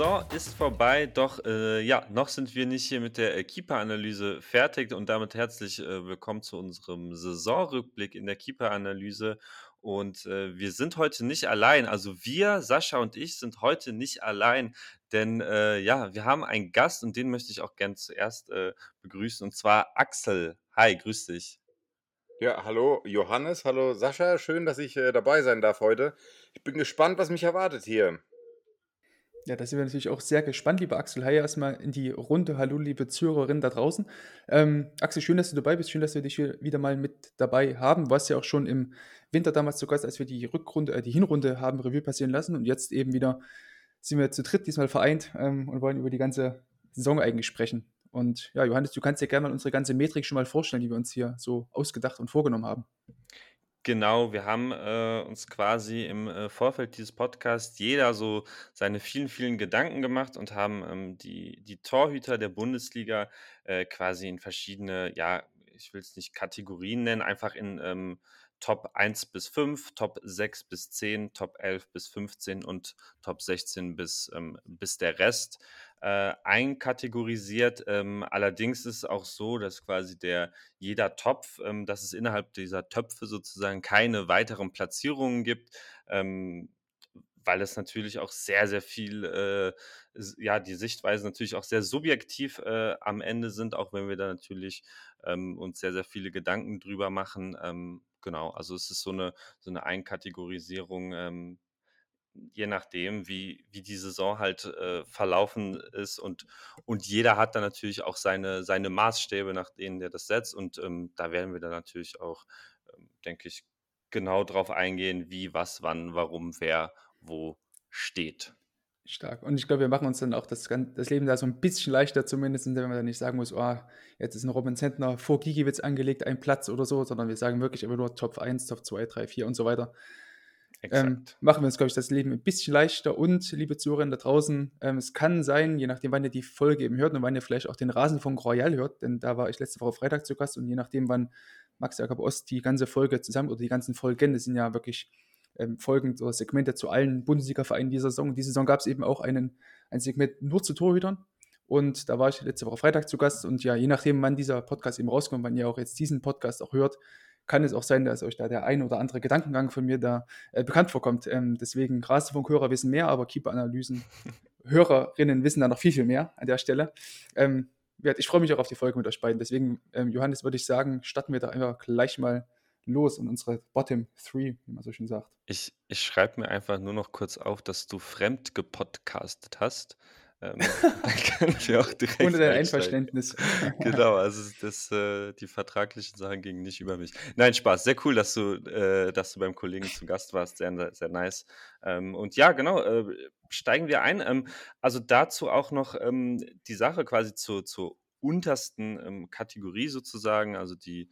Saison ist vorbei, doch äh, ja, noch sind wir nicht hier mit der Keeper-Analyse fertig und damit herzlich äh, willkommen zu unserem Saisonrückblick in der Keeper-Analyse. Und äh, wir sind heute nicht allein, also wir, Sascha und ich, sind heute nicht allein, denn äh, ja, wir haben einen Gast und den möchte ich auch gern zuerst äh, begrüßen und zwar Axel. Hi, grüß dich. Ja, hallo Johannes, hallo Sascha, schön, dass ich äh, dabei sein darf heute. Ich bin gespannt, was mich erwartet hier. Ja, da sind wir natürlich auch sehr gespannt, lieber Axel. Hi erstmal in die Runde. Hallo, liebe Zuhörerinnen da draußen. Ähm, Axel, schön, dass du dabei bist. Schön, dass wir dich wieder mal mit dabei haben. Du warst ja auch schon im Winter damals zu Gast, als wir die Rückrunde, äh, die Hinrunde haben Revue passieren lassen. Und jetzt eben wieder sind wir zu dritt diesmal vereint ähm, und wollen über die ganze Saison eigentlich sprechen. Und ja, Johannes, du kannst dir gerne mal unsere ganze Metrik schon mal vorstellen, die wir uns hier so ausgedacht und vorgenommen haben. Genau, wir haben äh, uns quasi im äh, Vorfeld dieses Podcasts jeder so seine vielen, vielen Gedanken gemacht und haben ähm, die, die Torhüter der Bundesliga äh, quasi in verschiedene, ja, ich will es nicht Kategorien nennen, einfach in ähm, Top 1 bis 5, Top 6 bis 10, Top 11 bis 15 und Top 16 bis, ähm, bis der Rest äh, einkategorisiert. Ähm, allerdings ist es auch so, dass quasi der jeder Topf, ähm, dass es innerhalb dieser Töpfe sozusagen keine weiteren Platzierungen gibt. Ähm, weil es natürlich auch sehr, sehr viel, äh, ja, die Sichtweisen natürlich auch sehr subjektiv äh, am Ende sind, auch wenn wir da natürlich ähm, uns sehr, sehr viele Gedanken drüber machen. Ähm, genau, also es ist so eine, so eine Einkategorisierung, ähm, je nachdem, wie, wie die Saison halt äh, verlaufen ist und, und jeder hat dann natürlich auch seine, seine Maßstäbe, nach denen der das setzt und ähm, da werden wir dann natürlich auch, ähm, denke ich, genau drauf eingehen, wie, was, wann, warum, wer, wo steht. Stark. Und ich glaube, wir machen uns dann auch das, das Leben da so ein bisschen leichter, zumindest, wenn man dann nicht sagen muss, oh, jetzt ist ein Robin Zentner vor Gigiewicz angelegt, ein Platz oder so, sondern wir sagen wirklich immer nur Top 1, Top 2, 3, 4 und so weiter. Ähm, machen wir uns, glaube ich, das Leben ein bisschen leichter. Und, liebe Zuhörer da draußen, ähm, es kann sein, je nachdem, wann ihr die Folge eben hört und wann ihr vielleicht auch den Rasenfunk Royal hört, denn da war ich letzte Woche Freitag zu Gast und je nachdem, wann Max Jakob Ost die ganze Folge zusammen oder die ganzen Folgen, das sind ja wirklich ähm, Folgen oder Segmente zu allen Bundesliga-Vereinen dieser Saison. Diese Saison gab es eben auch einen, ein Segment nur zu Torhütern. Und da war ich letzte Woche Freitag zu Gast. Und ja, je nachdem, wann dieser Podcast eben rauskommt, wann ihr auch jetzt diesen Podcast auch hört, kann es auch sein, dass euch da der ein oder andere Gedankengang von mir da äh, bekannt vorkommt. Ähm, deswegen, Rasenfunk-Hörer wissen mehr, aber Keeper-Analysen, Hörerinnen wissen da noch viel, viel mehr an der Stelle. Ähm, ich freue mich auch auf die Folge mit euch beiden. Deswegen, ähm, Johannes, würde ich sagen, starten wir da einfach gleich mal los in unsere Bottom Three, wie man so schön sagt. Ich, ich schreibe mir einfach nur noch kurz auf, dass du fremd gepodcastet hast. Ähm, können wir auch direkt Ohne dein Einverständnis. genau, also das, äh, die vertraglichen Sachen gingen nicht über mich. Nein, Spaß. Sehr cool, dass du, äh, dass du beim Kollegen zu Gast warst. Sehr, sehr nice. Ähm, und ja, genau, äh, steigen wir ein. Ähm, also dazu auch noch ähm, die Sache quasi zur, zur untersten ähm, Kategorie sozusagen, also die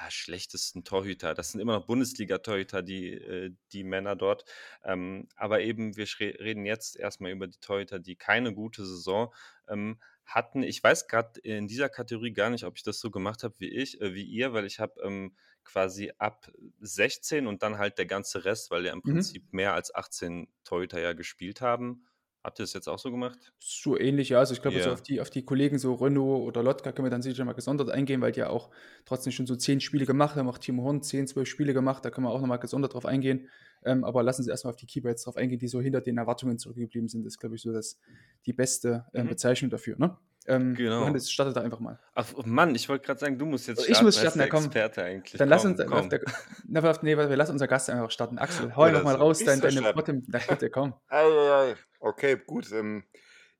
ja, schlechtesten Torhüter. Das sind immer noch Bundesliga-Torhüter, die, äh, die Männer dort. Ähm, aber eben, wir reden jetzt erstmal über die Torhüter, die keine gute Saison ähm, hatten. Ich weiß gerade in dieser Kategorie gar nicht, ob ich das so gemacht habe wie ich, äh, wie ihr, weil ich habe ähm, quasi ab 16 und dann halt der ganze Rest, weil ja im mhm. Prinzip mehr als 18 Torhüter ja gespielt haben, Habt ihr das jetzt auch so gemacht? So ähnlich, ja. Also ich glaube, yeah. so auf, die, auf die Kollegen, so Renault oder Lotka, können wir dann sicher mal gesondert eingehen, weil die ja auch trotzdem schon so zehn Spiele gemacht haben. Auch Timo Horn zehn, zwölf Spiele gemacht. Da können wir auch nochmal gesondert drauf eingehen. Ähm, aber lassen Sie erstmal auf die Keeper jetzt drauf eingehen, die so hinter den Erwartungen zurückgeblieben sind. Das ist, glaube ich, so das, die beste äh, mhm. Bezeichnung dafür. Ne? Ähm, genau. Johannes, startet da einfach mal. Ach Mann, ich wollte gerade sagen, du musst jetzt starten. Ich muss starten, ja komm. Experte eigentlich. Dann komm, lass uns, komm. Der, na, nee, wir lassen unser Gast einfach starten. Axel, hau einfach mal so. raus, dein, deine Bottom. Na bitte, komm. Okay, gut. Ähm,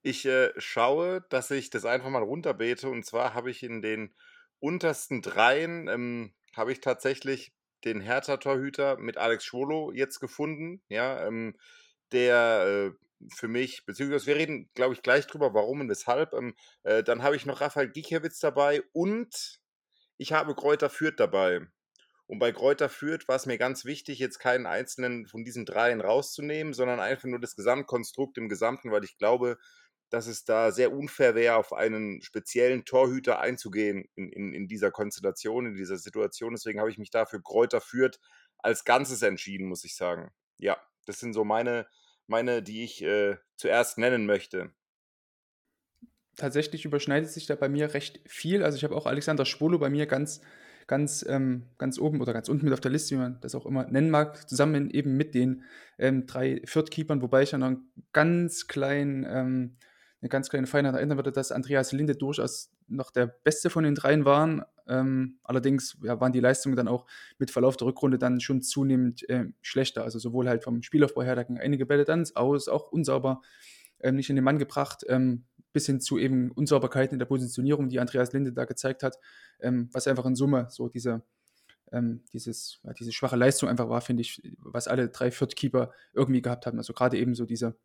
ich äh, schaue, dass ich das einfach mal runterbete. Und zwar habe ich in den untersten dreien, ähm, habe ich tatsächlich den Hertha-Torhüter mit Alex Schwolo jetzt gefunden. Ja, ähm, der äh, für mich, beziehungsweise wir reden, glaube ich, gleich drüber, warum und weshalb. Ähm, äh, dann habe ich noch Raphael Gikiewicz dabei und ich habe Kräuter Fürth dabei. Und bei Kräuter Fürth war es mir ganz wichtig, jetzt keinen einzelnen von diesen dreien rauszunehmen, sondern einfach nur das Gesamtkonstrukt im Gesamten, weil ich glaube, dass es da sehr unfair wäre, auf einen speziellen Torhüter einzugehen in, in, in dieser Konstellation, in dieser Situation. Deswegen habe ich mich dafür Kräuter Fürth als Ganzes entschieden, muss ich sagen. Ja, das sind so meine, meine, die ich äh, zuerst nennen möchte. Tatsächlich überschneidet sich da bei mir recht viel. Also ich habe auch Alexander Schwolo bei mir ganz, ganz, ähm, ganz oben oder ganz unten mit auf der Liste, wie man das auch immer nennen mag, zusammen eben mit den ähm, drei Viertkeepern, wobei ich ja noch einen ganz kleinen, ähm, eine ganz kleine Feinheit erinnern würde, dass Andreas Linde durchaus noch der Beste von den dreien waren. Ähm, allerdings ja, waren die Leistungen dann auch mit Verlauf der Rückrunde dann schon zunehmend äh, schlechter. Also sowohl halt vom Spielaufbau her, da gingen einige Bälle dann aus, auch unsauber ähm, nicht in den Mann gebracht, ähm, bis hin zu eben Unsauberkeiten in der Positionierung, die Andreas Linde da gezeigt hat, ähm, was einfach in Summe so diese, ähm, dieses, ja, diese schwache Leistung einfach war, finde ich, was alle drei Viertkeeper irgendwie gehabt haben. Also gerade eben so diese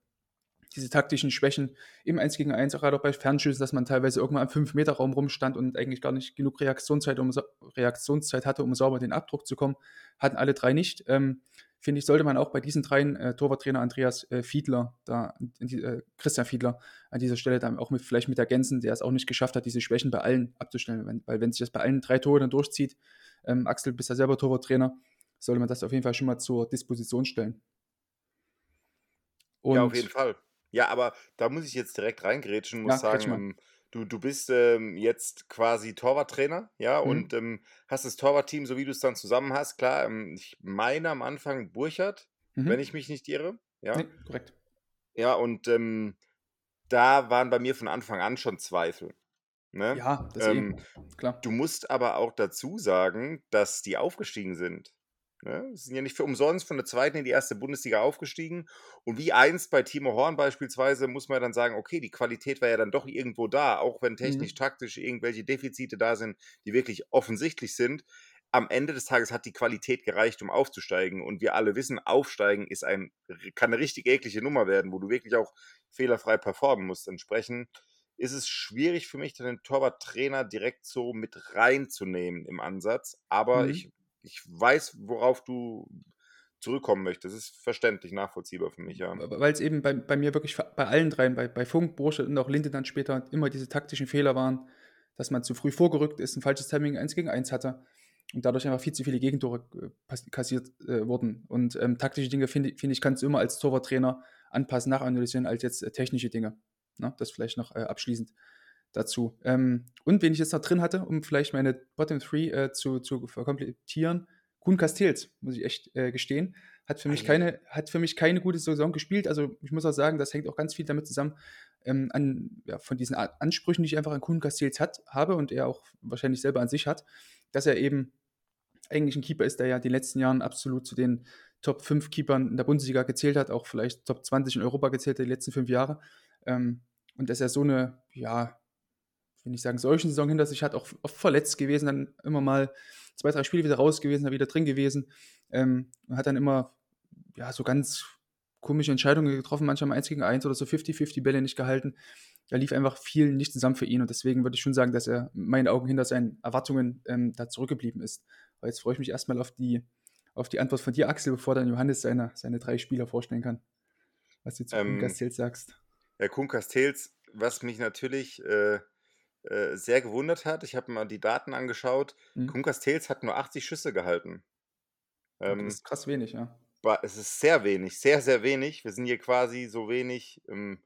diese taktischen Schwächen im 1 gegen 1, gerade auch bei Fernschüssen, dass man teilweise irgendwann am 5-Meter-Raum rumstand und eigentlich gar nicht genug Reaktionszeit, um, Reaktionszeit hatte, um sauber den Abdruck zu kommen, hatten alle drei nicht. Ähm, Finde ich, sollte man auch bei diesen dreien, äh, Torwarttrainer Andreas äh, Fiedler, da, äh, Christian Fiedler, an dieser Stelle dann auch mit, vielleicht mit ergänzen, der es auch nicht geschafft hat, diese Schwächen bei allen abzustellen. Wenn, weil wenn sich das bei allen drei Toren durchzieht, ähm, Axel, bist ja selber Torwarttrainer, sollte man das auf jeden Fall schon mal zur Disposition stellen. Und ja, auf jeden Fall. Ja, aber da muss ich jetzt direkt reingrätschen, muss Ja, sagen, du, du bist ähm, jetzt quasi Torwarttrainer, ja, Mhm. und ähm, hast das Torwartteam, so wie du es dann zusammen hast. Klar, ähm, ich meine am Anfang Burchard, wenn mhm. ich mich nicht irre, ja. Ne, korrekt. Ja, und ähm, da waren bei mir von Anfang an schon Zweifel. Ne? Ja, deswegen, Ähm, klar. du musst aber auch dazu sagen, dass die aufgestiegen sind. Ne? Sie sind ja nicht für umsonst von der zweiten in die erste Bundesliga aufgestiegen. Und wie einst bei Timo Horn beispielsweise muss man dann sagen, okay, die Qualität war ja dann doch irgendwo da, auch wenn technisch, mhm. taktisch irgendwelche Defizite da sind, die wirklich offensichtlich sind. Am Ende des Tages hat die Qualität gereicht, um aufzusteigen. Und wir alle wissen, aufsteigen ist ein, kann eine richtig eklige Nummer werden, wo du wirklich auch fehlerfrei performen musst. Entsprechend ist es schwierig für mich, den Torwarttrainer direkt so mit reinzunehmen im Ansatz. Aber mhm. ich ich weiß, worauf du zurückkommen möchtest. Das ist verständlich, nachvollziehbar für mich, ja. Weil es eben bei, bei mir wirklich bei allen dreien, bei, bei Funk, Bursche und auch Linde dann später immer diese taktischen Fehler waren, dass man zu früh vorgerückt ist, ein falsches Timing 1 gegen 1 hatte und dadurch einfach viel zu viele Gegentore äh, kassiert äh, wurden. Und ähm, taktische Dinge, finde find ich, kannst du immer als Torwarttrainer anpassen, nachanalysieren, als jetzt äh, technische Dinge. Ne? Das vielleicht noch äh, abschließend dazu. Ähm, und wen ich jetzt noch drin hatte, um vielleicht meine Bottom 3 äh, zu, zu verkomplettieren, Kuhn Castells, muss ich echt äh, gestehen, hat für, mich keine, hat für mich keine gute Saison gespielt. Also ich muss auch sagen, das hängt auch ganz viel damit zusammen, ähm, an, ja, von diesen Ansprüchen, die ich einfach an Kuhn Castells hat, habe und er auch wahrscheinlich selber an sich hat, dass er eben eigentlich ein Keeper ist, der ja in den letzten Jahren absolut zu den Top 5 Keepern in der Bundesliga gezählt hat, auch vielleicht Top 20 in Europa gezählt hat, die letzten fünf Jahre. Ähm, und dass er so eine, ja, will nicht sagen, solchen Saison hinter sich hat, auch oft verletzt gewesen, dann immer mal zwei, drei Spiele wieder raus gewesen, dann wieder drin gewesen ähm, und hat dann immer ja, so ganz komische Entscheidungen getroffen, manchmal mal 1 gegen 1 oder so 50-50 Bälle nicht gehalten. Da lief einfach viel nicht zusammen für ihn und deswegen würde ich schon sagen, dass er in meinen Augen hinter seinen Erwartungen ähm, da zurückgeblieben ist. Aber jetzt freue ich mich erstmal auf die, auf die Antwort von dir, Axel, bevor dann Johannes seine, seine drei Spieler vorstellen kann. Was du zu ähm, Kuhn Castells sagst. Ja, Kuhn Castells, was mich natürlich äh, äh, sehr gewundert hat. Ich habe mal die Daten angeschaut. Mhm. Kuhn Castells hat nur 80 Schüsse gehalten. Ähm, das ist krass wenig, ja. Es ist sehr wenig, sehr, sehr wenig. Wir sind hier quasi so wenig, ähm,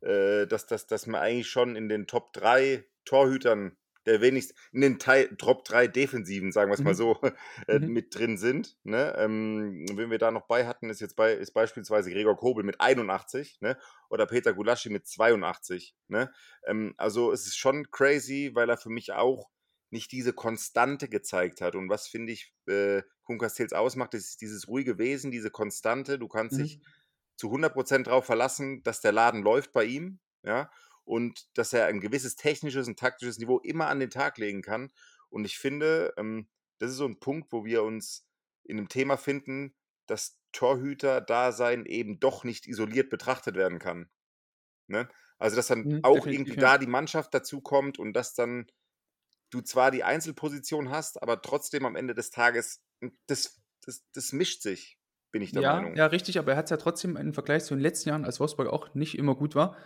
äh, dass, dass, dass man eigentlich schon in den Top 3 Torhütern der wenigstens in den Teil, Top 3 Defensiven, sagen wir es mal mhm. so, äh, mhm. mit drin sind. Ne? Ähm, wenn wir da noch bei hatten, ist jetzt bei, ist beispielsweise Gregor Kobel mit 81 ne? oder Peter Gulaschi mit 82. Ne? Ähm, also es ist schon crazy, weil er für mich auch nicht diese Konstante gezeigt hat. Und was finde ich äh, Kuhn Castells ausmacht, ist dieses ruhige Wesen, diese Konstante. Du kannst mhm. dich zu 100% darauf verlassen, dass der Laden läuft bei ihm. Ja, und dass er ein gewisses technisches und taktisches Niveau immer an den Tag legen kann. Und ich finde, ähm, das ist so ein Punkt, wo wir uns in einem Thema finden, dass Torhüter-Dasein eben doch nicht isoliert betrachtet werden kann. Ne? Also, dass dann mhm, auch irgendwie ja. da die Mannschaft dazu kommt und dass dann du zwar die Einzelposition hast, aber trotzdem am Ende des Tages, hm, das, das, das mischt sich, bin ich der ja, Meinung. Ja, richtig, aber er hat es ja trotzdem im Vergleich zu den letzten Jahren, als Wolfsburg auch nicht immer gut war,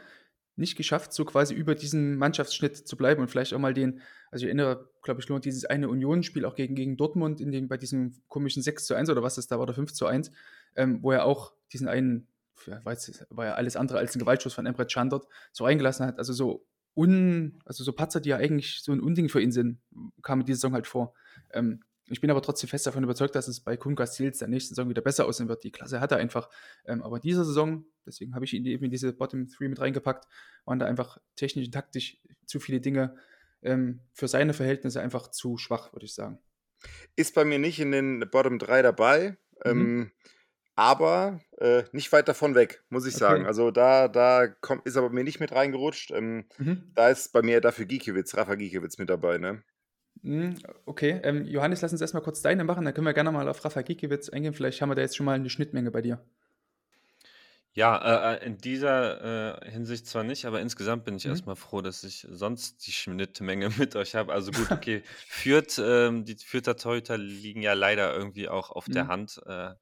nicht geschafft, so quasi über diesen Mannschaftsschnitt zu bleiben und vielleicht auch mal den, also ich erinnere, glaube ich, nur dieses eine Unionsspiel auch gegen, gegen Dortmund, in dem bei diesem komischen 6 zu 1 oder was das da war, oder 5 zu 1, ähm, wo er auch diesen einen ja, weiß, war ja alles andere als ein Gewaltschuss von Emre Can dort, so reingelassen hat. Also so un, also so Patzer, die ja eigentlich so ein Unding für ihn sind, kamen diese Saison halt vor. Ähm, ich bin aber trotzdem fest davon überzeugt, dass es bei Kun Castils der nächsten Saison wieder besser aussehen wird. Die Klasse hat er einfach. Ähm, aber diese Saison, deswegen habe ich ihn eben in diese Bottom 3 mit reingepackt, waren da einfach technisch und taktisch zu viele Dinge ähm, für seine Verhältnisse einfach zu schwach, würde ich sagen. Ist bei mir nicht in den Bottom 3 dabei. Mhm. Ähm, aber äh, nicht weit davon weg, muss ich okay. sagen. Also da, da kommt, ist er bei mir nicht mit reingerutscht. Ähm, mhm. Da ist bei mir dafür Giekewitz, Rafa Giekewitz mit dabei, ne? Mhm, okay, ähm, Johannes, lass uns erstmal kurz deine machen, dann können wir gerne mal auf Rafa Giekewitz eingehen. Vielleicht haben wir da jetzt schon mal eine Schnittmenge bei dir. Ja, äh, äh in dieser äh, Hinsicht zwar nicht, aber insgesamt bin ich Mhm. erstmal froh, dass ich sonst die Schnittmenge mit euch habe. Also gut, okay, Fürth, ähm, die Fürther Torhüter liegen ja leider irgendwie auch auf der mhm. Hand. Äh,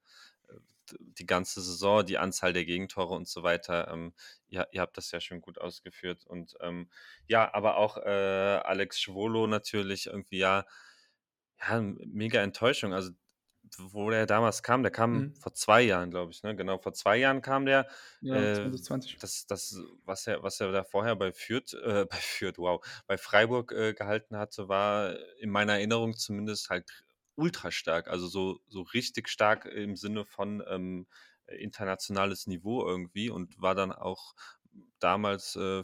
die ganze Saison, die Anzahl der Gegentore und so weiter. Ähm, ihr, ihr habt das ja schon gut ausgeführt. Und ähm, ja, aber auch äh, Alex Schwolo natürlich irgendwie ja, ja, mega Enttäuschung. Also wo der damals kam, der kam mhm. vor zwei Jahren, glaube ich, ne? Genau, vor zwei Jahren kam der. Ja, äh, 2020. Das, das, was er, was er da vorher bei Fürth, äh, bei Fürth, wow, bei Freiburg äh, gehalten hatte, war in meiner Erinnerung zumindest halt ultra stark, also so, so richtig stark im Sinne von ähm, internationales Niveau irgendwie und war dann auch damals äh,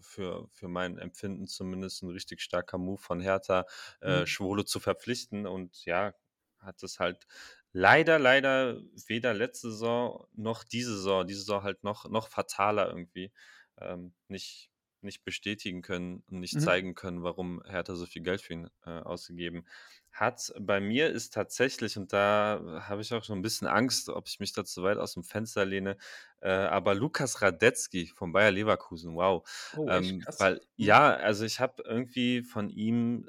für, für mein Empfinden zumindest ein richtig starker Move von Hertha, äh, mhm. Schwole zu verpflichten und ja, hat es halt leider, leider weder letzte Saison noch diese Saison, diese Saison halt noch, noch fataler irgendwie ähm, nicht, nicht bestätigen können und nicht mhm. zeigen können, warum Hertha so viel Geld für ihn äh, ausgegeben hat. Bei mir ist tatsächlich, und da habe ich auch schon ein bisschen Angst, ob ich mich da zu weit aus dem Fenster lehne, äh, aber Lukas Radetzky von Bayer Leverkusen, wow. Oh, ähm, weil, mhm. ja, also ich habe irgendwie von ihm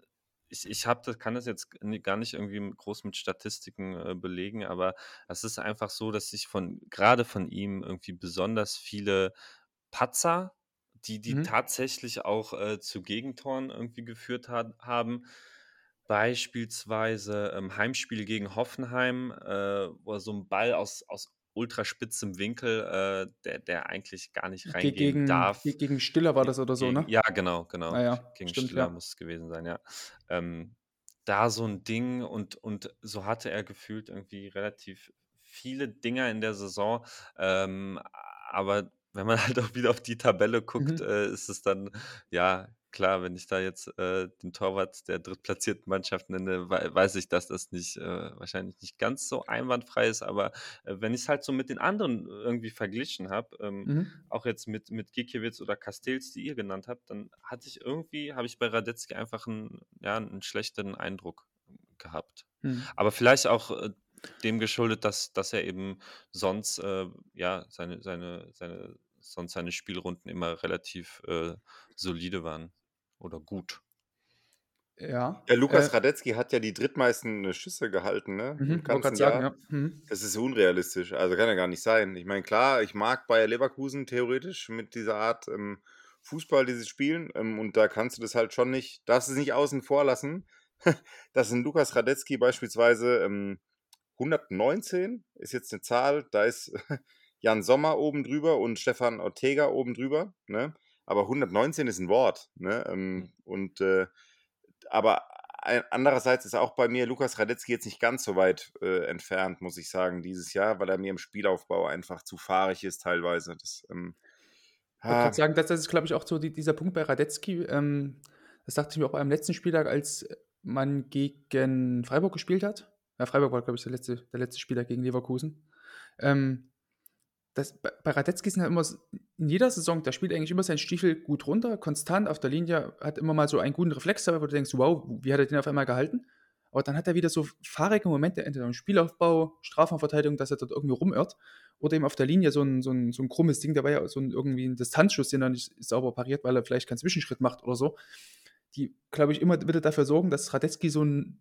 ich, ich hab das, kann das jetzt gar nicht irgendwie groß mit Statistiken äh, belegen, aber es ist einfach so, dass ich von gerade von ihm irgendwie besonders viele Patzer die die mhm. tatsächlich auch, äh, zu Gegentoren irgendwie geführt hat haben. Beispielsweise, ähm, Heimspiel gegen Hoffenheim, äh, wo so 'n Ball aus aus ultraspitzem Winkel, äh, der der eigentlich gar nicht reingehen gegen darf. gegen Stiller war das oder so, ne? ja, genau, genau. Ah ja, Gegen stimmt, Stiller ja. muss es gewesen sein, ja. Ähm, da so ein Ding und und so hatte er gefühlt irgendwie relativ viele Dinger in der Saison, ähm, aber wenn man halt auch wieder auf die Tabelle guckt, Mhm. äh, ist es dann, ja, klar, wenn ich da jetzt äh, den Torwart der drittplatzierten Mannschaft nenne, we weiß ich, dass das nicht äh, wahrscheinlich nicht ganz so einwandfrei ist, aber äh, wenn ich es halt so mit den anderen irgendwie verglichen habe, ähm, Mhm. auch jetzt mit, mit Gikiewicz oder Castells, die ihr genannt habt, dann hatte ich irgendwie, habe ich bei Radetzky einfach einen, ja, einen schlechten Eindruck gehabt. Mhm. Aber vielleicht auch äh, dem geschuldet, dass, dass er eben sonst äh, ja seine, seine, seine, sonst seine Spielrunden immer relativ äh, solide waren oder gut. Ja. Ja, Lukas äh, Radetzky hat ja die drittmeisten äh, Schüsse gehalten, ne? Mhm, Im ganzen Jahr. Sagen, ja. mhm. Das ist unrealistisch. Also kann ja gar nicht sein. Ich meine, klar, ich mag Bayer Leverkusen theoretisch mit dieser Art ähm, Fußball, die sie spielen. Ähm, und da kannst du das halt schon nicht, darfst es nicht außen vor lassen, dass ein Lukas Radetzky beispielsweise ähm, 119 ist jetzt eine Zahl, da ist Jan Sommer oben drüber und Stefan Ortega oben drüber, ne? Aber 119 ist ein Wort, ne? Ähm, mhm. und äh, aber andererseits ist auch bei mir Lukas Radetzky jetzt nicht ganz so weit äh, entfernt, muss ich sagen, dieses Jahr, weil er mir im Spielaufbau einfach zu fahrig ist teilweise. Das, ähm, ich wollte gerade sagen, das, das ist, glaube ich, auch so die, dieser Punkt bei Radetzky. Ähm, das dachte ich mir auch beim letzten Spieltag, als man gegen Freiburg gespielt hat. Ja, Freiburg war, glaube ich, der letzte, der letzte Spieler gegen Leverkusen. Ähm, das, bei Radetzky sind ja immer in jeder Saison, der spielt eigentlich immer seinen Stiefel gut runter, konstant auf der Linie, hat immer mal so einen guten Reflex dabei, wo du denkst, wow, wie hat er den auf einmal gehalten? Aber dann hat er wieder so fahrige Momente, entweder im Spielaufbau, Strafraumverteidigung, dass er dort irgendwie rumirrt, oder eben auf der Linie so ein, so ein, so ein krummes Ding dabei, so ein, irgendwie ein Distanzschuss, den er nicht sauber pariert, weil er vielleicht keinen Zwischenschritt macht oder so. Die, glaube ich, immer wieder dafür sorgen, dass Radetzky so ein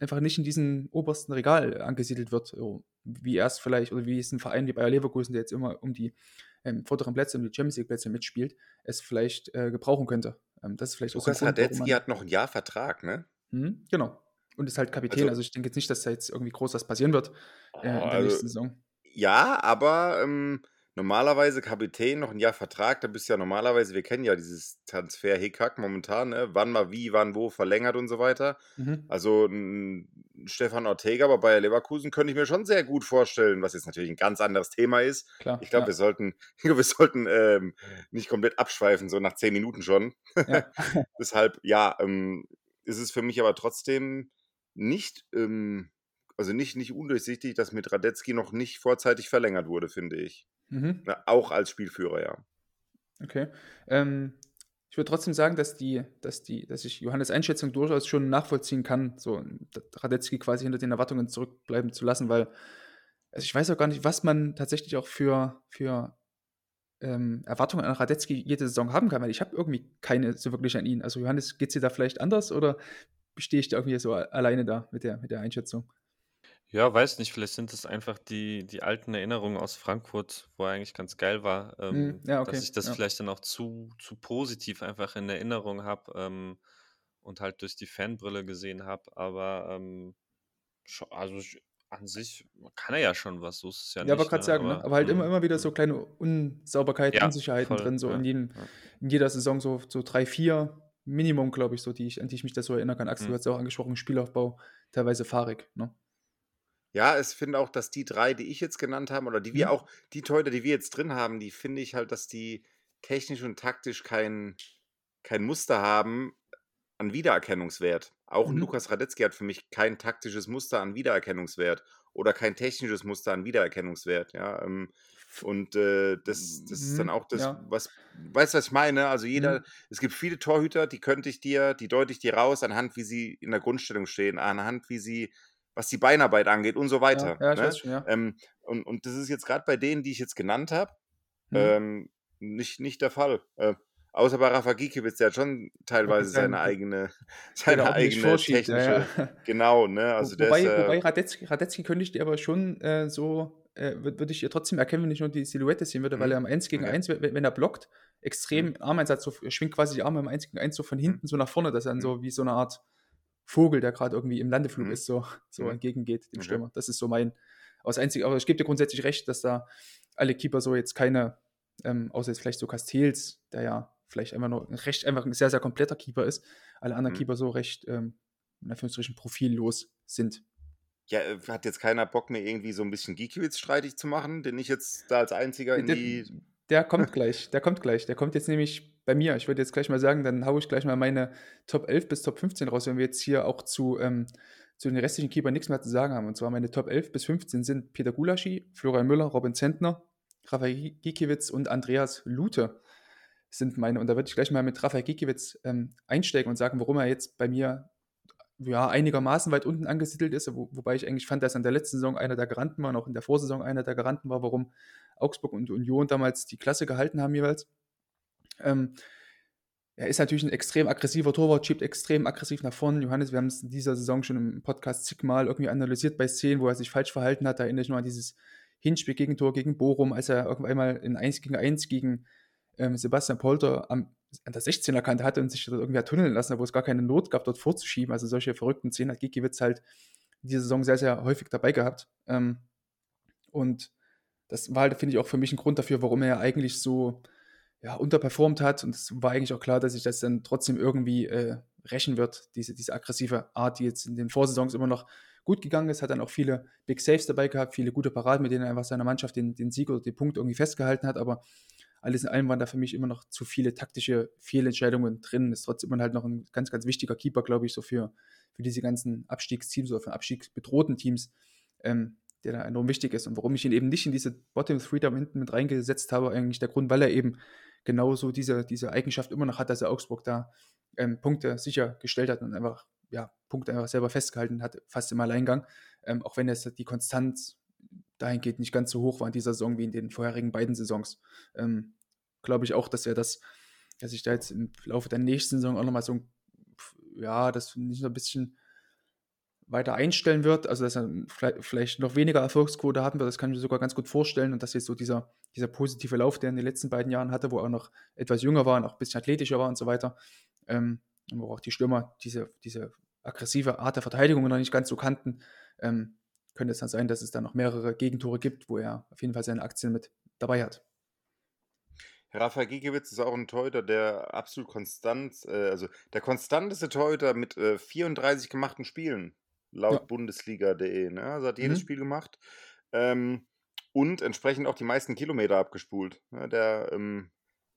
einfach nicht in diesem obersten Regal angesiedelt wird, wie erst vielleicht, oder wie es ein Verein wie Bayer Leverkusen, der jetzt immer um die ähm, vorderen Plätze, um die Champions League-Plätze mitspielt, es vielleicht äh, gebrauchen könnte. Ähm, das ist vielleicht Lukas auch so ein Radetzky hat noch ein Jahr Vertrag, ne? Mhm, genau. Und ist halt Kapitän, also, also ich denke jetzt nicht, dass da jetzt irgendwie groß was passieren wird äh, in der also, nächsten Saison. Ja, aber ähm, normalerweise Kapitän, noch ein Jahr Vertrag, da bist du ja normalerweise wir kennen ja dieses Transfer-Hickhack momentan, ne? Wann mal wie, wann wo verlängert und so weiter. Mhm. Also, 'n Stefan Ortega bei Bayer Leverkusen könnte ich mir schon sehr gut vorstellen, was jetzt natürlich ein ganz anderes Thema ist. Klar, Ich glaube, ja. wir sollten wir sollten, ähm, nicht komplett abschweifen, so nach 10 Minuten schon. Ja. Deshalb, ja, ähm, ist es für mich aber trotzdem nicht, ähm also nicht nicht undurchsichtig, dass mit Radetzky noch nicht vorzeitig verlängert wurde, finde ich. Mhm. Ne, auch als Spielführer, ja. Okay. Ähm, ich würde trotzdem sagen, dass die dass die dass ich Johannes' Einschätzung durchaus schon nachvollziehen kann, so Radetzky quasi hinter den Erwartungen zurückbleiben zu lassen, weil also, ich weiß auch gar nicht, was man tatsächlich auch für für, ähm, Erwartungen an Radetzky jede Saison haben kann, weil ich habe irgendwie keine so wirklich an ihn. Also, Johannes, geht's dir da vielleicht anders oder stehe ich da irgendwie so alleine da mit der mit der Einschätzung? Ja, weiß nicht, vielleicht sind es einfach die die alten Erinnerungen aus Frankfurt, wo er eigentlich ganz geil war, Mhm. ähm, Ja, dass okay, ich das ja. vielleicht dann auch zu zu positiv einfach in Erinnerung habe, ähm, und halt durch die Fanbrille gesehen habe. Aber, ähm, scho also, ich an sich kann er ja schon was, so ist es ja Ja, nicht, grad ne? sagen, ne? Aber Aber halt immer mhm, immer wieder so mhm. kleine Unsauberkeiten, Ja, Unsicherheiten voll, drin, so in ja, jedem ja. in jeder Saison so so 3, 4 Minimum, glaube ich, so, die ich an die ich mich da so erinnern kann. Axel, du hast ja auch angesprochen, Spielaufbau, teilweise fahrig, ne? Ja, ich finde auch, dass die 3, die ich jetzt genannt habe oder die wir Mhm. auch die Torhüter, die wir jetzt drin haben, die finde ich halt, dass die technisch und taktisch kein kein Muster haben an Wiedererkennungswert. Auch Mhm. Lukas Radetzky hat für mich kein taktisches Muster an Wiedererkennungswert oder kein technisches Muster an Wiedererkennungswert, ja, ähm, und, äh, das das ist dann Mhm, auch das, ja. was weißt du, was ich meine? Also, jeder Mhm. es gibt viele Torhüter, die könnte ich dir die deute ich dir raus anhand, wie sie in der Grundstellung stehen, anhand, wie sie was die Beinarbeit angeht und so Ja, weiter, ja, ich ne? weiß schon, ja. Ähm, und und das ist jetzt grad bei denen, die ich jetzt genannt habe, Mhm. ähm, nicht nicht der Fall. Äh, außer bei Rafa Gikiewicz, der hat schon teilweise seine sagen, eigene der seine eigene ja, ja. technische genau, ne? Wo Also, der ist, wobei wobei äh Radetzky Radetzky könnte ich dir aber schon, äh, so, äh wür würde ich ja trotzdem erkennen, wenn ich nur die Silhouette sehen würde, weil er Mhm, im 1 gegen okay. 1, we wenn er blockt, Mhm. extrem Armeinsatz, so er schwingt quasi die Arme im 1 gegen 1 so von Mhm. hinten so nach vorne, dass er dann Mhm. so wie so 'ne Art Vogel, der grad irgendwie im Landeflug Mhm. ist, so so Mhm. entgegengeht dem Okay. Stürmer. Das ist so mein aber das Einzige aber ich gebe dir grundsätzlich recht, dass da alle Keeper so jetzt keine ähm, außer jetzt vielleicht so Castells, der ja vielleicht einfach nur 'n recht einfach 'n sehr, sehr kompletter Keeper ist, alle anderen Mhm. Keeper so recht, ähm, in Anführungsstrichen profillos sind. Ja, äh, hat jetzt keiner Bock, mir irgendwie so 'n bisschen Gikiewicz streitig zu machen, den ich jetzt da als Einziger in d die der kommt gleich, der kommt gleich. Der kommt jetzt nämlich bei mir. Ich würde jetzt gleich mal sagen, dann haue ich gleich mal meine Top 11 bis Top 15 raus, wenn wir jetzt hier auch zu, ähm zu den restlichen Keepern nix mehr zu sagen haben. Und zwar meine Top 11 bis 15 sind Peter Gulaschi, Florian Müller, Robin Zentner, Rafael Gi Gikiewicz und Andreas Lute sind meine. Und da würde ich gleich mal mit Rafael Gikiewicz, ähm, einsteigen und sagen, warum er jetzt bei mir, ja, einigermaßen weit unten angesiedelt ist, wo wobei ich eigentlich fand, dass er in der letzten Saison einer der Garanten war und auch in der Vorsaison einer der Garanten war, warum Augsburg und Union damals die Klasse gehalten haben jeweils. Ähm, er ist natürlich 'n extrem aggressiver Torwart, schiebt extrem aggressiv nach vorne. Johannes, wir haben's in dieser Saison schon im Podcast zigmal irgendwie analysiert bei Szenen, wo er sich falsch verhalten hat. Da erinnere ich nur an dieses Hinspiel-Gegentor gegen Bochum, als er irgendwann mal in 1 gegen 1 gegen, ähm, Sebastian Polter am an der 16er Kante hatte und sich dort irgendwie hat tunneln lassen, wo es gar keine Not gab, dort vorzuschieben. Also, solche verrückten Szenen hat Gikiewicz halt in dieser Saison sehr, sehr häufig dabei gehabt. Ähm, und das war halt, finde ich, auch für mich 'n Grund dafür, warum er eigentlich so, ja, unterperformt hat. Und es war eigentlich auch klar, dass sich das dann trotzdem irgendwie, äh, rächen wird, diese diese aggressive Art, die jetzt in den Vorsaisons immer noch gut gegangen ist. Hat dann auch viele Big Saves dabei gehabt, viele gute Paraden, mit denen er einfach seiner Mannschaft den den Sieg oder den Punkt irgendwie festgehalten hat. Aber alles in allem waren da für mich immer noch zu viele taktische Fehlentscheidungen drin. Ist trotzdem halt noch 'n ganz, ganz wichtiger Keeper, glaube ich, so für für diese ganzen Abstiegsteams oder für abstiegsbedrohten Teams, ähm, der da enorm wichtig ist. Und warum ich ihn eben nicht in diese Bottom 3 da hinten mit reingesetzt habe, eigentlich der Grund, weil er eben genauso diese diese Eigenschaft immer noch hat, dass er Augsburg da, ähm, Punkte sichergestellt hat und einfach, ja, Punkte einfach selber festgehalten hat, fast im Alleingang. Ähm, auch wenn jetzt die Konstanz dahingehend nicht ganz so hoch war in dieser Saison wie in den vorherigen beiden Saisons. Ähm, glaube ich auch, dass er das dass sich da jetzt im Laufe der nächsten Saison auch noch mal so 'n f ja, das nicht so 'n bisschen weiter einstellen wird. Also, dass er viellei vielleicht noch weniger Erfolgsquote haben wird, das kann ich mir sogar ganz gut vorstellen. Und dass jetzt so dieser dieser positive Lauf, den er in den letzten beiden Jahren hatte, wo er noch etwas jünger war und auch 'n bisschen athletischer war und so weiter, ähm, wo auch die Stürmer diese diese aggressive Art der Verteidigung noch nicht ganz so kannten, ähm, könnte es dann sein, dass es da noch mehrere Gegentore gibt, wo er auf jeden Fall seine Aktien mit dabei hat. Rafael Gikiewicz ist auch ein Torhüter, der absolut konstant, äh, also der konstanteste Torhüter mit äh, 34 gemachten Spielen, laut Ja. Bundesliga.de. Ne? Also hat jedes Mhm. Spiel gemacht. Ähm, und entsprechend auch die meisten Kilometer abgespult. Ne? Der ähm,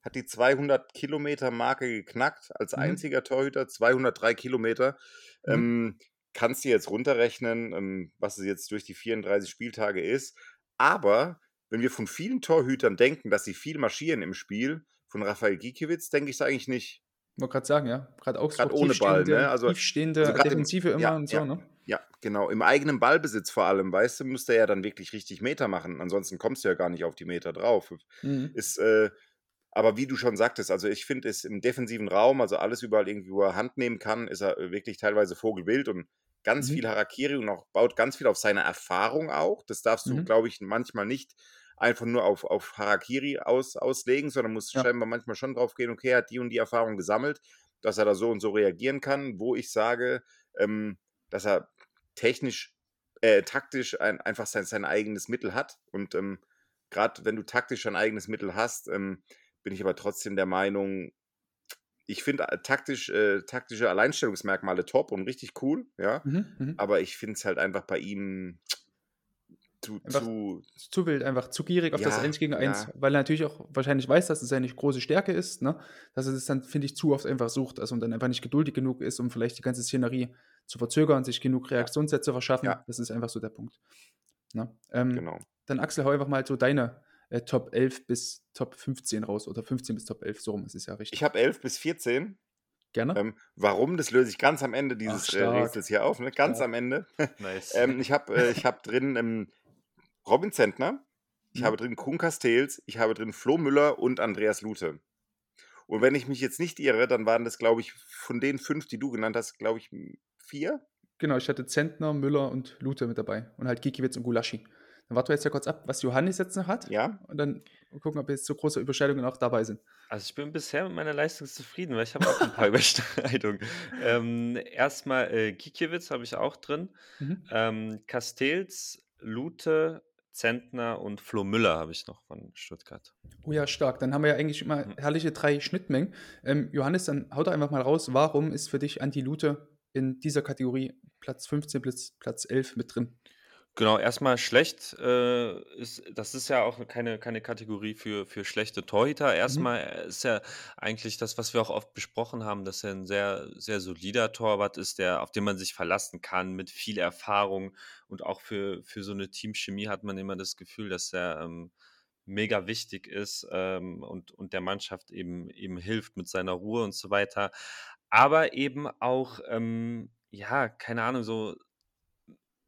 hat die 200 Kilometer Marke geknackt als Mhm. einziger Torhüter, 203 Kilometer. Mhm. Ähm, kannst du jetzt runterrechnen, ähm, was es jetzt durch die 34 Spieltage ist. Aber wenn wir von vielen Torhütern denken, dass sie viel marschieren im Spiel, von Rafael Gikiewicz denke ich es eigentlich nicht. Wollte gerade sagen, ja. Gerade Augsburg, Gerade ohne Ball, tiefstehende, ne? Also, tiefstehende also gerade im, Defensive immer ja, und so, ja, ne? ja, genau. Im eigenen Ballbesitz vor allem, weißt du, musst du ja dann wirklich richtig Meter machen. Ansonsten kommst du ja gar nicht auf die Meter drauf. Mhm. Ist, äh, aber wie du schon sagtest, also ich finde es im defensiven Raum, also alles überall irgendwie, wo er Hand nehmen kann, ist er äh, wirklich teilweise Vogelwild und ganz Mhm. viel Harakiri und auch baut ganz viel auf seine Erfahrung auch. Das darfst du, Mhm. glaube ich, manchmal nicht einfach nur auf, auf Harakiri aus, auslegen, sondern musst Ja. scheinbar manchmal schon drauf gehen, okay, er hat die und die Erfahrung gesammelt, dass er da so und so reagieren kann, wo ich sage, ähm, dass er technisch, äh, taktisch ein, einfach sein, sein eigenes Mittel hat. Und ähm, gerade wenn du taktisch ein eigenes Mittel hast, ähm, bin ich aber trotzdem der Meinung, ich finde äh, taktisch, äh, taktische Alleinstellungsmerkmale top und richtig cool, ja. Mhm. Mhm. Aber ich finde es halt einfach bei ihm zu, zu zu wild, einfach zu gierig auf das ja, 1 gegen 1, ja, weil er natürlich auch wahrscheinlich weiß, dass es seine große Stärke ist, ne? Dass er das dann, finde ich, zu oft einfach sucht, also und dann einfach nicht geduldig genug ist, um vielleicht die ganze Szenerie zu verzögern, sich genug Reaktionssätze zu verschaffen. ja, Das ist einfach so der Punkt. Ne? Ähm, genau. dann Axel, hau einfach mal so deine äh, Top 11 bis Top 15 raus oder 15 bis Top 11, so rum ist es ja Ich richtig. habe 11 bis 14. Gerne? Ähm, warum, das löse ich ganz am Ende Ach, dieses äh, stark, Rätsels hier auf, ne? Ganz stark. am Ende. Nice. ähm, ich habe äh, ich hab drin ähm, Robin Zentner, ich habe Mhm. drin Kuhn Castells, ich habe drin Flo Müller und Andreas Lute. Und wenn ich mich jetzt nicht irre, dann waren das, glaube ich, von den fünf, die du genannt hast, glaube ich, vier. Genau, ich hatte Zentner, Müller und Lute mit dabei und halt Gikiewicz und Gulaschi. Dann warten wir jetzt ja kurz ab, was Johannes jetzt noch hat Ja, und dann gucken, ob jetzt so große Überschneidungen auch dabei sind. Also ich bin bisher mit meiner Leistung zufrieden, weil ich habe auch ein paar Überschneidungen. Ähm, erstmal äh, Gikiewicz habe ich auch drin. Mhm. Ähm, Castells, Lute, Zentner und Flo Müller habe ich noch von Stuttgart. Oh ja, stark. Dann haben wir ja eigentlich immer Mhm. herrliche drei Schnittmengen. Ähm, Johannes, dann haut doch einfach mal raus, warum ist für dich Anti Lute in dieser Kategorie Platz 15 bis Platz 11 mit drin? Genau, erstmal schlecht, äh, ist das ist ja auch keine keine Kategorie für für schlechte Torhüter. Mhm. Erstmal ist ja eigentlich das, was wir auch oft besprochen haben, dass er ein sehr sehr solider Torwart ist, der auf den man sich verlassen kann mit viel Erfahrung und auch für für so eine Teamchemie hat man immer das Gefühl, dass er, ähm, mega wichtig ist, ähm, und und der Mannschaft eben eben hilft mit seiner Ruhe und so weiter. Aber eben auch, ähm, ja, keine Ahnung, so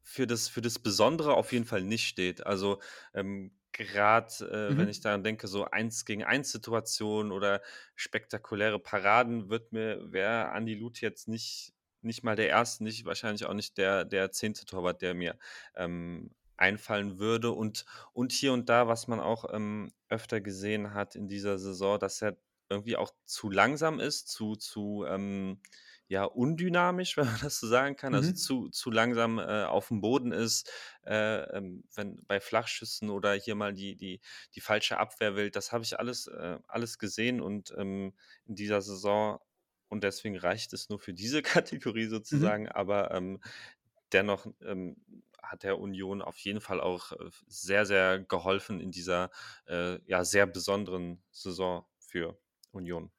für das für das Besondere auf jeden Fall nicht steht. Also, ähm, grad, äh, wenn ich Mhm. daran denke, so 1 gegen 1 Situationen oder spektakuläre Paraden wird mir wäre Andi Lute jetzt nicht nicht mal der erste, nicht wahrscheinlich auch nicht der der 10. Torwart, der mir, ähm, einfallen würde. Und und hier und da, was man auch, ähm, öfter gesehen hat in dieser Saison, dass er irgendwie auch zu langsam ist, zu zu, ähm, ja, undynamisch, wenn man das so sagen kann, also Mhm. zu zu langsam, äh, aufm Boden ist, äh, ähm, wenn bei Flachschüssen oder hier mal die die die falsche Abwehr wählt. Das habe ich alles äh, alles gesehen und, ähm, in dieser Saison und deswegen reicht es nur für diese Kategorie Mhm. sozusagen, aber, ähm, dennoch, ähm, hat der Union auf jeden Fall auch, äh, sehr, sehr geholfen in dieser, äh, ja, sehr besonderen Saison für Union.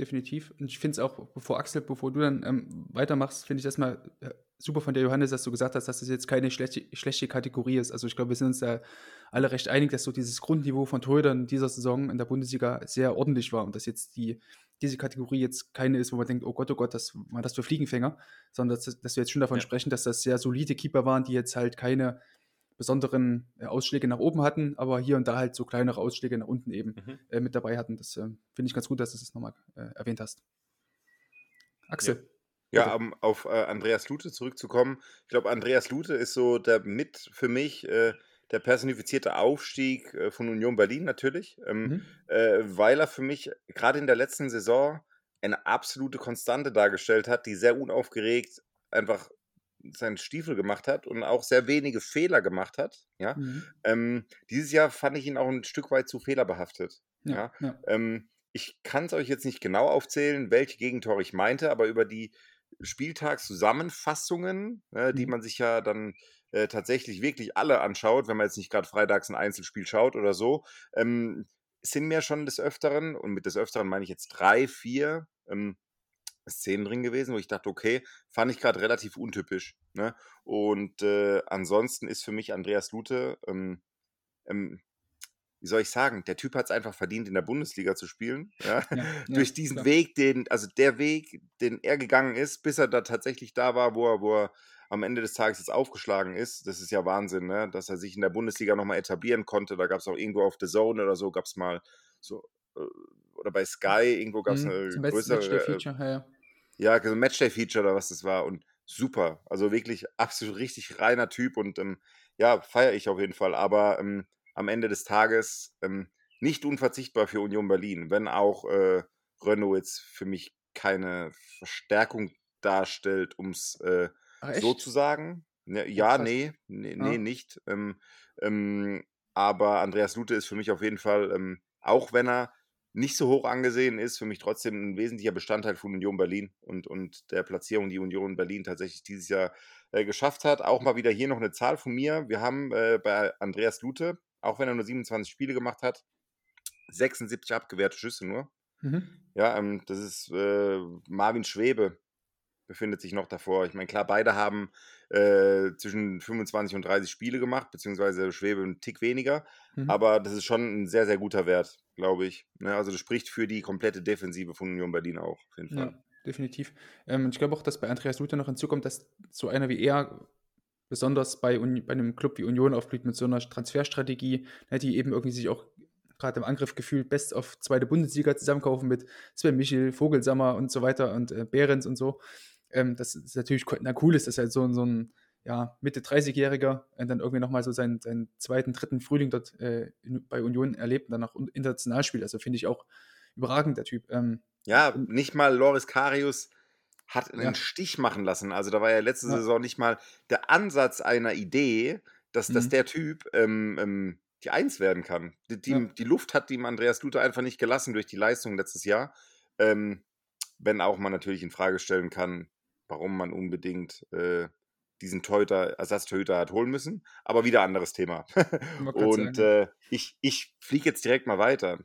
Definitiv. Und ich finde es auch, bevor Axel, bevor du dann ähm, weitermachst, finde ich das mal äh, super von dir, Johannes, dass du gesagt hast, dass das jetzt keine schlechte, schlechte Kategorie ist. Also ich glaube, wir sind uns da alle recht einig, dass so dieses Grundniveau von Torhütern dieser Saison in der Bundesliga sehr ordentlich war und dass jetzt die, diese Kategorie jetzt keine ist, wo man denkt, oh Gott, oh Gott, das war das für Fliegenfänger, sondern dass, dass wir jetzt schon davon Ja. sprechen, dass das sehr solide Keeper waren, die jetzt halt keine besonderen äh, Ausschläge nach oben hatten, aber hier und da halt so kleinere Ausschläge nach unten eben Mhm. äh, mit dabei hatten. Das äh, finde ich ganz gut, dass du das nochmal äh, erwähnt hast. Axel, Ja, bitte. um auf äh, Andreas Lute zurückzukommen. Ich glaube, Andreas Lute ist so der mit für mich äh, der personifizierte Aufstieg äh, von Union Berlin natürlich, ähm, Mhm. äh, weil er für mich gerade in der letzten Saison eine absolute Konstante dargestellt hat, die sehr unaufgeregt einfach seinen Stiefel gemacht hat und auch sehr wenige Fehler gemacht hat. Ja? Mhm. Ähm, dieses Jahr fand ich ihn auch ein Stück weit zu fehlerbehaftet. Ja, Ja? ja. Ähm, ich kann es euch jetzt nicht genau aufzählen, welche Gegentore ich meinte, aber über die Spieltagszusammenfassungen, äh, die Mhm. man sich ja dann äh, tatsächlich wirklich alle anschaut, wenn man jetzt nicht gerade freitags ein Einzelspiel schaut oder so, ähm, sind mir schon des Öfteren, und mit des Öfteren meine ich jetzt drei, vier ähm, Szenen drin gewesen, wo ich dachte, okay, fand ich gerade relativ untypisch. Ne? Und äh, ansonsten ist für mich Andreas Lute, ähm, ähm, wie soll ich sagen, der Typ hat es einfach verdient, in der Bundesliga zu spielen. Ja? Ja, Durch diesen klar. Weg, den, also der Weg, den er gegangen ist, bis er da tatsächlich da war, wo er, wo er am Ende des Tages jetzt aufgeschlagen ist, das ist ja Wahnsinn, ne? dass er sich in der Bundesliga nochmal etablieren konnte. Da gab es auch irgendwo auf The Zone oder so, gab es mal so, äh, oder bei Sky, irgendwo gab es Mhm. eine Match- größere, äh, Matchday-Feature, ja, ja. ja, so ein Matchday-Feature oder was das war und super. Also wirklich absolut richtig reiner Typ und ähm, ja, feiere ich auf jeden Fall. Aber ähm, am Ende des Tages ähm, nicht unverzichtbar für Union Berlin, wenn auch äh, Renault jetzt für mich keine Verstärkung darstellt, um es äh, Ach, so zu sagen. Ne, Oh, ja, nee, nee, Ja. nee nicht. Ähm, ähm, aber Andreas Lute ist für mich auf jeden Fall, ähm, auch wenn er nicht so hoch angesehen ist, für mich trotzdem ein wesentlicher Bestandteil von Union Berlin und, und der Platzierung, die Union Berlin tatsächlich dieses Jahr äh, geschafft hat. Auch mal wieder hier noch eine Zahl von mir. Wir haben äh, bei Andreas Lute, auch wenn er nur 27 Spiele gemacht hat, 76 abgewehrte Schüsse nur. Mhm. Ja, ähm, das ist äh, Marvin Schwebe befindet sich noch davor. Ich meine, klar, beide haben äh, zwischen 25 und 30 Spiele gemacht, beziehungsweise Schwebe einen Tick weniger. Mhm. Aber das ist schon ein sehr, sehr guter Wert, glaube ich. Ne? Also das spricht für die komplette Defensive von Union Berlin auch, auf jeden Fall. Ja, definitiv. Ähm, und ich glaube auch, dass bei Andreas Luther noch hinzukommt, dass so einer wie er besonders bei, Uni bei einem Club wie Union aufblüht mit so einer Transferstrategie, ne, die eben irgendwie sich auch gerade im Angriff gefühlt best auf zweite Bundesliga zusammenkaufen mit Sven Michel, Vogelsammer und so weiter und äh, Behrens und so. Ähm, das ist natürlich na, cool ist, dass halt so, ein- so ein ja, Mitte 30-Jähriger äh, dann irgendwie nochmal so seinen, seinen zweiten, dritten Frühling dort äh, in, bei Union erlebt und dann auch international spielt. Also finde ich auch überragend, der Typ. Ähm, Ja, nicht mal Loris Karius hat einen Ja. Stich machen lassen. Also da war ja letzte Ja. Saison nicht mal der Ansatz einer Idee, dass, dass Mhm. der Typ ähm, ähm, die Eins werden kann. Die, die, Ja. die Luft hat ihm Andreas Luther einfach nicht gelassen durch die Leistung letztes Jahr. Ähm, wenn auch man natürlich in Frage stellen kann, warum man unbedingt äh, diesen Torhüter, Ersatztorhüter hat holen müssen. Aber wieder anderes Thema. Und äh, ich, ich fliege jetzt direkt mal weiter.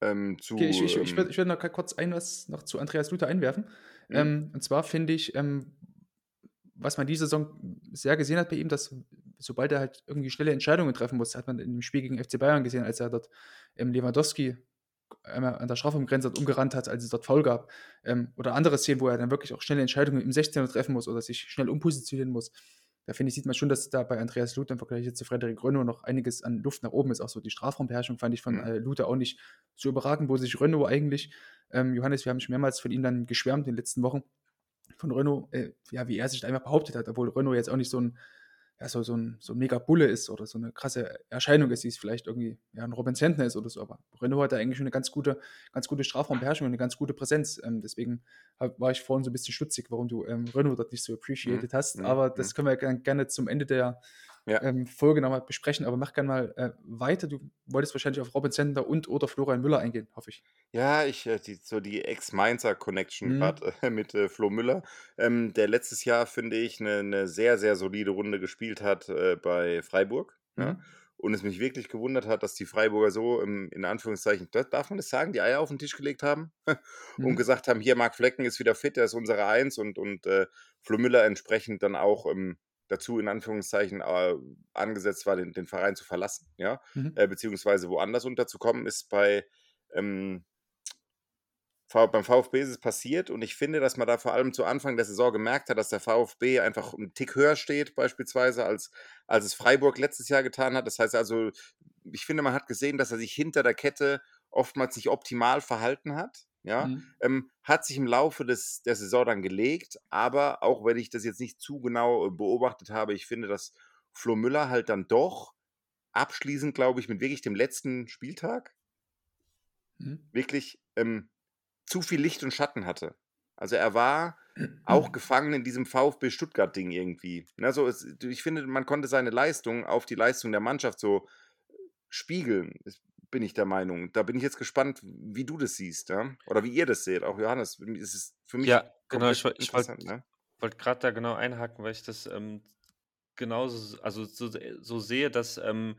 Ähm, zu, Okay, ich, ich, ich ähm, würde ich noch kurz ein was noch zu Andreas Luther einwerfen. Mhm. Ähm, und zwar finde ich, ähm, was man diese Saison sehr gesehen hat bei ihm, dass sobald er halt irgendwie schnelle Entscheidungen treffen muss, hat man in dem Spiel gegen FC Bayern gesehen, als er dort ähm, Lewandowski einmal an der Strafraumgrenze umgerannt hat, als es dort Foul gab. Ähm, oder andere Szenen, wo er dann wirklich auch schnelle Entscheidungen im 16er treffen muss oder sich schnell umpositionieren muss. Da finde ich, sieht man schon, dass da bei Andreas Luther im Vergleich jetzt zu Frederik Renault noch einiges an Luft nach oben ist. Auch so die Strafraumbeherrschung fand ich von Mhm. äh, Luther auch nicht so überragend, wo sich Renault eigentlich, ähm, Johannes, wir haben schon mehrmals von ihm dann geschwärmt in den letzten Wochen, von Renault, äh, ja, wie er sich da einfach behauptet hat, obwohl Renault jetzt auch nicht so ein, ja, so, so ein, so ein mega Bulle ist oder so eine krasse Erscheinung ist, wie es vielleicht irgendwie ja, ein Robin Zentner ist oder so. Aber Renault hat da eigentlich schon eine ganz gute, ganz gute Strafraumbeherrschung und eine ganz gute Präsenz. Ähm, deswegen hab, war ich vorhin so ein bisschen stutzig, warum du ähm, Renault dort nicht so appreciated hast. mhm, Aber das mhm. können wir gern- gerne zum Ende der Ja. ähm, Folge nochmal besprechen. Aber mach gerne mal äh, weiter. Du wolltest wahrscheinlich auf Robin Zentner und oder Florian Müller eingehen, hoffe ich. Ja, ich, äh, die, so die Ex-Mainzer-Connection Mhm. gerade äh, mit äh, Flo Müller, ähm, der letztes Jahr, finde ich, eine ne sehr, sehr solide Runde gespielt hat äh, bei Freiburg. Ja? Mhm. Und es mich wirklich gewundert hat, dass die Freiburger so, im, in Anführungszeichen, das, darf man das sagen, die Eier auf den Tisch gelegt haben und Mhm. gesagt haben, hier, Marc Flecken ist wieder fit, der ist unsere Eins und, und äh, Flo Müller entsprechend dann auch ähm, dazu, in Anführungszeichen, äh, angesetzt war, den, den Verein zu verlassen, ja, Mhm. äh, beziehungsweise woanders unterzukommen, ist bei ähm, beim VfB ist es passiert und ich finde, dass man da vor allem zu Anfang der Saison gemerkt hat, dass der VfB einfach einen Tick höher steht, beispielsweise, als, als es Freiburg letztes Jahr getan hat. Das heißt also, ich finde, man hat gesehen, dass er sich hinter der Kette oftmals nicht optimal verhalten hat. Ja, Mhm. ähm, hat sich im Laufe des, der Saison dann gelegt, aber auch wenn ich das jetzt nicht zu genau äh, beobachtet habe, ich finde, dass Flo Müller halt dann doch abschließend, glaube ich, mit wirklich dem letzten Spieltag Mhm. wirklich ähm, zu viel Licht und Schatten hatte. Also er war auch gefangen in diesem VfB Stuttgart-Ding irgendwie. Ne, so es ich finde, man konnte seine Leistung auf die Leistung der Mannschaft so spiegeln, bin ich der Meinung. Da bin ich jetzt gespannt, wie du das siehst, ja? Oder wie ihr das seht. Auch Johannes, ist es für mich Ja, genau, ich ich wollte ne? wollte grad da genau einhaken, weil ich das, ähm, genauso also so so sehe, dass, ähm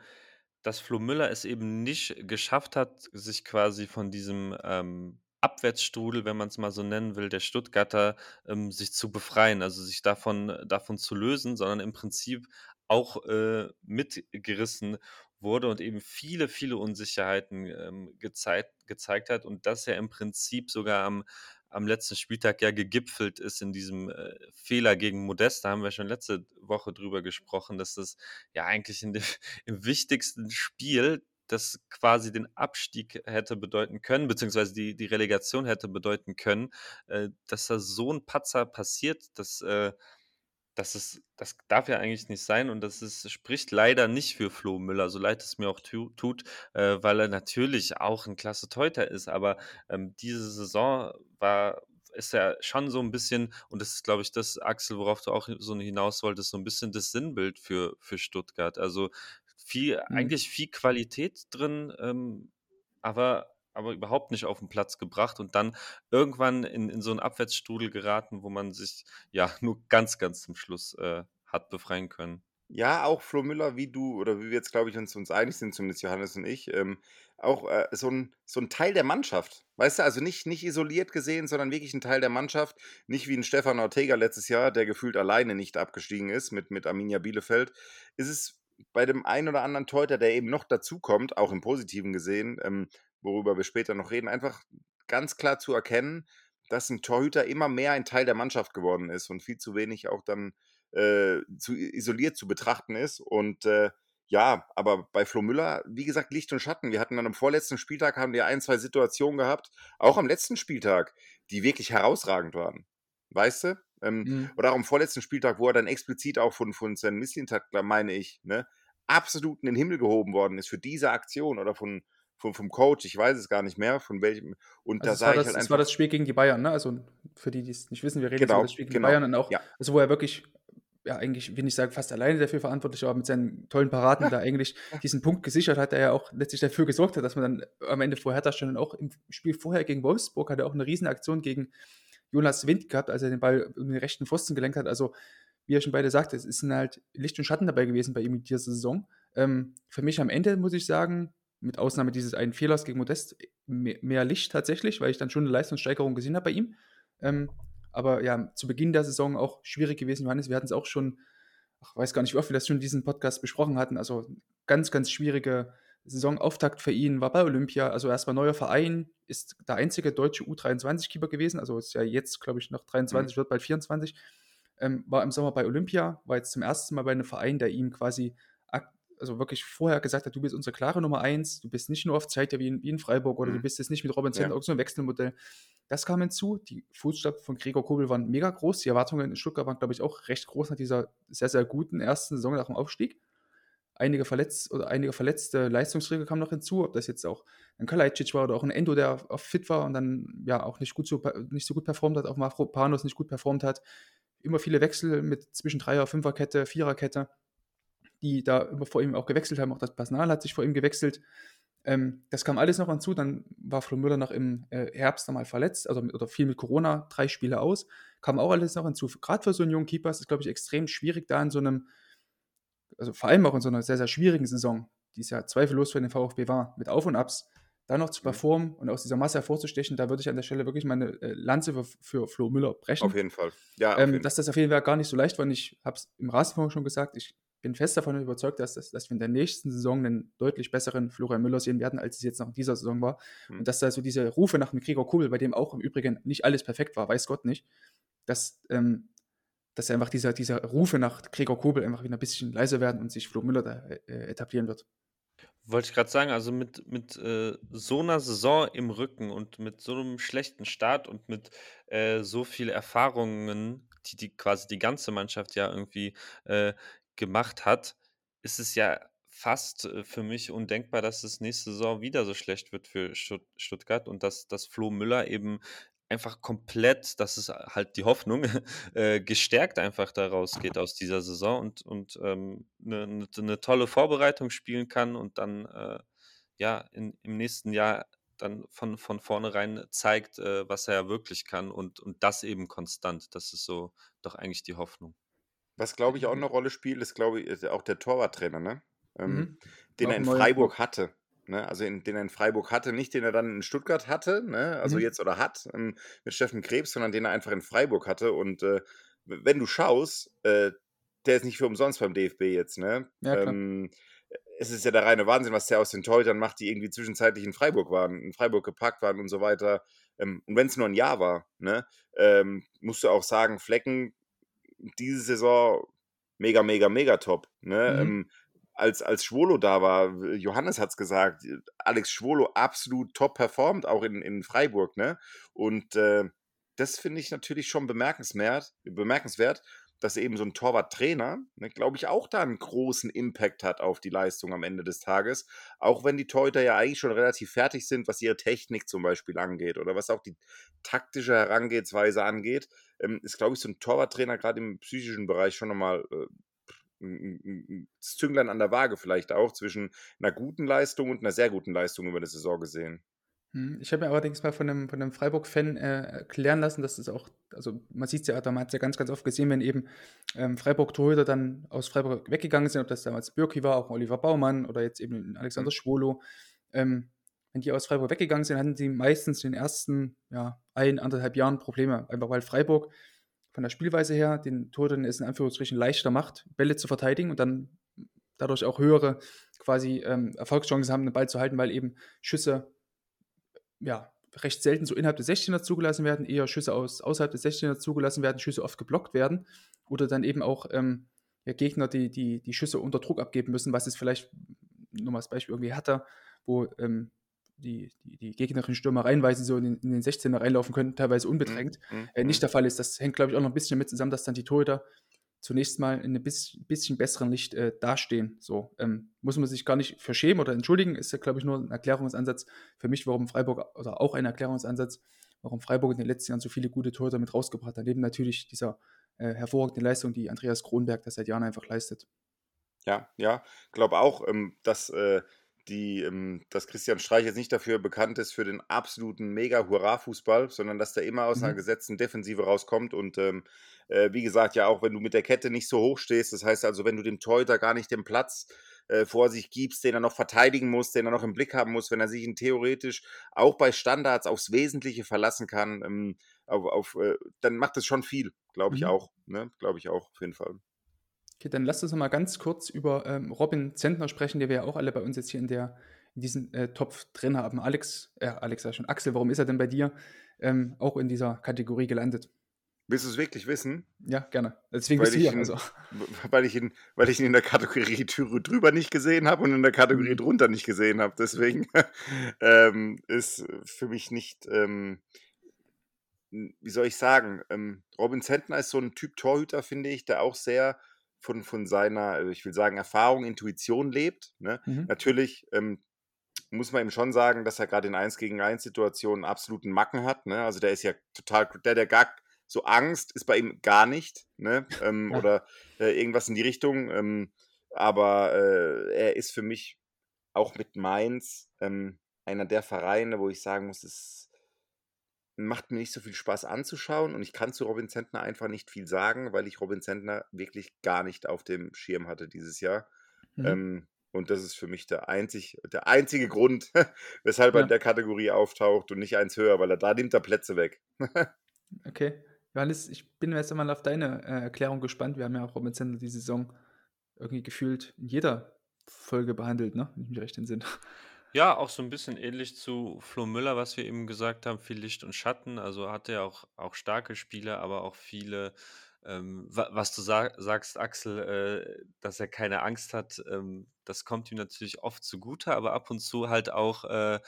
dass Flo Müller es eben nicht geschafft hat, sich quasi von diesem, ähm, Abwärtsstrudel, wenn man's mal so nennen will, der Stuttgarter, ähm, sich zu befreien, also sich davon davon zu lösen, sondern im Prinzip auch, äh, mitgerissen wurde und eben viele, viele Unsicherheiten, ähm, gezeigt gezeigt hat und das ja im Prinzip sogar am am letzten Spieltag ja gegipfelt ist in diesem, äh, Fehler gegen Modest. Da haben wir schon letzte Woche drüber gesprochen, dass das ja eigentlich in dem im wichtigsten Spiel, das quasi den Abstieg hätte bedeuten können, beziehungsweise die die Relegation hätte bedeuten können, äh, dass da so 'n Patzer passiert, dass, äh das ist das darf ja eigentlich nicht sein und das ist spricht leider nicht für Flo Müller, so leid es mir auch tu tut, äh, weil er natürlich auch 'n klasse Torhüter ist, aber, ähm, diese Saison war ist er schon so 'n bisschen und das ist, glaube ich, das, Axel, worauf du auch so hinaus wolltest, so 'n bisschen das Sinnbild für für Stuttgart. Also, viel Mhm. eigentlich viel Qualität drin, ähm, aber aber überhaupt nicht auf 'n Platz gebracht und dann irgendwann in in so 'n Abwärtsstrudel geraten, wo man sich, ja, nur ganz, ganz zum Schluss, äh, hat befreien können. Ja, auch Flo Müller, wie du oder wie wir jetzt, glaube ich, uns uns einig sind, zumindest Johannes und ich, ähm, auch, äh, so 'n so 'n Teil der Mannschaft. Weißt du, also nicht nicht isoliert gesehen, sondern wirklich 'n Teil der Mannschaft. Nicht wie 'n Stefan Ortega letztes Jahr, der gefühlt alleine nicht abgestiegen ist mit mit Arminia Bielefeld. Ist es bei dem einen oder anderen Torhüter, der eben noch dazukommt, auch im Positiven gesehen, ähm, worüber wir später noch reden, einfach ganz klar zu erkennen, dass 'n Torhüter immer mehr ein Teil der Mannschaft geworden ist und viel zu wenig auch dann, äh, zu isoliert zu betrachten ist. Und, äh, ja, aber bei Flo Müller, wie gesagt, Licht und Schatten. Wir hatten dann am vorletzten Spieltag haben wir 1, 2 Situationen gehabt, auch am letzten Spieltag, die wirklich herausragend waren. Weißt du? Ähm, Mhm. oder auch am vorletzten Spieltag, wo er dann explizit auch von von Sven Mislintat, meine ich, ne, absolut in den Himmel gehoben worden ist für diese Aktion oder von von vom Coach, ich weiß es gar nicht mehr, von welchem. Und Also, da es war sage ich das halt es war einfach das Spiel gegen die Bayern, ne? Also, für die, die's nicht wissen, wir reden jetzt über das Genau, Spiel gegen die genau. Bayern und auch Ja. also, wo er wirklich, ja, eigentlich, will nicht sagen, fast alleine dafür verantwortlich war, mit seinen tollen Paraden Ja, da eigentlich ja. diesen Punkt gesichert hat, der ja auch letztlich dafür gesorgt hat, dass man dann am Ende vor Hertha stand und auch im Spiel vorher gegen Wolfsburg hat er auch 'ne Riesenaktion gegen Jonas Wind gehabt, als er den Ball um den rechten Pfosten gelenkt hat. Also, wie ihr schon beide sagt, es sind halt Licht und Schatten dabei gewesen bei ihm in dieser Saison. Ähm, für mich am Ende muss ich sagen, mit Ausnahme dieses einen Fehlers gegen Modest, me mehr Licht tatsächlich, weil ich dann schon 'ne Leistungssteigerung gesehen habe bei ihm. Ähm, aber ja, zu Beginn der Saison auch schwierig gewesen. Johannes, wir hatten's auch schon ach, weiß gar nicht, wie oft wir das schon in diesem Podcast besprochen hatten. Also, ganz, ganz schwierige Saisonauftakt für ihn, war bei Olympia, also erst mal neuer Verein, ist der einzige deutsche U23-Keeper gewesen, also ist ja jetzt, glaube ich, noch Mhm. 23, wird bald 24. Ähm, war im Sommer bei Olympia, war jetzt zum 1. Mal bei 'nem Verein, der ihm quasi also wirklich vorher gesagt hat: „Du bist unsere klare Nummer 1. Du bist nicht nur auf Zeit wie in wie in Freiburg oder du Mhm. bist jetzt nicht mit Robin Zentner Ja. so 'n Wechselmodell.“ Das kam hinzu. Die Fußstapfen von Gregor Kobel waren mega groß. Die Erwartungen in Stuttgart waren, glaube ich, auch recht groß nach dieser sehr, sehr guten 1. Saison nach dem Aufstieg. Einige verletzt oder einige verletzte Leistungsträger kamen noch hinzu, ob das jetzt auch 'n Kalajdzic war oder auch 'n Endo, der auch fit war und dann, ja, auch nicht gut so nicht so gut performt hat, auch Mavropanos nicht gut performt hat. Immer viele Wechsel mit zwischen Dreier Fünferkette, Viererkette, die da immer vor ihm auch gewechselt haben. Auch das Personal hat sich vor ihm gewechselt. Ähm, das kam alles noch hinzu. Dann war Flo Müller noch im, äh, Herbst noch mal verletzt, also oder fiel mit Corona 3 Spiele aus. Kam auch alles noch hinzu. F grad für so 'n jungen Keeper ist es, glaube ich, extrem schwierig, da in so 'nem also vor allem auch in so 'ner sehr, sehr schwierigen Saison, die's ja zweifellos für den VfB war, mit Auf und Abs, da noch zu Mhm. performen und aus dieser Masse hervorzustechen, da würde ich an der Stelle wirklich meine, äh, Lanze für für Flo Müller Auf brechen. jeden Fall. Ja, auf Ähm, jeden dass das auf jeden Fall gar nicht so leicht war und ich habe es im Rasenfunk schon gesagt, ich bin fest davon überzeugt, dass das dass wir in der nächsten Saison 'nen deutlich besseren Florian Müller sehen werden, als es jetzt noch in dieser Saison war. Mhm. Und dass da so diese Rufe nach 'm Gregor Kobel, bei dem auch im Übrigen nicht alles perfekt war, weiß Gott nicht, dass, ähm dass einfach dieser dieser Rufe nach Gregor Kobel einfach wieder 'n bisschen leiser werden und sich Flo Müller da, äh, äh, etablieren wird. Wollte ich grad sagen, also mit mit, äh, so 'ner Saison im Rücken und mit so 'nem schlechten Start und mit, äh, so viel Erfahrungen, die die quasi die ganze Mannschaft ja irgendwie, äh, gemacht hat, ist es ja fast, äh, für mich undenkbar, dass es nächste Saison wieder so schlecht wird für Stutt Stuttgart und dass dass Flo Müller eben einfach komplett, das ist halt die Hoffnung, äh, gestärkt einfach da rausgeht aus dieser Saison und und, ähm, 'ne 'ne 'ne tolle Vorbereitung spielen kann und dann, äh, ja, in im nächsten Jahr dann von von vornherein zeigt, äh, was er ja wirklich kann und und das eben konstant. Das ist so doch eigentlich die Hoffnung. Was, glaube ich, auch 'ne Rolle spielt, ist, glaube ich auch der Torwarttrainer, ne? Ähm, Mhm. den Auch er in. Freiburg hatte, ne? Also, in den er in Freiburg hatte, nicht den er dann in Stuttgart hatte, ne, also Mhm. jetzt oder hat, ähm, mit Steffen Krebs, sondern den er einfach in Freiburg hatte und, äh, wenn du schaust, äh, der ist nicht für umsonst beim DFB jetzt, ne? Ja. Ähm, es ist ja der reine Wahnsinn, was der aus den Torhütern macht, die irgendwie zwischenzeitlich in Freiburg waren in Freiburg gepackt waren und so weiter. Ähm, und wenn's nur 'n Jahr war, ne, ähm, musst du auch sagen, Flecken diese Saison mega, mega, mega top, ne? Mhm. Ähm, als als Schwolo da war, Johannes hat's gesagt, äh, Alex Schwolo absolut top performt, auch in in Freiburg, ne? Und, äh, das finde ich natürlich schon bemerkenswert bemerkenswert, dass eben so 'n Torwarttrainer, ne, glaube ich, auch da 'n großen Impact hat auf die Leistung am Ende des Tages. Auch wenn die Torhüter ja eigentlich schon relativ fertig sind, was ihre Technik zum Beispiel angeht oder was auch die taktische Herangehensweise angeht, ähm, ist, glaube ich, so 'n Torwarttrainer grad im psychischen Bereich schon noch mal, äh, 'n 'n 'n 'n Zünglein an der Waage vielleicht auch zwischen 'ner guten Leistung und 'ner sehr guten Leistung über 'ne Saison gesehen. Mhm. Ich habe mir allerdings mal von 'nem von 'nem Freiburg-Fan, äh, erklären lassen, dass das auch also, man sieht's ja man hat's ja ganz, ganz oft gesehen, wenn eben, ähm, Freiburg-Torhüter dann aus Freiburg weggegangen sind, ob das damals Bürki war, auch Oliver Baumann oder jetzt eben 'n Mhm. Alexander Schwolo. Ähm, wenn die aus Freiburg weggegangen sind, hatten sie meistens in den ersten, ja, 1, 1 1/2 Jahren Probleme. Einfach weil Freiburg von der Spielweise her den Torhütern es in Anführungsstrichen leichter macht, Bälle zu verteidigen und dann dadurch auch höhere quasi, ähm, Erfolgschancen haben, den Ball zu halten, weil eben Schüsse ja, recht selten so innerhalb des 16er zugelassen werden, eher Schüsse aus außerhalb des 16er zugelassen werden, Schüsse oft geblockt werden oder dann eben auch, ähm, ja, Gegner, die die die Schüsse unter Druck abgeben müssen, was ist vielleicht nur mal als Beispiel irgendwie Hertha, wo, ähm, die die die gegnerischen Stürmer reihenweise so in den in den 16er reinlaufen können, teilweise Mhm, unbedrängt, mhm, äh, mhm. nicht der Fall ist. Das hängt, glaube ich, auch noch 'n bisschen damit zusammen, dass dann die Torhüter zunächst mal in 'nem biss bisschen besseren Licht, äh, dastehen, so. Ähm, muss man sich gar nicht für schämen oder entschuldigen, ist ja, glaube ich, nur 'n Erklärungsansatz für mich, warum Freiburg oder auch ein Erklärungsansatz, warum Freiburg in den letzten Jahren so viele gute Torhüter mit rausgebracht hat, neben natürlich dieser, äh, hervorragenden Leistung, die Andreas Kronberg da seit Jahren einfach leistet. Ja, ja, glaube auch, ähm, dass, äh, die ähm, dass Christian Streich jetzt nicht dafür bekannt ist für den absoluten Mega-Hurra-Fußball, sondern dass der immer aus 'ner Mhm. gesetzten Defensive rauskommt und, ähm, äh, wie gesagt, ja auch wenn du mit der Kette nicht so hoch stehst, das heißt also, wenn du dem Torhüter gar nicht den Platz, äh, vor sich gibst, den er noch verteidigen muss, den er noch im Blick haben muss, wenn er sich ihn theoretisch auch bei Standards aufs Wesentliche verlassen kann, ähm, auf auf, äh dann macht das schon viel, glaube ich Mhm. auch, ne? Glaube ich auch, auf jeden Fall. Okay, dann lasst uns noch mal ganz kurz über, ähm, Robin Zentner sprechen, den wir ja auch alle bei uns jetzt hier in der in diesem, äh, Topf drin haben. Alex äh, Alex ich schon. Axel, warum ist er denn bei dir, ähm, auch in dieser Kategorie gelandet? Willst du's wirklich wissen? Ja, gerne. Deswegen Weil bist du ich hier, ihn also. weil ich ihn weil ich ihn in der Kategorie drü drüber nicht gesehen habe und in der Kategorie Mhm. drunter nicht gesehen habe. Deswegen, ähm, ist für mich nicht, ähm hm, wie soll ich sagen, ähm, Robin Zentner ist so 'n Typ Torhüter, finde ich, der auch sehr von von seiner, äh, ich will sagen, Erfahrung, Intuition lebt, ne? Mhm. Natürlich, ähm, muss man ihm schon sagen, dass er grad in Eins-gegen-Eins-Situationen absoluten Macken hat, ne? Also, der ist ja total der ja gar so Angst ist bei ihm gar nicht, ne? Ähm, Ja. oder, äh, irgendwas in die Richtung, ähm, aber, äh, er ist für mich auch mit Mainz, ähm, einer der Vereine, wo ich sagen muss, es macht mir nicht so viel Spaß anzuschauen und ich kann zu Robin Zentner einfach nicht viel sagen, weil ich Robin Zentner wirklich gar nicht auf dem Schirm hatte dieses Jahr. Mhm. Ähm, und das ist für mich der einzig der einzige Grund, weshalb er in Ja. der Kategorie auftaucht und nicht eins höher, weil er da nimmt er Plätze weg. Okay. Johannes, ich bin jetzt einmal auf deine, äh, Erklärung gespannt. Wir haben ja auch Robin Zentner die Saison irgendwie gefühlt in jeder Folge behandelt, ne, wenn ich mich recht entsinne. Ja, auch so 'n bisschen ähnlich zu Flo Müller, was wir eben gesagt haben, viel Licht und Schatten. Also, hatte er auch auch starke Spiele, aber auch viele, ähm wa was du sa sagst, Axel, äh, dass er keine Angst hat, ähm, das kommt ihm natürlich oft zugute, aber ab und zu halt auch, äh,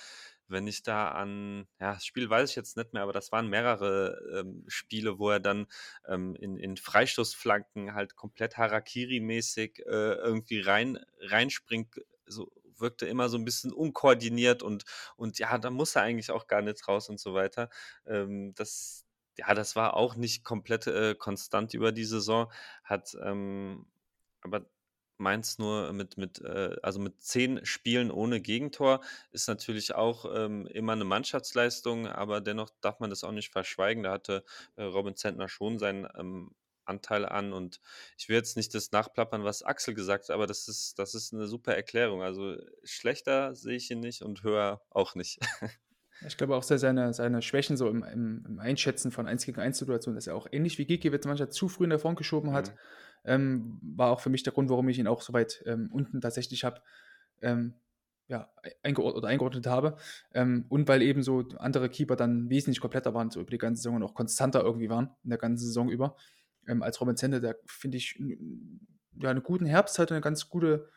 wenn ich da an ja, das Spiel weiß ich jetzt nicht mehr, aber das waren mehrere, ähm, Spiele, wo er dann, ähm, in in Freistoßflanken halt komplett Harakiri-mäßig, äh, irgendwie rein reinspringt, so wirkte immer so ein bisschen unkoordiniert und und ja, da muss er eigentlich auch gar nicht raus und so weiter. Ähm, das ja, das war auch nicht komplett, äh, konstant über die Saison, hat, ähm aber Mainz nur mit mit, äh also mit 10 Spielen ohne Gegentor ist natürlich auch, ähm, immer eine Mannschaftsleistung, aber dennoch darf man das auch nicht verschweigen. Da hatte, äh, Robin Zentner schon seinen, ähm, Anteil an und ich will jetzt nicht das nachplappern, was Axel gesagt hat, aber das ist das ist 'ne super Erklärung. Also, schlechter sehe ich ihn nicht und höher auch nicht. Ich glaube auch, seine seine Schwächen so im im im Einschätzen von Eins-gegen-eins-Situationen, dass er auch ähnlich wie Gikiewicz manchmal zu früh in der Front geschoben hat, Mhm. ähm, war auch für mich der Grund, warum ich ihn auch so weit, ähm, unten tatsächlich habe, ähm, ja, ei eingeord oder eingeordnet habe. Ähm, und weil eben so andere Keeper dann wesentlich kompletter waren, so über die ganze Saison und auch konstanter irgendwie waren in der ganzen Saison über, ähm, als Robin Zentner, der finde ich, ja, 'ne guten Herbst hatte, 'ne ganz gute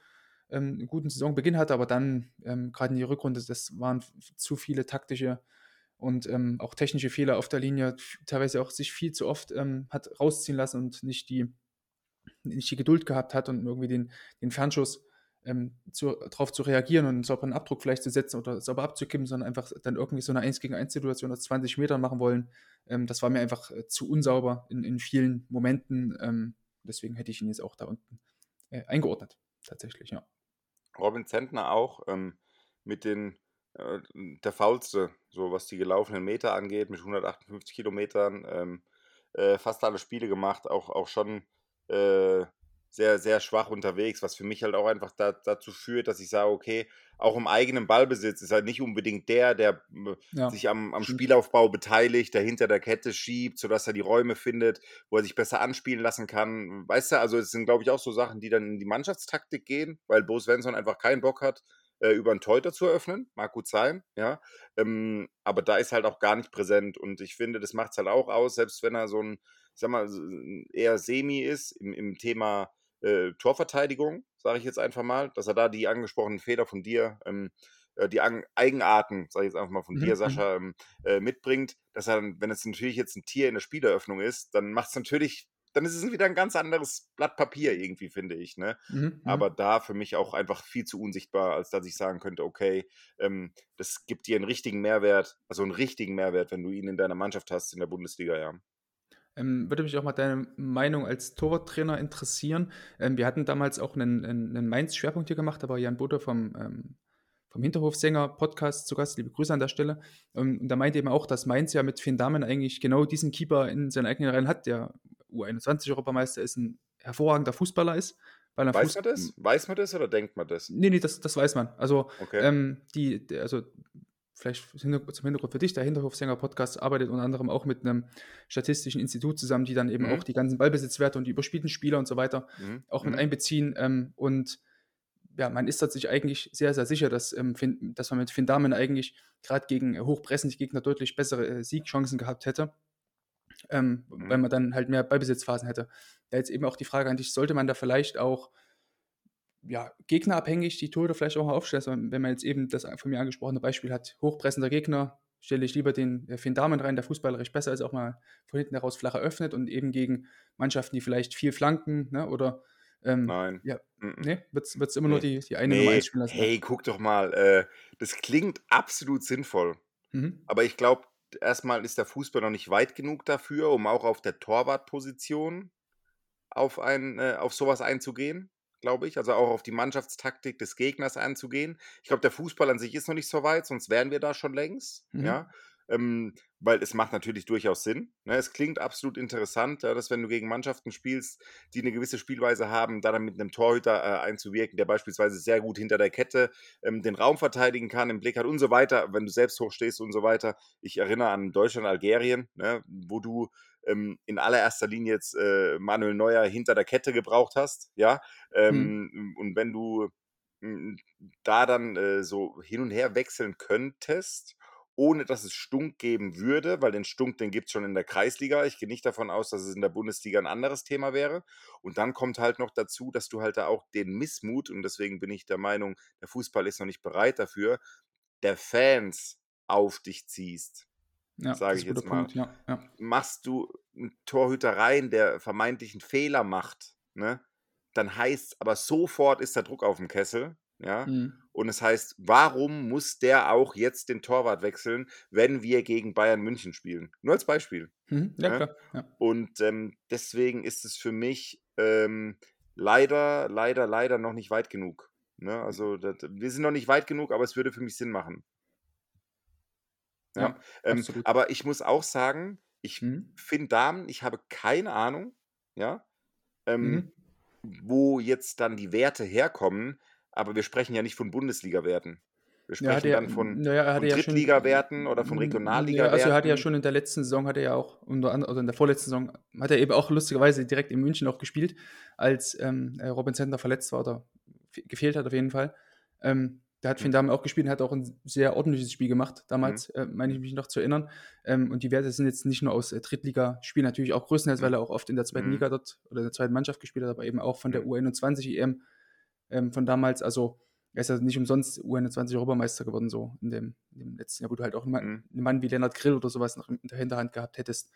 ähm, 'n guten Saisonbeginn hatte, aber dann, ähm, grad in die Rückrunde, das waren zu viele taktische und, ähm, auch technische Fehler auf der Linie, teilweise auch sich viel zu oft, ähm, hat rausziehen lassen und nicht die nicht die Geduld gehabt hat und irgendwie den den Fernschuss, ähm, zu drauf zu reagieren und 'n sauberen Abdruck vielleicht zu setzen oder sauber abzukippen, sondern einfach dann irgendwie so 'ne Eins-gegen-eins-Situation aus 20 Metern machen wollen. Ähm, das war mir einfach, äh, zu unsauber in in vielen Momenten. Ähm, deswegen hätte ich ihn jetzt auch da unten, äh, eingeordnet, tatsächlich, ja. Robin Zentner auch, ähm, mit den äh, der faulste, so was die gelaufenen Meter angeht, mit 158 Kilometern, ähm, äh, fast alle Spiele gemacht, auch auch schon, äh, sehr, sehr schwach unterwegs, was für mich halt auch einfach da dazu führt, dass ich sage: „Okay, auch im eigenen Ballbesitz ist er nicht unbedingt der, der, m Ja, sich am am. Spielaufbau beteiligt, der hinter der Kette schiebt, sodass er die Räume findet, wo er sich besser anspielen lassen kann.“ Weißt du, also es sind, glaube ich, auch so Sachen, die dann in die Mannschaftstaktik gehen, weil Bo Svensson einfach keinen Bock hat, äh, über 'n Torhüter zu eröffnen. Mag gut sein, ja. Ähm, aber da ist halt auch gar nicht präsent und ich finde, das macht's halt auch aus, selbst wenn er so 'n, ich sage mal, eher semi ist im im Thema, äh, Torverteidigung, sage ich jetzt einfach mal, dass er da die angesprochenen Fehler von dir, ähm, äh, die An Eigenarten, sage ich jetzt einfach mal von dir, Mhm, mhm. Sascha, ähm, äh, mitbringt, dass er dann wenn es natürlich jetzt 'n Tier in der Spieleröffnung ist, dann macht's natürlich dann ist es wieder 'n ganz anderes Blatt Papier irgendwie, finde ich, ne? Mhm, Aber mhm. da für mich auch einfach viel zu unsichtbar, als dass ich sagen könnte: „Okay, ähm, das gibt dir 'n richtigen Mehrwert, also 'n richtigen Mehrwert, wenn du ihn in deiner Mannschaft hast in der Bundesliga“, ja. Ähm, würde mich auch mal deine Meinung als Torwarttrainer interessieren. Ähm, wir hatten damals auch 'nen 'nen 'nen Mainz-Schwerpunkt hier gemacht, da war Jan Botha vom, ähm vom Hinterhofsänger-Podcast zu Gast. Liebe Grüße an der Stelle. Ähm, und der meinte eben auch, dass Mainz ja mit Finn Dahmen eigentlich genau diesen Keeper in seinen eigenen Reihen hat, der U21-Europameister ist, 'n hervorragender Fußballer ist, Weiß man Fuß das? Weiß man das oder denkt man das? Ne, ne, das das weiß man. Also, Okay. ähm, die also, vielleicht zum Hintergrund für dich, der Hinterhofsänger-Podcast arbeitet unter anderem auch mit 'nem statistischen Institut zusammen, die dann eben auch Mhm. die ganzen Ballbesitzwerte und die überspielten Spieler und so weiter Mhm, auch mit mhm. einbeziehen. Ähm, und ja, man ist sich eigentlich sehr, sehr sicher, dass, ähm, Finn dass man mit Finn Dahmen eigentlich grad gegen hochpressende Gegner deutlich bessere, äh, Siegchancen gehabt hätte, ähm, weil Mhm. man dann halt mehr Ballbesitzphasen hätte. Da jetzt eben auch die Frage an dich: Sollte man da vielleicht auch ja, gegnerabhängig die Torhüter vielleicht auch? Also, wenn man jetzt eben das von mir angesprochene Beispiel hat, hochpressender Gegner, stelle ich lieber den, äh, Finn Dahmen rein, der fußballerisch besser ist, auch mal von hinten heraus flach eröffnet und eben gegen Mannschaften, die vielleicht viel flanken, ne, oder, ähm, Nein. ja, ne? Wird's wird's immer nur Ne. die die eine Nummer 1 Ne, spielen lassen, hey, guck doch mal, äh, das klingt absolut sinnvoll. Mhm. Aber ich glaube, erst mal ist der Fußball noch nicht weit genug dafür, um auch auf der Torwartposition auf ein äh, auf so was einzugehen, glaube ich. Also, auch auf die Mannschaftstaktik des Gegners einzugehen. Ich glaube, der Fußball an sich ist noch nicht so weit, sonst wären wir da schon längst, ja? Mhm. Ähm, weil es macht natürlich durchaus Sinn, ne? Es klingt absolut interessant, ja, dass wenn du gegen Mannschaften spielst, die 'ne gewisse Spielweise haben, da dann mit 'nem Torhüter, äh, einzuwirken, der beispielsweise sehr gut hinter der Kette, ähm, den Raum verteidigen kann, im Blick hat und so weiter, wenn du selbst hoch stehst und so weiter. Ich erinnere an Deutschland, Algerien, ne, wo du, ähm, in allererster Linie jetzt, äh, Manuel Neuer hinter der Kette gebraucht hast, ja? Ähm, und wenn du, hm, da dann, äh, so hin und her wechseln könntest, ohne dass es Stunk geben würde, weil den Stunk, den gibt's schon in der Kreisliga. Ich gehe nicht davon aus, dass es in der Bundesliga 'n anderes Thema wäre. Und dann kommt halt noch dazu, dass du halt da auch den Missmut und deswegen bin ich der Meinung, der Fußball ist noch nicht bereit dafür, der Fans auf dich ziehst, Ja, sage ich jetzt mal. Punkt, ja, ja. Machst du 'n Torhüter rein, der vermeintlich 'n Fehler macht, ne, dann heißt's aber sofort ist da Druck aufm Kessel, ja? Mhm. Und es heißt, warum muss der auch jetzt den Torwart wechseln, wenn wir gegen Bayern München spielen? Nur als Beispiel. Mhm. Ja, Ne? klar. Ja. Und ähm, deswegen ist es für mich ähm, leider, leider, leider noch nicht weit genug. Ne? Also das, wir sind noch nicht weit genug, aber es würde für mich Sinn machen. Ja. Ja, Ähm, aber ich muss auch sagen, ich Mhm. finde Damen, ich habe keine Ahnung, ja, ähm, Mhm. wo jetzt dann die Werte herkommen, aber wir sprechen ja nicht von Bundesliga-Werten. Wir sprechen ja, dann von, naja, von Drittliga-Werten oder von Regionalliga-Werten. Ja, also er hat ja schon in der letzten Saison, hat er ja auch, oder in der vorletzten Saison, hat er eben auch lustigerweise direkt in München auch gespielt, als ähm, äh, Robin Center verletzt war oder gefehlt hat auf jeden Fall. Ähm, da hat mhm. den Damen auch gespielt und hat auch ein sehr ordentliches Spiel gemacht, damals, mhm. äh, meine ich mich noch zu erinnern. Ähm, und die Werte sind jetzt nicht nur aus äh, Drittliga-Spielen natürlich auch größtenteils, mhm. weil er auch oft in der zweiten mhm. Liga dort oder in der zweiten Mannschaft gespielt hat, aber eben auch von der mhm. U21-EM ähm, von damals. Also, er ist ja nicht umsonst U21 Europameister geworden so in dem in dem letzten Jahr, wo du halt auch 'n Mann Mhm. 'n Mann wie Lennart Grill oder so was noch in der Hinterhand gehabt hättest.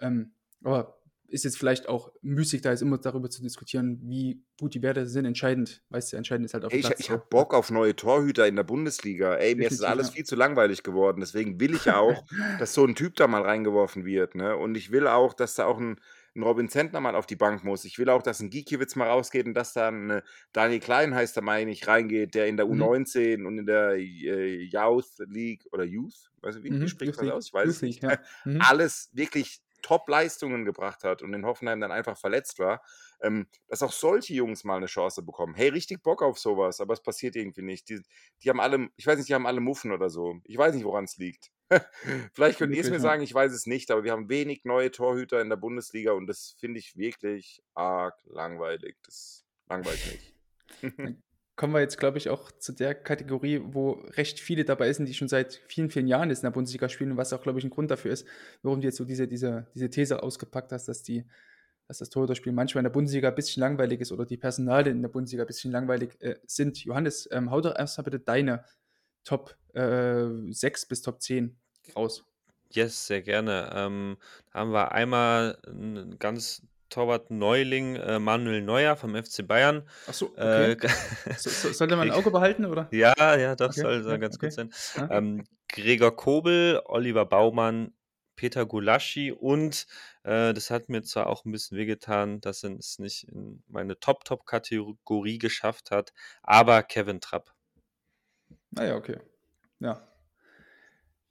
Ähm, aber ist jetzt vielleicht auch müßig, da jetzt immer darüber zu diskutieren, wie gut die Werte sind. Entscheidend weißt du, entscheidend ist halt Ey, dem ich ich habe? Bock auf neue Torhüter in der Bundesliga. Ey, mir ist das alles viel zu langweilig geworden. Deswegen will ich ja auch, dass so 'n Typ da mal reingeworfen wird, ne? Und ich will auch, dass da auch 'n 'n Robin Zentner mal auf die Bank muss. Ich will auch, dass 'n Gikiewicz mal rausgeht und dass da 'n, äh, Daniel Klein heißt er, meine ich, reingeht, der in der Mhm. U19 und in der, äh, Youth League oder Youth? Weißt du, wie wie Mhm. spricht man das aus? Ich weiß es nicht. ja. Mhm. Alles wirklich Top-Leistungen gebracht hat und in Hoffenheim dann einfach verletzt war, ähm, dass auch solche Jungs mal 'ne Chance bekommen. Hey, richtig Bock auf so was, aber es passiert irgendwie nicht. Die die haben alle ich weiß nicht, die haben alle Muffen oder so. Ich weiß nicht, woran's liegt. Vielleicht könnt ihr's Möglich, mir sagen, ich weiß es nicht, aber wir haben wenig neue Torhüter in der Bundesliga und das finde ich wirklich arg langweilig. Das langweilt mich. Kommen wir jetzt, glaube ich, auch zu der Kategorie, wo recht viele dabei sind, die schon seit vielen, vielen Jahren jetzt in der Bundesliga spielen was auch, glaube ich, 'n Grund dafür ist, warum du jetzt so diese diese diese These ausgepackt hast, dass die dass das Torhüterspiel manchmal in der Bundesliga bisschen langweilig ist oder die Personalien in der Bundesliga bisschen langweilig, äh, sind. Johannes, ähm, hau doch erst mal bitte deine Top, äh, 6 bis Top 10 raus. Yes, sehr gerne. Ähm, da haben wir einmal 'n ganz Torwart-Neuling, äh, Manuel Neuer vom FC Bayern. Ach so, Äh, okay. So so sollte man 'n Greg Auge behalten, oder? ja, ja, doch, Okay, soll soll ja, ganz gut okay. sein. Ja. Ähm, Gregor Kobel, Oliver Baumann, Peter Gulaschi und, äh, das hat mir zwar auch 'n bisschen wehgetan, dass er es nicht in meine Top-Top-Kategorie geschafft hat, aber Kevin Trapp. Ah ja, okay. Ja.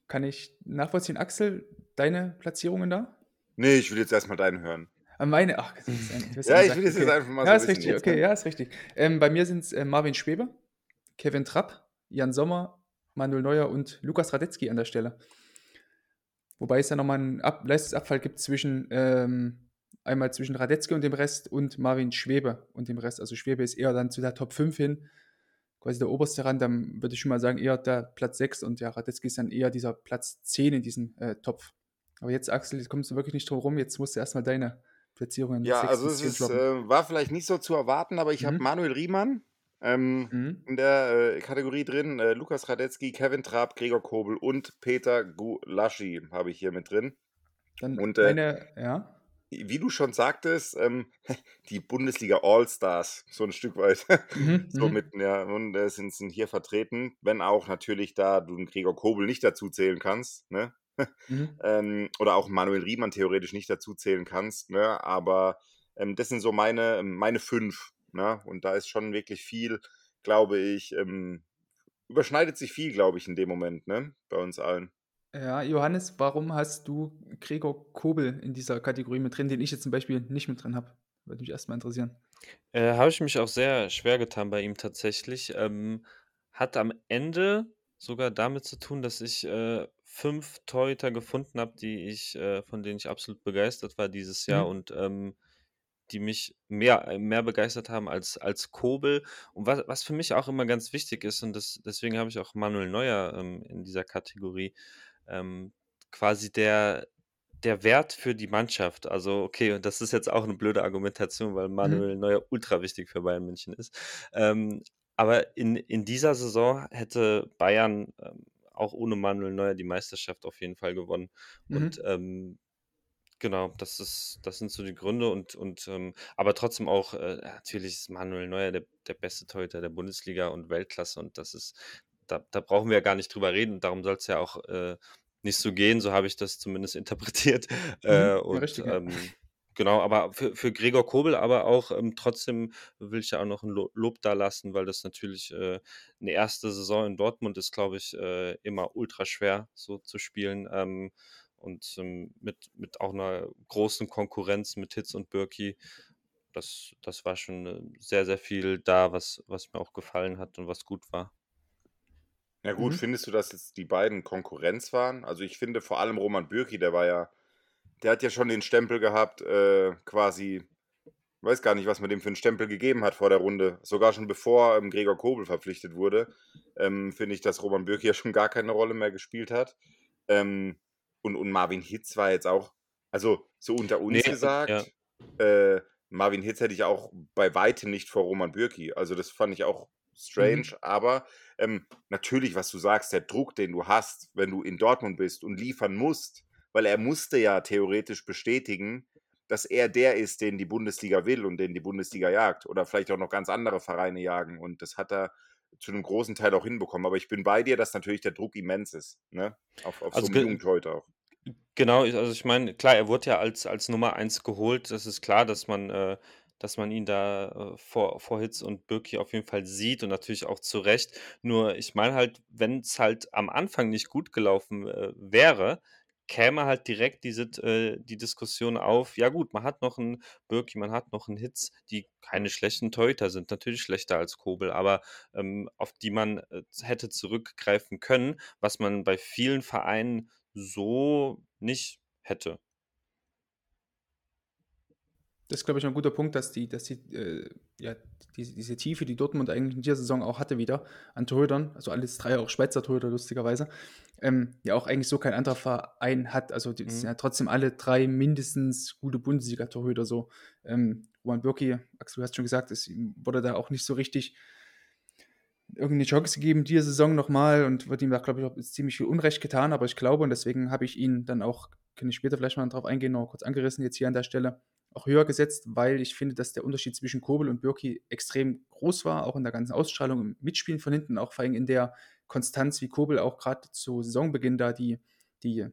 Kann ich nachvollziehen. Axel, deine Platzierungen da? Ne, ich will jetzt erst mal deinen hören. Meine ach, du hast ein du hast Ja, ich will das jetzt okay. einfach mal so Ja, 'n ist richtig, jetzt, okay, ja, ist richtig. Ähm, bei mir sind's, äh, Marvin Schwebe, Kevin Trapp, Jan Sommer, Manuel Neuer und Lukas Radetzky an der Stelle. Wobei es da noch mal 'n Ab Leistungsabfall gibt zwischen ähm, einmal zwischen Radetzky und dem Rest und Marvin Schwebe und dem Rest. Also, Schwebe ist eher dann zu der Top 5 hin, quasi der oberste Rand. Dann würde ich schon mal sagen, eher der Platz 6 und ja, Radetzky ist dann eher dieser Platz 10 in diesem, äh, Topf. Aber jetzt, Axel, jetzt kommst du wirklich nicht drum rum. Jetzt musst du erst mal deine Platzierungen Ja, 6 also es 10 ist, äh war vielleicht nicht so zu erwarten, aber ich habe Mhm. Manuel Riemann, ähm, Mhm. in der, äh, Kategorie drin, äh, Lukas Radetzky, Kevin Trapp, Gregor Kobel und Peter Gulaschi habe ich hier mit drin. Dann Und, äh meine ja? wie du schon sagtest, ähm, die Bundesliga All-Stars, so 'n Stück weit, Mhm, so mhm. mitten, ja, und, äh, sind sind hier vertreten, wenn auch natürlich da du Gregor Kobel nicht dazu zählen kannst, ne? Mhm. Ähm, oder auch Manuel Riemann theoretisch nicht dazu zählen kannst, ne? Aber, ähm, das sind so meine meine 5, ne? Und da ist schon wirklich viel, glaube ich ähm, überschneidet sich viel, glaube ich, in dem Moment, ne, bei uns allen. Ja, Johannes, warum hast du Gregor Kobel in dieser Kategorie mit drin, den ich jetzt zum Beispiel nicht mit drin habe? Würde mich erst mal interessieren. Äh, habe ich mich auch sehr schwer getan bei ihm tatsächlich. Ähm, hat am Ende sogar damit zu tun, dass ich, äh, 5 Torhüter gefunden habe, die ich äh, von denen ich absolut begeistert war dieses Jahr Mhm. und, ähm, die mich mehr äh, mehr begeistert haben als als Kobel. Und was was für mich auch immer ganz wichtig ist und das deswegen habe ich auch Manuel Neuer, ähm, in dieser Kategorie, ähm, quasi der der Wert für die Mannschaft. Also, okay, und das ist jetzt auch 'ne blöde Argumentation, weil Mhm. Manuel Neuer ultra wichtig für Bayern München ist. Ähm, aber in in dieser Saison hätte Bayern, ähm, auch ohne Manuel Neuer die Meisterschaft auf jeden Fall gewonnen. Und, Mhm. ähm, Genau, das ist das sind so die Gründe und und, ähm aber trotzdem auch, äh, natürlich ist Manuel Neuer der der beste Torhüter der Bundesliga und Weltklasse und das ist da da brauchen wir ja gar nicht drüber reden. Darum soll's ja auch, äh, nicht so gehen, so habe ich das zumindest interpretiert. Äh, Mhm. Ja, und, richtig, ja. ähm, genau, aber für für Gregor Kobel aber auch, ähm, trotzdem will ich ja auch noch 'n Lo Lob dalassen, weil das natürlich, äh, 'ne 1. Saison in Dortmund ist, glaube ich, äh, immer ultraschwer so zu spielen, ähm, und, ähm, mit mit auch 'ner großen Konkurrenz mit Hitz und Bürki. Das das war schon, äh, sehr, sehr viel da, was was mir auch gefallen hat und was gut war. Ja gut, Mhm. findest du, dass jetzt die beiden Konkurrenz waren? Also, ich finde vor allem Roman Bürki, der war ja der hat ja schon den Stempel gehabt, äh, quasi weiß gar nicht, was man dem für 'n Stempel gegeben hat vor der Runde. Sogar schon bevor, ähm, Gregor Kobel verpflichtet wurde, ähm, finde ich, dass Roman Bürki ja schon gar keine Rolle mehr gespielt hat. Ähm, und und Marvin Hitz war jetzt auch also, so unter uns ja. gesagt, äh, Marvin Hitz hätte ich auch bei Weitem nicht vor Roman Bürki. Also, das fand ich auch Mhm. strange, aber, ähm, natürlich, was du sagst, der Druck, den du hast, wenn du in Dortmund bist und liefern musst, weil er musste ja theoretisch bestätigen, dass er der ist, den die Bundesliga will und den die Bundesliga jagt oder vielleicht auch noch ganz andere Vereine jagen und das hat er zu 'nem großen Teil auch hinbekommen. Aber ich bin bei dir, dass natürlich der Druck immens ist, ne, auf auf so Also, ge jungen Torhüter auch. genau, also, ich meine, klar, er wurde ja als als Nummer 1 geholt. Das ist klar, dass man äh, dass man ihn da, äh, vor vor Hitz und Bürki auf jeden Fall sieht und natürlich auch zu Recht. Nur ich meine halt, wenn's halt am Anfang nicht gut gelaufen, äh, wäre, käme halt direkt diese äh, die Diskussion auf: Ja gut, man hat noch 'n Bürki, man hat noch 'n Hitz, die keine schlechten Torhüter sind, natürlich schlechter als Kobel, aber, ähm, auf die man, äh, hätte zurückgreifen können, was man bei vielen Vereinen so nicht hätte. Das ist, glaube ich, 'n guter Punkt, dass die dass die, äh, ja, diese diese Tiefe, die Dortmund eigentlich in dieser Saison auch hatte wieder an Torhütern, also, alles 3 auch Schweizer Torhüter lustigerweise, ähm, ja auch eigentlich so kein anderer Verein hat. Also, die sind Mhm. ja trotzdem alle 3 mindestens gute Bundesliga-Torhüter so. Ähm, Roman Bürki, Axel, du hast schon gesagt, es wurde da auch nicht so richtig irgend 'ne Chance gegeben diese Saison noch mal und wird ihm da, glaube ich, auch ziemlich viel Unrecht getan. Aber ich glaube und deswegen habe ich ihn dann auch kann ich später vielleicht mal drauf eingehen, noch kurz angerissen jetzt hier an der Stelle, auch höher gesetzt, weil ich finde, dass der Unterschied zwischen Kobel und Bürki extrem groß war, auch in der ganzen Ausstrahlung, im Mitspielen von hinten, auch vor allem in der Konstanz, wie Kobel auch grad zu Saisonbeginn da die die,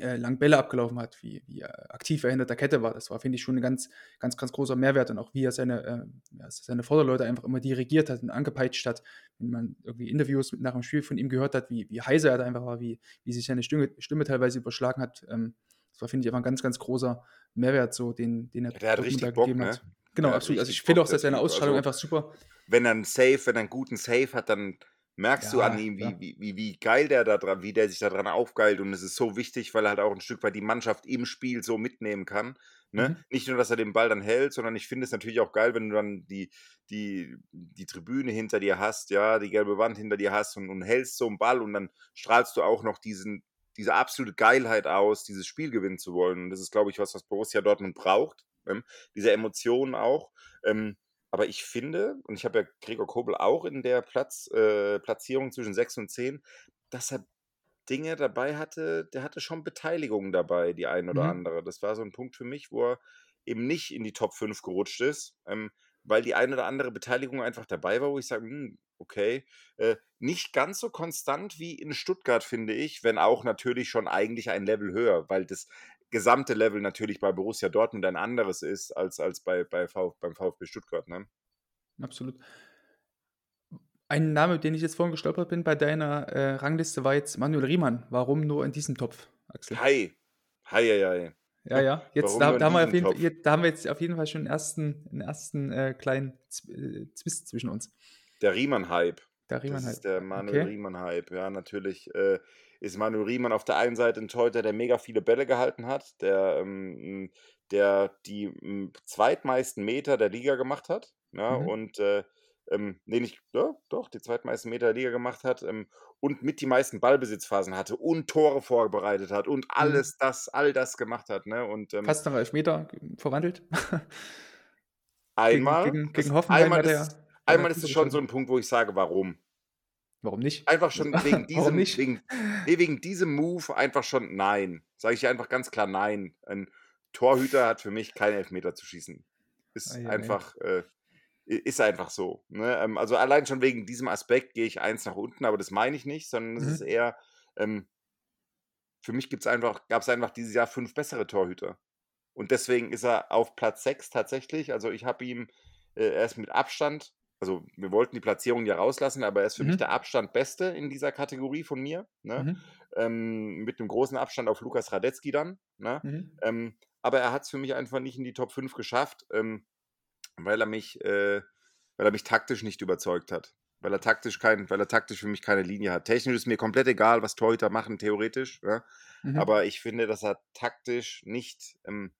äh, langen Bälle abgelaufen hat, wie wie, äh, aktiv er hinter der Kette war. Das war, finde ich, schon 'n ganz ganz ganz großer Mehrwert und auch wie er seine, äh ja, seine Vorderleute einfach immer dirigiert hat und angepeitscht hat. Wenn man irgendwie Interviews nach dem Spiel von ihm gehört hat, wie wie heiser er da einfach war, wie wie sich seine Stimme Stimme teilweise überschlagen hat. Ähm, war, finde ich, einfach 'n ganz, ganz großer Mehrwert so, den den er Ja, der hat richtig Bock, gegeben ne? hat. Genau, Der absolut. Also, ich finde auch, dass seine. Ausstrahlung Also, einfach super wenn er 'n Save wenn er 'n guten Save hat, dann merkst du an Ja, ihm, wie wie wie wie geil der da dran wie der sich da dran aufgeilt und es ist so wichtig, weil er halt auch 'n Stück weit die Mannschaft im Spiel so mitnehmen kann, ne? Mhm. Nicht nur, dass er den Ball dann hält, sondern ich finde es natürlich auch geil, wenn du dann die die die Tribüne hinter dir hast, ja, die gelbe Wand hinter dir hast und und hältst so 'n Ball und dann strahlst du auch noch diesen diese absolute Geilheit aus, dieses Spiel gewinnen zu wollen. Und das ist, glaube ich, was, was Borussia Dortmund braucht, ähm, diese Emotionen auch. Ähm, aber ich finde und ich habe ja Gregor Kobel auch in der Platz äh, Platzierung zwischen 6 und 10, dass er Dinge dabei hatte der hatte schon Beteiligung dabei, die ein oder Mhm. andere. Das war so 'n Punkt für mich, wo er eben nicht in die Top 5 gerutscht ist, ähm, weil die ein oder andere Beteiligung einfach dabei war, wo ich sage: „Hm, okay.“ Äh, nicht ganz so konstant wie in Stuttgart, finde ich, wenn auch natürlich schon eigentlich ein Level höher, weil das gesamte Level natürlich bei Borussia Dortmund ein anderes ist als als bei bei V beim VfB Stuttgart, ne? Absolut. Ein Name, den ich jetzt vorhin gestolpert bin bei deiner, äh, Rangliste, war jetzt Manuel Riemann. Warum nur in diesem Topf, Axel? Hei. Hei, hei, hei. Ja, ja. Jetzt da da haben wir auf jeden Fall Topf? j da haben wir jetzt auf jeden Fall schon 'n ersten 'n ersten, äh, kleinen äh, Zwist zwischen uns. Der Riemann-Hype. Der Das Riemann-Hype. ist der Manuel Okay. Riemann-Hype. Ja, natürlich, äh, ist Manuel Riemann auf der einen Seite 'n Torhüter, der mega viele Bälle gehalten hat, der, ähm, hm der die, zweitmeisten Meter der Liga gemacht hat, ne? Mhm. Und, äh, ähm ne, nicht ja, doch, die zweitmeisten Meter der Liga gemacht hat, ähm, und mit die meisten Ballbesitzphasen hatte und Tore vorbereitet hat und Mhm. alles das all das gemacht hat, ne? Und, ähm Fast noch Elfmeter verwandelt. Gegen Einmal. gegen Das gegen Hoffenheim einmal ist er einmal ist es schon so geschossen. 'n Punkt, wo ich sage: „Warum?“ Warum nicht? Einfach schon wegen warum diesem nicht? wegen ne, wegen diesem Move einfach schon nein. Sage ich einfach ganz klar nein. Ein Torhüter hat für mich keinen Elfmeter zu schießen. Ist ei, ei. einfach, äh i ist einfach so, ne? Ähm, also, allein schon wegen diesem Aspekt gehe ich eins nach unten, aber das meine ich nicht, sondern es ist Mhm. eher, ähm für mich gibt's einfach gab's einfach dieses Jahr 5 bessere Torhüter. Und deswegen ist er auf Platz 6 tatsächlich. Also, ich habe ihm äh, er ist mit Abstand also, wir wollten die Platzierung ja rauslassen, aber er ist für mich Mhm. der Abstand Beste in dieser Kategorie von mir, ne? Mhm. Ähm, mit 'nem großen Abstand auf Lukas Radetzky dann, ne? Mhm. Ähm, aber er hat's für mich einfach nicht in die Top 5 geschafft, ähm, weil er mich äh, weil er mich taktisch nicht überzeugt hat. Weil er taktisch kein weil er taktisch für mich keine Linie hat. Technisch ist mir komplett egal, was Torhüter machen, theoretisch, ja? Mhm. Aber ich finde, dass er taktisch nicht, ähm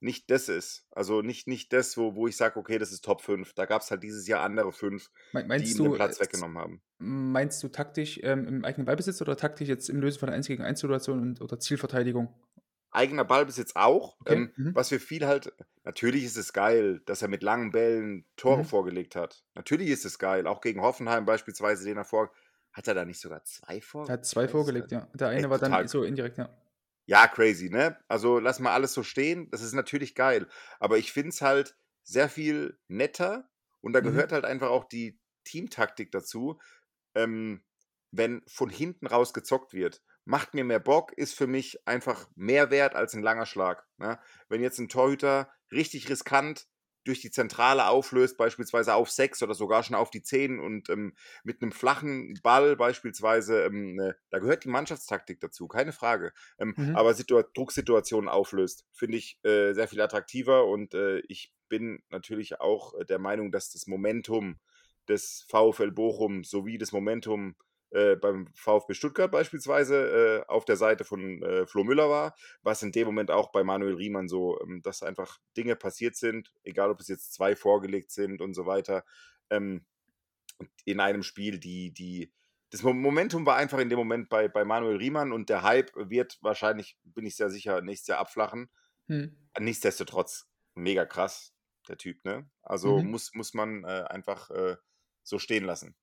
nicht das ist. Also, nicht nicht das, wo wo ich sage: „Okay, das ist Top 5.“ Da gab's halt dieses Jahr andere 5, Mei die meinst ihm den du, Platz es weggenommen haben. meinst du taktisch, ähm, im eigenen Ballbesitz oder taktisch jetzt im Lösen von 1 gegen 1 Situationen und oder Zielverteidigung? Eigener Ballbesitz auch. Okay. Ähm, Mhm. was wir viel halt natürlich ist es geil, dass er mit langen Bällen Tore Mhm. vorgelegt hat. Natürlich ist es geil, auch gegen Hoffenheim beispielsweise, den er vor hat er da nicht sogar 2 Er vor hat 2 weiß es vorgelegt, ja. Der eine war dann so indirekt, ja. Ja, crazy, ne? Also, lass mal alles so stehen. Das ist natürlich geil. Aber ich finde es halt sehr viel netter und da Mhm. gehört halt einfach auch die Teamtaktik dazu, ähm, wenn von hinten raus gezockt wird. Macht mir mehr Bock, ist für mich einfach mehr wert als 'n langer Schlag, ne? Wenn jetzt 'n Torhüter richtig riskant durch die Zentrale auflöst, beispielsweise auf 6 oder sogar schon auf die 10 und, ähm, mit 'nem flachen Ball beispielsweise, ähm, ne da gehört die Mannschaftstaktik dazu, keine Frage. Ähm, Mhm. aber Situa Drucksituationen auflöst, finde ich, äh, sehr viel attraktiver und, äh, ich bin natürlich auch, äh, der Meinung, dass das Momentum des VfL Bochum sowie das Momentum, äh, beim VfB Stuttgart beispielsweise, äh, auf der Seite von, äh, Flo Müller war, was in dem Moment auch bei Manuel Riemann so ähm, dass einfach Dinge passiert sind, egal ob es jetzt 2 vorgelegt sind und so weiter, ähm, in einem Spiel, die die das Mo Momentum war einfach in dem Moment bei bei Manuel Riemann und der Hype wird wahrscheinlich, bin ich sehr sicher, nächstes Jahr abflachen. Mhm. Nichtsdestotrotz mega krass, der Typ, ne? Also, Mhm. muss muss man, äh, einfach, äh, so stehen lassen.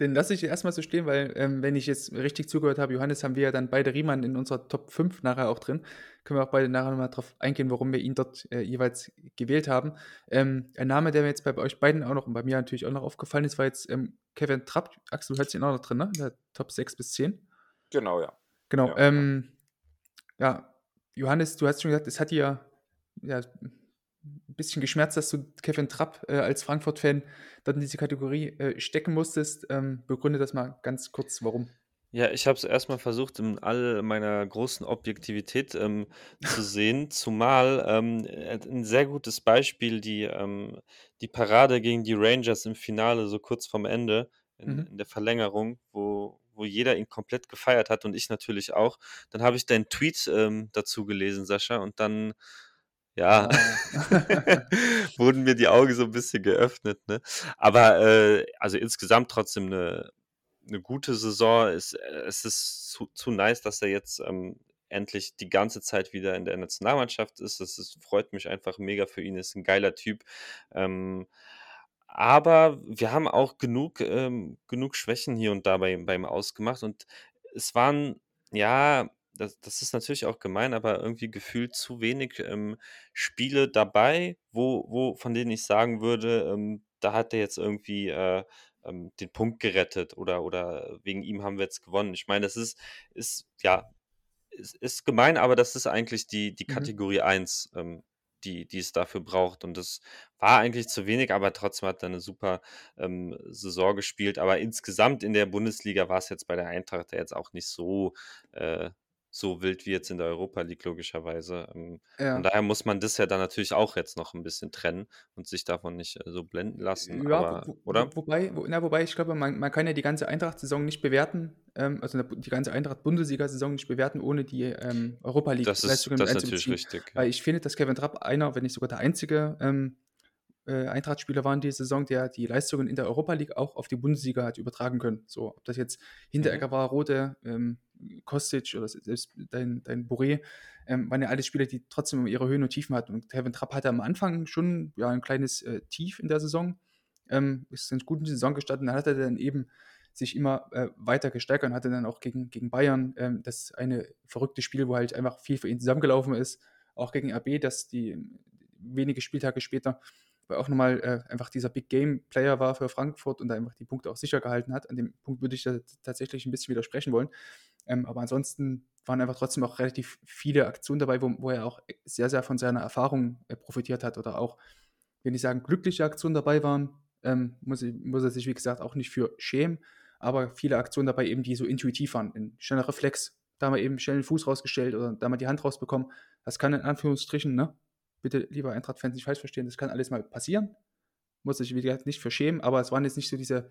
Den lasse ich erst mal so stehen, weil, ähm, wenn ich jetzt richtig zugehört habe, Johannes, haben wir ja dann beide Riemann in unserer Top 5 nachher auch drin. Können wir auch beide nachher noch mal drauf eingehen, warum wir ihn dort, äh, jeweils gewählt haben. Ähm, ein Name, der mir jetzt bei euch beiden auch noch und bei mir natürlich auch noch aufgefallen ist, war jetzt, ähm, Kevin Trapp. Axel, du hattest ihn auch noch drin, ne? In der Top 6 bis 10? Genau, ja. Genau, Ja, ja. ähm, ja, Johannes, du hast schon gesagt, es hat dir, ja, 'n bisschen geschmerzt, dass du Kevin Trapp, äh, als Frankfurt-Fan dort in diese Kategorie, äh, stecken musstest. Ähm, begründe das mal ganz kurz, warum. Ja, ich habe es erst mal versucht, in all meiner großen Objektivität, ähm, zu sehen, zumal, ähm, äh, 'n sehr gutes Beispiel die, ähm die Parade gegen die Rangers im Finale so kurz vorm Ende in Mhm. in der Verlängerung, wo wo jeder ihn komplett gefeiert hat und ich natürlich auch. Dann habe ich deinen Tweet, ähm, dazu gelesen, Sascha, und dann, ja, wurden mir die Augen so 'n bisschen geöffnet, ne? Aber, äh, also, insgesamt trotzdem 'ne 'ne gute Saison. Es äh, es ist zu zu nice, dass er jetzt, ähm, endlich die ganze Zeit wieder in der Nationalmannschaft ist. Das ist freut mich einfach mega für ihn, ist 'n geiler Typ. Ähm, aber wir haben auch genug ähm, genug Schwächen hier und da bei bei ihm ausgemacht und es waren ja, das das ist natürlich auch gemein, aber irgendwie gefühlt zu wenig, ähm, Spiele dabei, wo wo von denen ich sagen würde, ähm, da hat er jetzt irgendwie, äh, ähm, den Punkt gerettet oder oder wegen ihm haben wir jetzt gewonnen. Ich meine, das ist ist ja, ist ist gemein, aber das ist eigentlich die die Mhm. Kategorie 1, ähm, die die es dafür braucht und das war eigentlich zu wenig, aber trotzdem hat er 'ne super, ähm, Saison gespielt. Aber insgesamt in der Bundesliga war's jetzt bei der Eintracht ja jetzt auch nicht so äh, so wild wie jetzt in der Europa League logischerweise. Ähm, von Ja. daher muss man das ja dann natürlich auch jetzt noch 'n bisschen trennen und sich davon nicht, äh, so blenden lassen, Ja, aber wo wo oder? wo wobei wo na, wobei ich glaube, man man kann ja die ganze Eintracht-Saison nicht bewerten, ähm, also, die ganze Eintracht-Bundesliga-Saison nicht bewerten, ohne die, ähm, Europa Das ist das ist natürlich richtig, Weil ich finde, dass Kevin Trapp einer, wenn nicht sogar der einzige, ähm, äh, Eintracht-Spieler war in dieser Saison, der die Leistungen in der Europa League auch auf die Bundesliga hat übertragen können. So, ob das jetzt Mhm. Hinteregger war, Rode, ähm, Kostic oder se selbst dein dein Borré, ähm, waren ja alles Spieler, die trotzdem ihre Höhen und Tiefen hatten. Und Kevin Trapp hatte am Anfang schon, ja, 'n kleines, äh, Tief in der Saison, ähm, ist in guten Saison gestanden. Dann hat er dann eben sich immer äh, weiter gesteigert und hatte dann auch gegen, gegen Bayern ähm, das eine verrückte Spiel, wo halt einfach viel für ihn zusammengelaufen ist. Auch gegen RB, dass die wenige Spieltage später auch nochmal äh, einfach dieser Big Game Player war für Frankfurt und da einfach die Punkte auch sicher gehalten hat. An dem Punkt würde ich da tatsächlich ein bisschen widersprechen wollen. Ähm, aber ansonsten waren einfach trotzdem auch relativ viele Aktionen dabei, wo, wo er auch sehr, sehr von seiner Erfahrung äh, profitiert hat oder auch, wenn ich sagen, glückliche Aktionen dabei waren, ähm, muss, ich, muss er sich, wie gesagt, auch nicht für schämen, aber viele Aktionen dabei eben, die so intuitiv waren. Ein schneller Reflex, da mal eben schnell den Fuß rausgestellt oder da mal die Hand rausbekommen. Das kann in Anführungsstrichen, ne? Bitte, lieber Eintracht-Fans, nicht falsch verstehen, das kann alles mal passieren. Muss ich, wie nicht für schämen, aber es waren jetzt nicht so diese,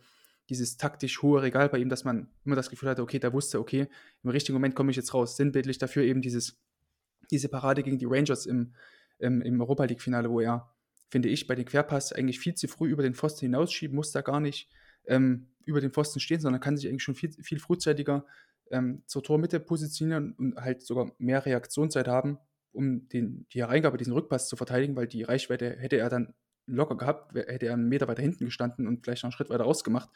dieses taktisch hohe Regal bei ihm, dass man immer das Gefühl hatte, okay, der wusste, okay, im richtigen Moment komme ich jetzt raus. Sinnbildlich dafür eben dieses, diese Parade gegen die Rangers im, im, im Europa League-Finale, wo er, finde ich, bei den Querpass eigentlich viel zu früh über den Pfosten hinausschieben, muss da gar nicht ähm, über den Pfosten stehen, sondern kann sich eigentlich schon viel, viel frühzeitiger ähm, zur Tormitte positionieren und halt sogar mehr Reaktionszeit haben, um den, die Hereingabe, diesen Rückpass zu verteidigen, weil die Reichweite hätte er dann locker gehabt, hätte er einen Meter weiter hinten gestanden und vielleicht noch einen Schritt weiter ausgemacht.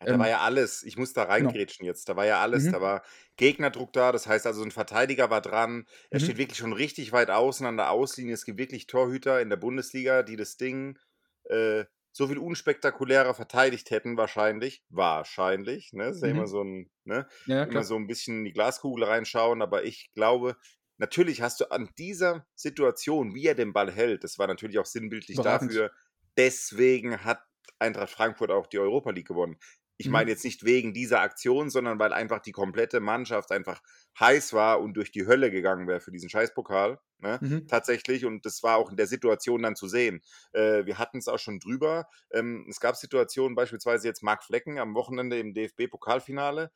Ja, da ähm, war ja alles. Ich muss da genau. reingrätschen genau. jetzt. Da war ja alles. Mhm. Da war Gegnerdruck da. Das heißt also, ein Verteidiger war dran. Er mhm. steht wirklich schon richtig weit außen an der Auslinie. Es gibt wirklich Torhüter in der Bundesliga, die das Ding äh, so viel unspektakulärer verteidigt hätten, wahrscheinlich. Wahrscheinlich. Ne? Das ist ja immer mhm. so ein, ne? Ja, immer so ein bisschen in die Glaskugel reinschauen. Aber ich glaube, natürlich hast du an dieser Situation, wie er den Ball hält, das war natürlich auch sinnbildlich Überragend. dafür. Deswegen hat Eintracht Frankfurt auch die Europa League gewonnen. Ich mhm. meine jetzt nicht wegen dieser Aktion, sondern weil einfach die komplette Mannschaft einfach heiß war und durch die Hölle gegangen wäre für diesen Scheißpokal. Ne? Mhm. Tatsächlich. Und das war auch in der Situation dann zu sehen. Äh, wir hatten es auch schon drüber. Ähm, es gab Situationen, beispielsweise jetzt Marc Flecken am Wochenende im DFB-Pokalfinale.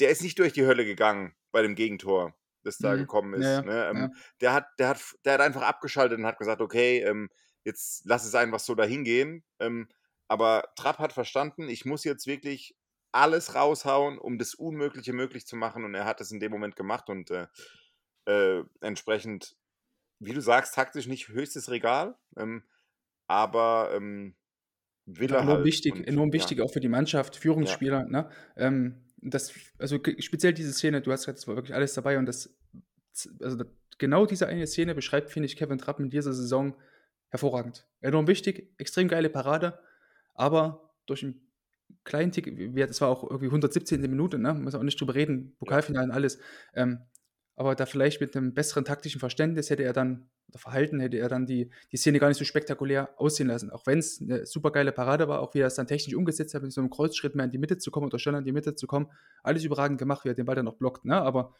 Der ist nicht durch die Hölle gegangen bei dem Gegentor, das da mhm. gekommen ist. Ja, ne? ähm, ja. der, hat, der, hat, der hat einfach abgeschaltet und hat gesagt, okay, ähm, jetzt lass es einfach so dahin gehen. Ähm, aber Trapp hat verstanden, ich muss jetzt wirklich alles raushauen, um das Unmögliche möglich zu machen. Und er hat es in dem Moment gemacht und äh, äh, entsprechend, wie du sagst, taktisch nicht höchstes Regal, ähm, aber ähm, will er enorm halt. wichtig, und, enorm wichtig ja. auch für die Mannschaft, Führungsspieler. Ja. Ne? Ähm, das, also speziell diese Szene, du hast gesagt, es war wirklich alles dabei und das, also genau diese eine Szene beschreibt, finde ich, Kevin Trapp in dieser Saison hervorragend. Enorm wichtig, extrem geile Parade aber durch einen kleinen Tick, das war auch irgendwie 117. Minute, ne? muss auch nicht drüber reden, Pokalfinale und alles. Ähm, aber da vielleicht mit einem besseren taktischen Verständnis hätte er dann, oder Verhalten hätte er dann die, die Szene gar nicht so spektakulär aussehen lassen. Auch wenn es eine super geile Parade war, auch wie er es dann technisch umgesetzt hat, mit so einem Kreuzschritt mehr in die Mitte zu kommen oder schneller in die Mitte zu kommen. Alles überragend gemacht, wie er den Ball dann noch blockt, ne? Aber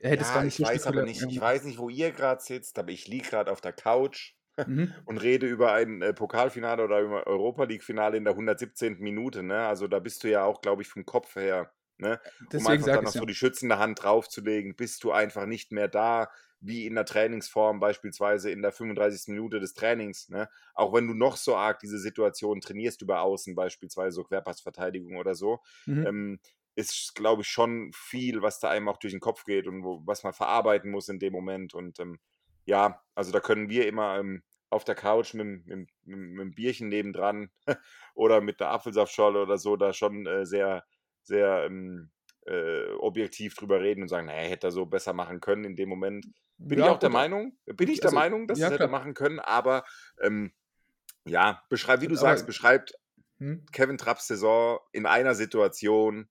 er hätte ja, es gar nicht ich so weiß aber nicht, Ich weiß nicht, wo ihr gerade sitzt, aber ich liege gerade auf der Couch mhm. und rede über ein äh, Pokalfinale oder über Europa League-Finale in der 117. Minute. Ne? Also da bist du ja auch, glaube ich, vom Kopf her, ne? um einfach dann noch ja. so die schützende Hand draufzulegen, bist du einfach nicht mehr da, wie in der Trainingsform, beispielsweise in der 35. Minute des Trainings. Ne? Auch wenn du noch so arg diese Situation trainierst über Außen, beispielsweise so Querpassverteidigung oder so. Mhm. Ähm, ist, glaube ich, schon viel, was da einem auch durch den Kopf geht und wo, was man verarbeiten muss in dem Moment. Und ähm, ja, also da können wir immer ähm, auf der Couch mit, mit, mit, mit einem Bierchen nebendran oder mit einer Apfelsaftschorle oder so da schon äh, sehr, sehr ähm, äh, objektiv drüber reden und sagen, naja, hätte er so besser machen können in dem Moment. Bin ja, ich auch der Meinung, bin ich der also, Meinung, dass ja, es hätte machen können, aber ähm, ja, beschreib, wie du aber, sagst, beschreibt hm? Kevin Trapps Saison in einer Situation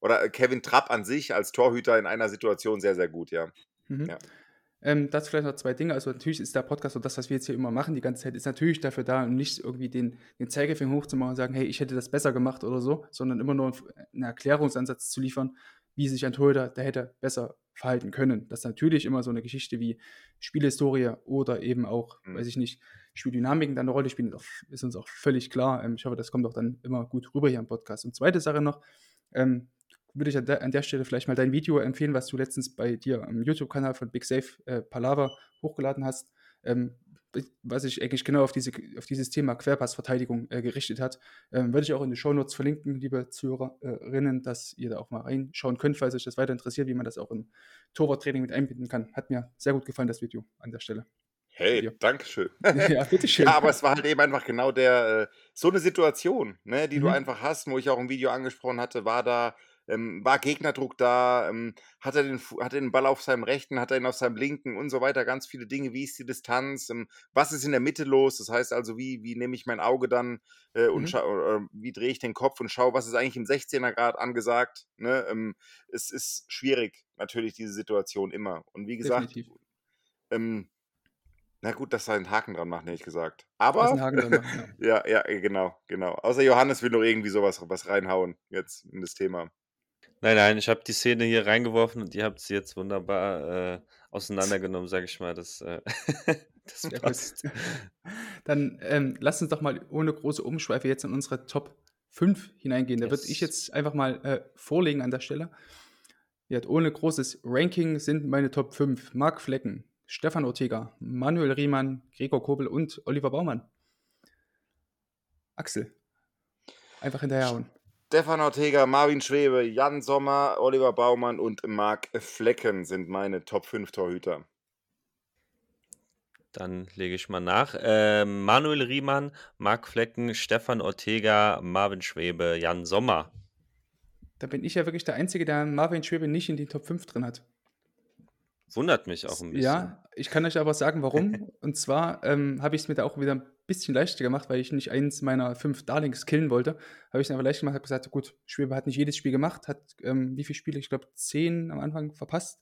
oder äh, Kevin Trapp an sich als Torhüter in einer Situation sehr, sehr gut, ja. Mhm. ja. Ähm, dazu vielleicht noch zwei Dinge. Also natürlich ist der Podcast und das, was wir jetzt hier immer machen, die ganze Zeit, ist natürlich dafür da, um nicht irgendwie den, den Zeigefinger hochzumachen und sagen, hey, ich hätte das besser gemacht oder so, sondern immer nur einen Erklärungsansatz zu liefern, wie sich ein Torhüter der hätte besser verhalten können. Das ist natürlich immer so eine Geschichte wie Spielhistorie oder eben auch, mhm. weiß ich nicht, Spieldynamiken da eine Rolle spielen, ist uns auch völlig klar. Ähm, ich hoffe, das kommt auch dann immer gut rüber hier im Podcast. Und zweite Sache noch, ähm, würde ich an der, an der, Stelle vielleicht mal dein Video empfehlen, was du letztens bei dir am YouTube-Kanal von Big Safe äh, Palaver hochgeladen hast, ähm, was sich eigentlich genau auf, diese, auf dieses Thema Querpassverteidigung äh, gerichtet hat. Ähm, würde ich auch in den Shownotes verlinken, liebe Zuhörerinnen, dass ihr da auch mal reinschauen könnt, falls euch das weiter interessiert, wie man das auch im Torwarttraining mit einbinden kann. Hat mir sehr gut gefallen, das Video an der Stelle. Hey, danke schön. Ja, bitteschön. Ja, aber es war halt eben einfach genau der, äh so 'ne Situation, ne, die du Mhm. einfach hast, wo ich auch im Video angesprochen hatte, war da ähm, war Gegnerdruck da, ähm, hat er den hat er den Ball auf seinem Rechten, hat er ihn auf seinem Linken und so weiter, ganz viele Dinge. Wie ist die Distanz? Ähm, was ist in der Mitte los? Das heißt also, wie wie nehme ich mein Auge dann, äh, und Mhm. oder wie drehe ich den Kopf und schaue, was ist eigentlich im 16er Grad angesagt, ne? Ähm, es ist schwierig natürlich diese Situation immer. Und wie gesagt, ähm na gut, dass wir 'n Haken dran machen, hätte ich gesagt. Aber Haken dran machen, ja, ja, äh, genau, genau. Außer Johannes will noch irgendwie so was was reinhauen jetzt in das Thema. Nein, nein, ich habe die Szene hier reingeworfen und ihr habt sie jetzt wunderbar, äh, auseinandergenommen, sage ich mal. Das, äh das Ja, passt. Dann, ähm, lass uns doch mal ohne große Umschweife jetzt in unsere Top 5 hineingehen. Da würde ich Yes. jetzt einfach mal, äh, vorlegen an der Stelle. Ja, ohne großes Ranking sind meine Top 5 Marc Flecken, Stefan Ortega, Manuel Riemann, Gregor Kobel und Oliver Baumann. Axel. Einfach hinterherhauen. Stefan Ortega, Marvin Schwebe, Jan Sommer, Oliver Baumann und Marc Flecken sind meine Top 5 Torhüter. Dann lege ich mal nach. Ähm, Manuel Riemann, Marc Flecken, Stefan Ortega, Marvin Schwebe, Jan Sommer. Da bin ich ja wirklich der Einzige, der Marvin Schwebe nicht in die Top 5 drin hat. Wundert mich auch 'n bisschen. Ja, ich kann euch aber sagen, warum. Und zwar, ähm, habe ich's mir da auch wieder 'n bisschen leichter gemacht, weil ich nicht eins meiner 5 Darlings killen wollte. Habe ich's mir einfach leicht gemacht, habe gesagt: „Gut, Schwebe hat nicht jedes Spiel gemacht, hat, ähm, wie viele Spiele? Ich glaube 10 am Anfang verpasst,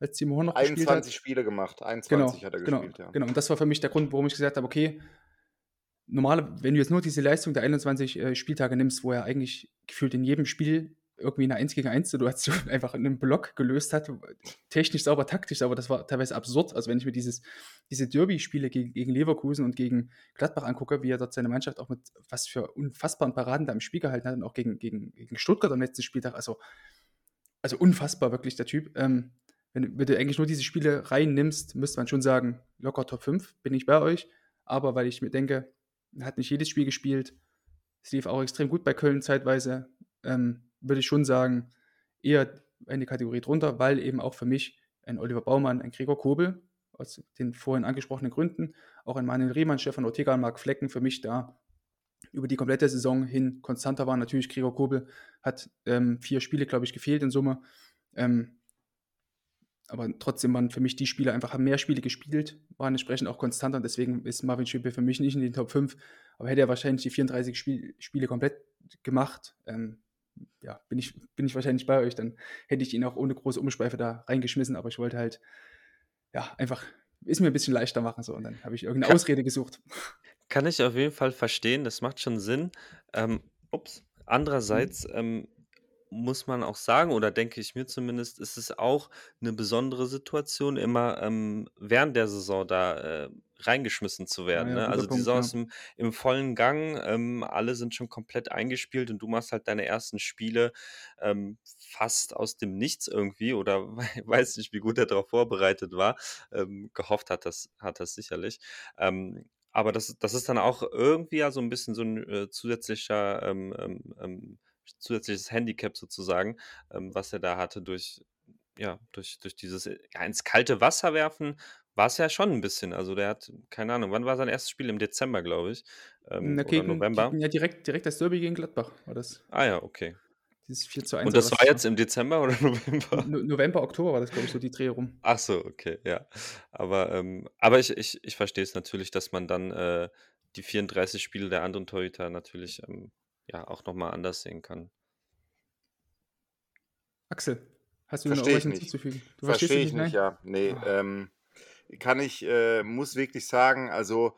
als Timo Horn noch gespielt hat.“ 21 Spiele gemacht. Genau, 21 hat er genau, gespielt, ja. genau. Und das war für mich der Grund, warum ich gesagt habe: „Okay, normale wenn du jetzt nur diese Leistung der 21, äh, Spieltage nimmst, wo er eigentlich gefühlt in jedem Spiel irgendwie 'ne Eins-gegen-eins-Situation einfach in 'nem Block gelöst hat, technisch sauber, taktisch sauber, das war teilweise absurd. Also, wenn ich mir dieses diese Derby-Spiele ge gegen Leverkusen und gegen Gladbach angucke, wie er dort seine Mannschaft auch mit was für unfassbaren Paraden da im Spiel gehalten hat und auch gegen gegen gegen Stuttgart am letzten Spieltag. Also also, unfassbar wirklich der Typ. Ähm, wenn du wenn du eigentlich nur diese Spiele reinnimmst, müsste man schon sagen, locker Top 5, bin ich bei euch. Aber weil ich mir denke, er hat nicht jedes Spiel gespielt. Es lief auch extrem gut bei Köln zeitweise, ähm, würde ich schon sagen, eher eine Kategorie drunter, weil eben auch für mich ein Oliver Baumann, ein Gregor Kobel aus den vorhin angesprochenen Gründen, auch ein Manuel Riemann, Stefan Ortega und Marc Flecken für mich da über die komplette Saison hin konstanter waren. Natürlich Gregor Kobel hat, ähm, 4 Spiele, glaube ich, gefehlt in Summe. Ähm, aber trotzdem waren für mich die Spieler einfach haben mehr Spiele gespielt, waren entsprechend auch konstanter und deswegen ist Marvin Schwebe für mich nicht in den Top 5. Aber hätte er wahrscheinlich die 34 Spiel Spiele komplett gemacht, ähm, ja, bin ich bin ich wahrscheinlich bei euch, dann hätte ich ihn auch ohne große Umschweife da reingeschmissen, aber ich wollte halt, ja, einfach es mir 'n bisschen leichter machen so und dann habe ich irgend 'ne Ka Ausrede gesucht. Kann ich auf jeden Fall verstehen, das macht schon Sinn. Ähm, ups. Mhm. Andererseits, ähm, muss man auch sagen oder denke ich mir zumindest, ist es auch 'ne besondere Situation, immer, ähm, während der Saison da, äh, reingeschmissen zu werden, ja, ne? Also, die Saison ist im im vollen Gang, ähm, alle sind schon komplett eingespielt und du machst halt deine ersten Spiele, ähm, fast aus dem Nichts irgendwie oder wei weiß nicht, wie gut er drauf vorbereitet war. Ähm, gehofft hat er's hat er's sicherlich. Ähm, aber das das ist dann auch irgendwie ja so 'n bisschen so 'n, äh, zusätzlicher, ähm, ähm, zusätzliches Handicap sozusagen, was er da hatte durch ja, durch durch dieses, äh, ja, ins kalte Wasser werfen war's ja schon 'n bisschen. Also, der hat keine Ahnung, wann war sein erstes Spiel? Im Dezember, glaube ich, ähm, Na, oder gegen November. gegen ja, direkt direkt das Derby gegen Gladbach war das. Ah ja, okay. Dieses 4:1 Und oder das was war das jetzt war. im Dezember oder November? No November, Oktober war das, glaube ich, so die Dreh rum. Ach so, okay, ja. Aber, ähm aber ich ich ich verstehe es natürlich, dass man dann, äh, die 34 Spiele der anderen Torhüter natürlich, ähm, ja, auch noch mal anders sehen kann. Axel, hast du noch nicht. hinzuzufügen? Du verstehst Verstehe es ich nicht, nicht, nein? ja. Ne, Ah. ähm, kann ich äh, muss wirklich sagen, also,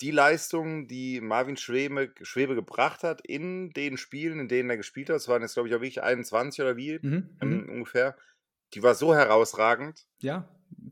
die Leistung, die Marvin Schweme Schwebe gebracht hat in den Spielen, in denen er gespielt hat, das waren jetzt, glaube ich, auch wirklich 21 oder wie, Mhm, ähm, mhm. ungefähr, die war so herausragend Ja,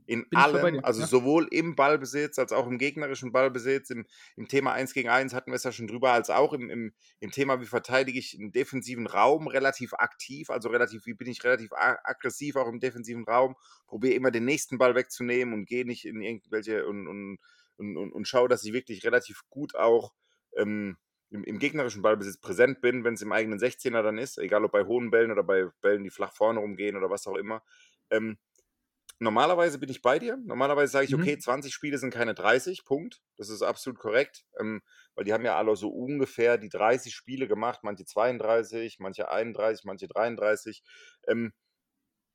in bin allem, also, ja. sowohl im Ballbesitz als auch im gegnerischen Ballbesitz. Im im Thema Eins gegen Eins hatten wir's ja schon drüber, als auch im im im Thema, wie verteidige ich im defensiven Raum relativ aktiv, also, relativ wie bin ich relativ aggressiv auch im defensiven Raum, probiere immer den nächsten Ball wegzunehmen und gehe nicht in irgendwelche und und und und und schaue, dass ich wirklich relativ gut auch, ähm, im im gegnerischen Ballbesitz präsent bin, wenn's im eigenen 16er dann ist, egal ob bei hohen Bällen oder bei Bällen, die flach vorne rumgehen oder was auch immer. Ähm, normalerweise bin ich bei dir. Normalerweise sage ich, Mhm. okay, 20 Spiele sind keine 30, Punkt. Das ist absolut korrekt, ähm, weil die haben ja alle so ungefähr die 30 Spiele gemacht, manche 32, manche 31, manche 33. Ähm,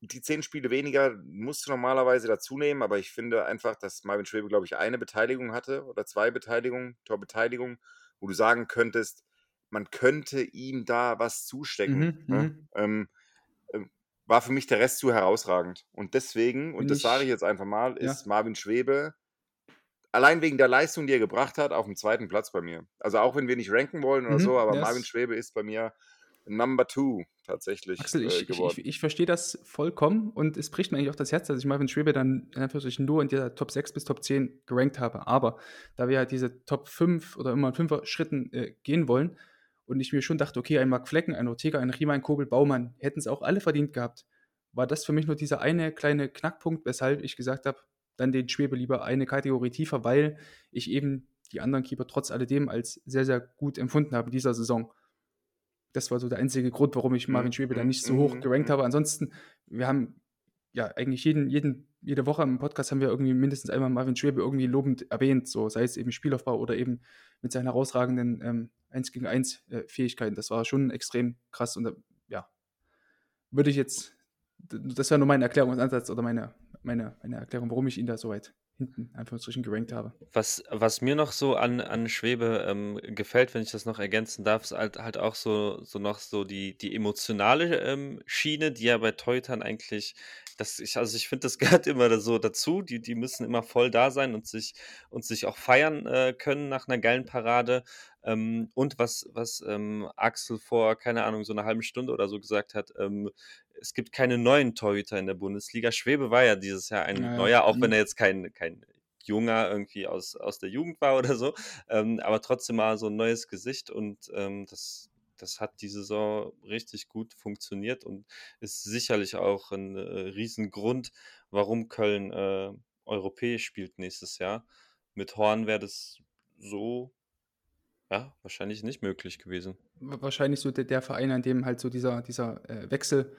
die 10 Spiele weniger musst du normalerweise dazu nehmen, aber ich finde einfach, dass Marvin Schwebe, glaube ich, eine Beteiligung hatte oder zwei Beteiligungen, Torbeteiligung, wo du sagen könntest, man könnte ihm da was zustecken. Mhm, Ne? mhm. Ähm, war für mich der Rest zu herausragend. Und deswegen, und Bin das sage ich ich jetzt einfach mal, ja. ist Marvin Schwebe allein wegen der Leistung, die er gebracht hat, auf dem zweiten Platz bei mir. Also auch wenn wir nicht ranken wollen oder so, Mhm. aber Ja, Marvin Schwebe ist bei mir Number Two tatsächlich Axel, äh, ich, ich, ich, geworden. ich verstehe das vollkommen und es bricht mir eigentlich auch das Herz, dass ich Marvin Schwebe dann Anführungsstrichen nur in der Top 6 bis Top 10 gerankt habe. Aber da wir halt diese Top 5 oder immer in 5er Schritten äh, gehen wollen und ich mir schon dachte, okay, ein Mark Flecken, ein Ortega, ein Riemann, ein Kobel, Baumann hätten es auch alle verdient gehabt, war das für mich nur dieser eine kleine Knackpunkt, weshalb ich gesagt habe, dann den Schwebe lieber eine Kategorie tiefer, weil ich eben die anderen Keeper trotz alledem als sehr, sehr gut empfunden habe in dieser Saison. Das war so der einzige Grund, warum ich Marvin Mhm, Schwebe dann mhm, nicht so hoch mhm, gerankt habe. Ansonsten, wir haben ja eigentlich jeden, jeden, jede Woche im Podcast haben wir irgendwie mindestens einmal Marvin Schwebe irgendwie lobend erwähnt, so sei es eben Spielaufbau oder eben mit seinen herausragenden ähm, 1 gegen 1 äh, Fähigkeiten. Das war schon extrem krass und äh, ja, würde ich jetzt, das wäre nur mein Erklärungsansatz oder meine, meine, meine Erklärung, warum ich ihn da so weit hinten, in Anführungsstrichen, gerankt habe. Was was mir noch so an an Schwebe, ähm, gefällt, wenn ich das noch ergänzen darf, ist halt halt auch so so noch so die die emotionale, ähm, Schiene, die ja bei Torhütern eigentlich das ich also, ich finde, das gehört immer so dazu. Die die müssen immer voll da sein und sich und sich auch feiern, äh, können nach einer geilen Parade. Ähm, und was was, ähm, Axel vor, keine Ahnung, so einer halben Stunde oder so gesagt hat, ähm, es gibt keine neuen Torhüter in der Bundesliga. Schwebe war ja dieses Jahr ein Naja, neuer, auch wenn mhm. er jetzt kein kein Junger irgendwie aus aus der Jugend war oder so, ähm, aber trotzdem mal so ein neues Gesicht und, ähm, das das hat die Saison richtig gut funktioniert und ist sicherlich auch 'n, äh, Riesengrund, warum Köln, äh, europäisch spielt nächstes Jahr. Mit Horn wäre das so, ja, wahrscheinlich nicht möglich gewesen. wa- wahrscheinlich so der, der Verein, an dem halt so dieser, dieser äh, Wechsel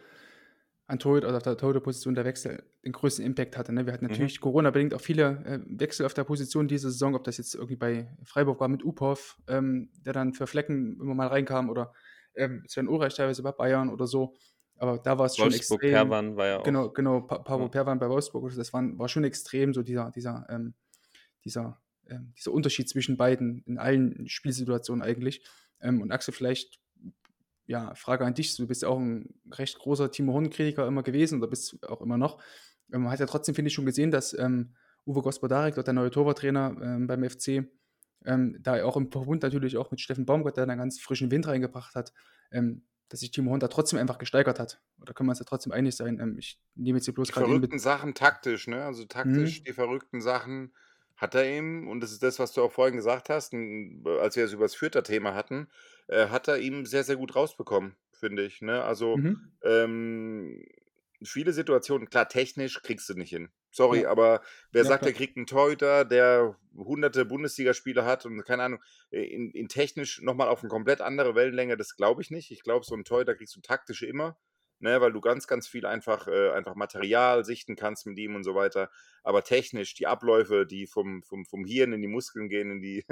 an Torhüter oder auf der Torhüterposition der Wechsel den größten Impact hatte. Ne? Wir hatten Mhm. natürlich Corona-bedingt auch viele äh, Wechsel auf der Position diese Saison, ob das jetzt irgendwie bei Freiburg war mit Upov, ähm, der dann für Flecken immer mal reinkam oder ähm, Sven Ulreich teilweise bei Bayern oder so. Aber da war es schon extrem. Perwan war ja auch Genau, genau, pa Pavo ja. Perwan bei Wolfsburg, also das war, war schon extrem, so dieser, dieser, ähm, dieser, ähm, dieser Unterschied zwischen beiden in allen Spielsituationen eigentlich. Ähm, und Axel, vielleicht, ja, Frage an dich, du bist ja auch ein recht großer Timo Horn-Kritiker immer gewesen oder bist auch immer noch. Ähm, man hat ja trotzdem, finde ich, schon gesehen, dass ähm, Uwe Gospodarek, dort der neue Torwarttrainer ähm, beim FC, ähm, da er auch im Verbund natürlich auch mit Steffen Baumgart, der einen ganz frischen Wind reingebracht hat, ähm, dass sich Timo Horn da trotzdem einfach gesteigert hat. Oder können wir uns ja trotzdem einig sein? Ähm, ich nehme jetzt hier bloß Die gerade den verrückten Sachen taktisch, ne? Also taktisch, Mhm. die verrückten Sachen hat er ihm, und das ist das, was du auch vorhin gesagt hast, als wir es über das Fürther-Thema hatten, äh, hat er ihm sehr, sehr gut rausbekommen, finde ich. Ne? Also Mhm. ähm, viele Situationen, klar, technisch kriegst du nicht hin. Sorry, Ja. aber wer Ja, sagt, klar. kriegt einen Torhüter, der hunderte Bundesligaspiele hat und keine Ahnung, äh, in, in technisch nochmal auf eine komplett andere Wellenlänge, das glaube ich nicht. Ich glaube, so einen Torhüter kriegst du taktisch immer ne, weil du ganz, ganz viel einfach, äh, einfach Material sichten kannst mit ihm und so weiter. Aber technisch, die Abläufe, die vom, vom, vom Hirn in die Muskeln gehen, in die,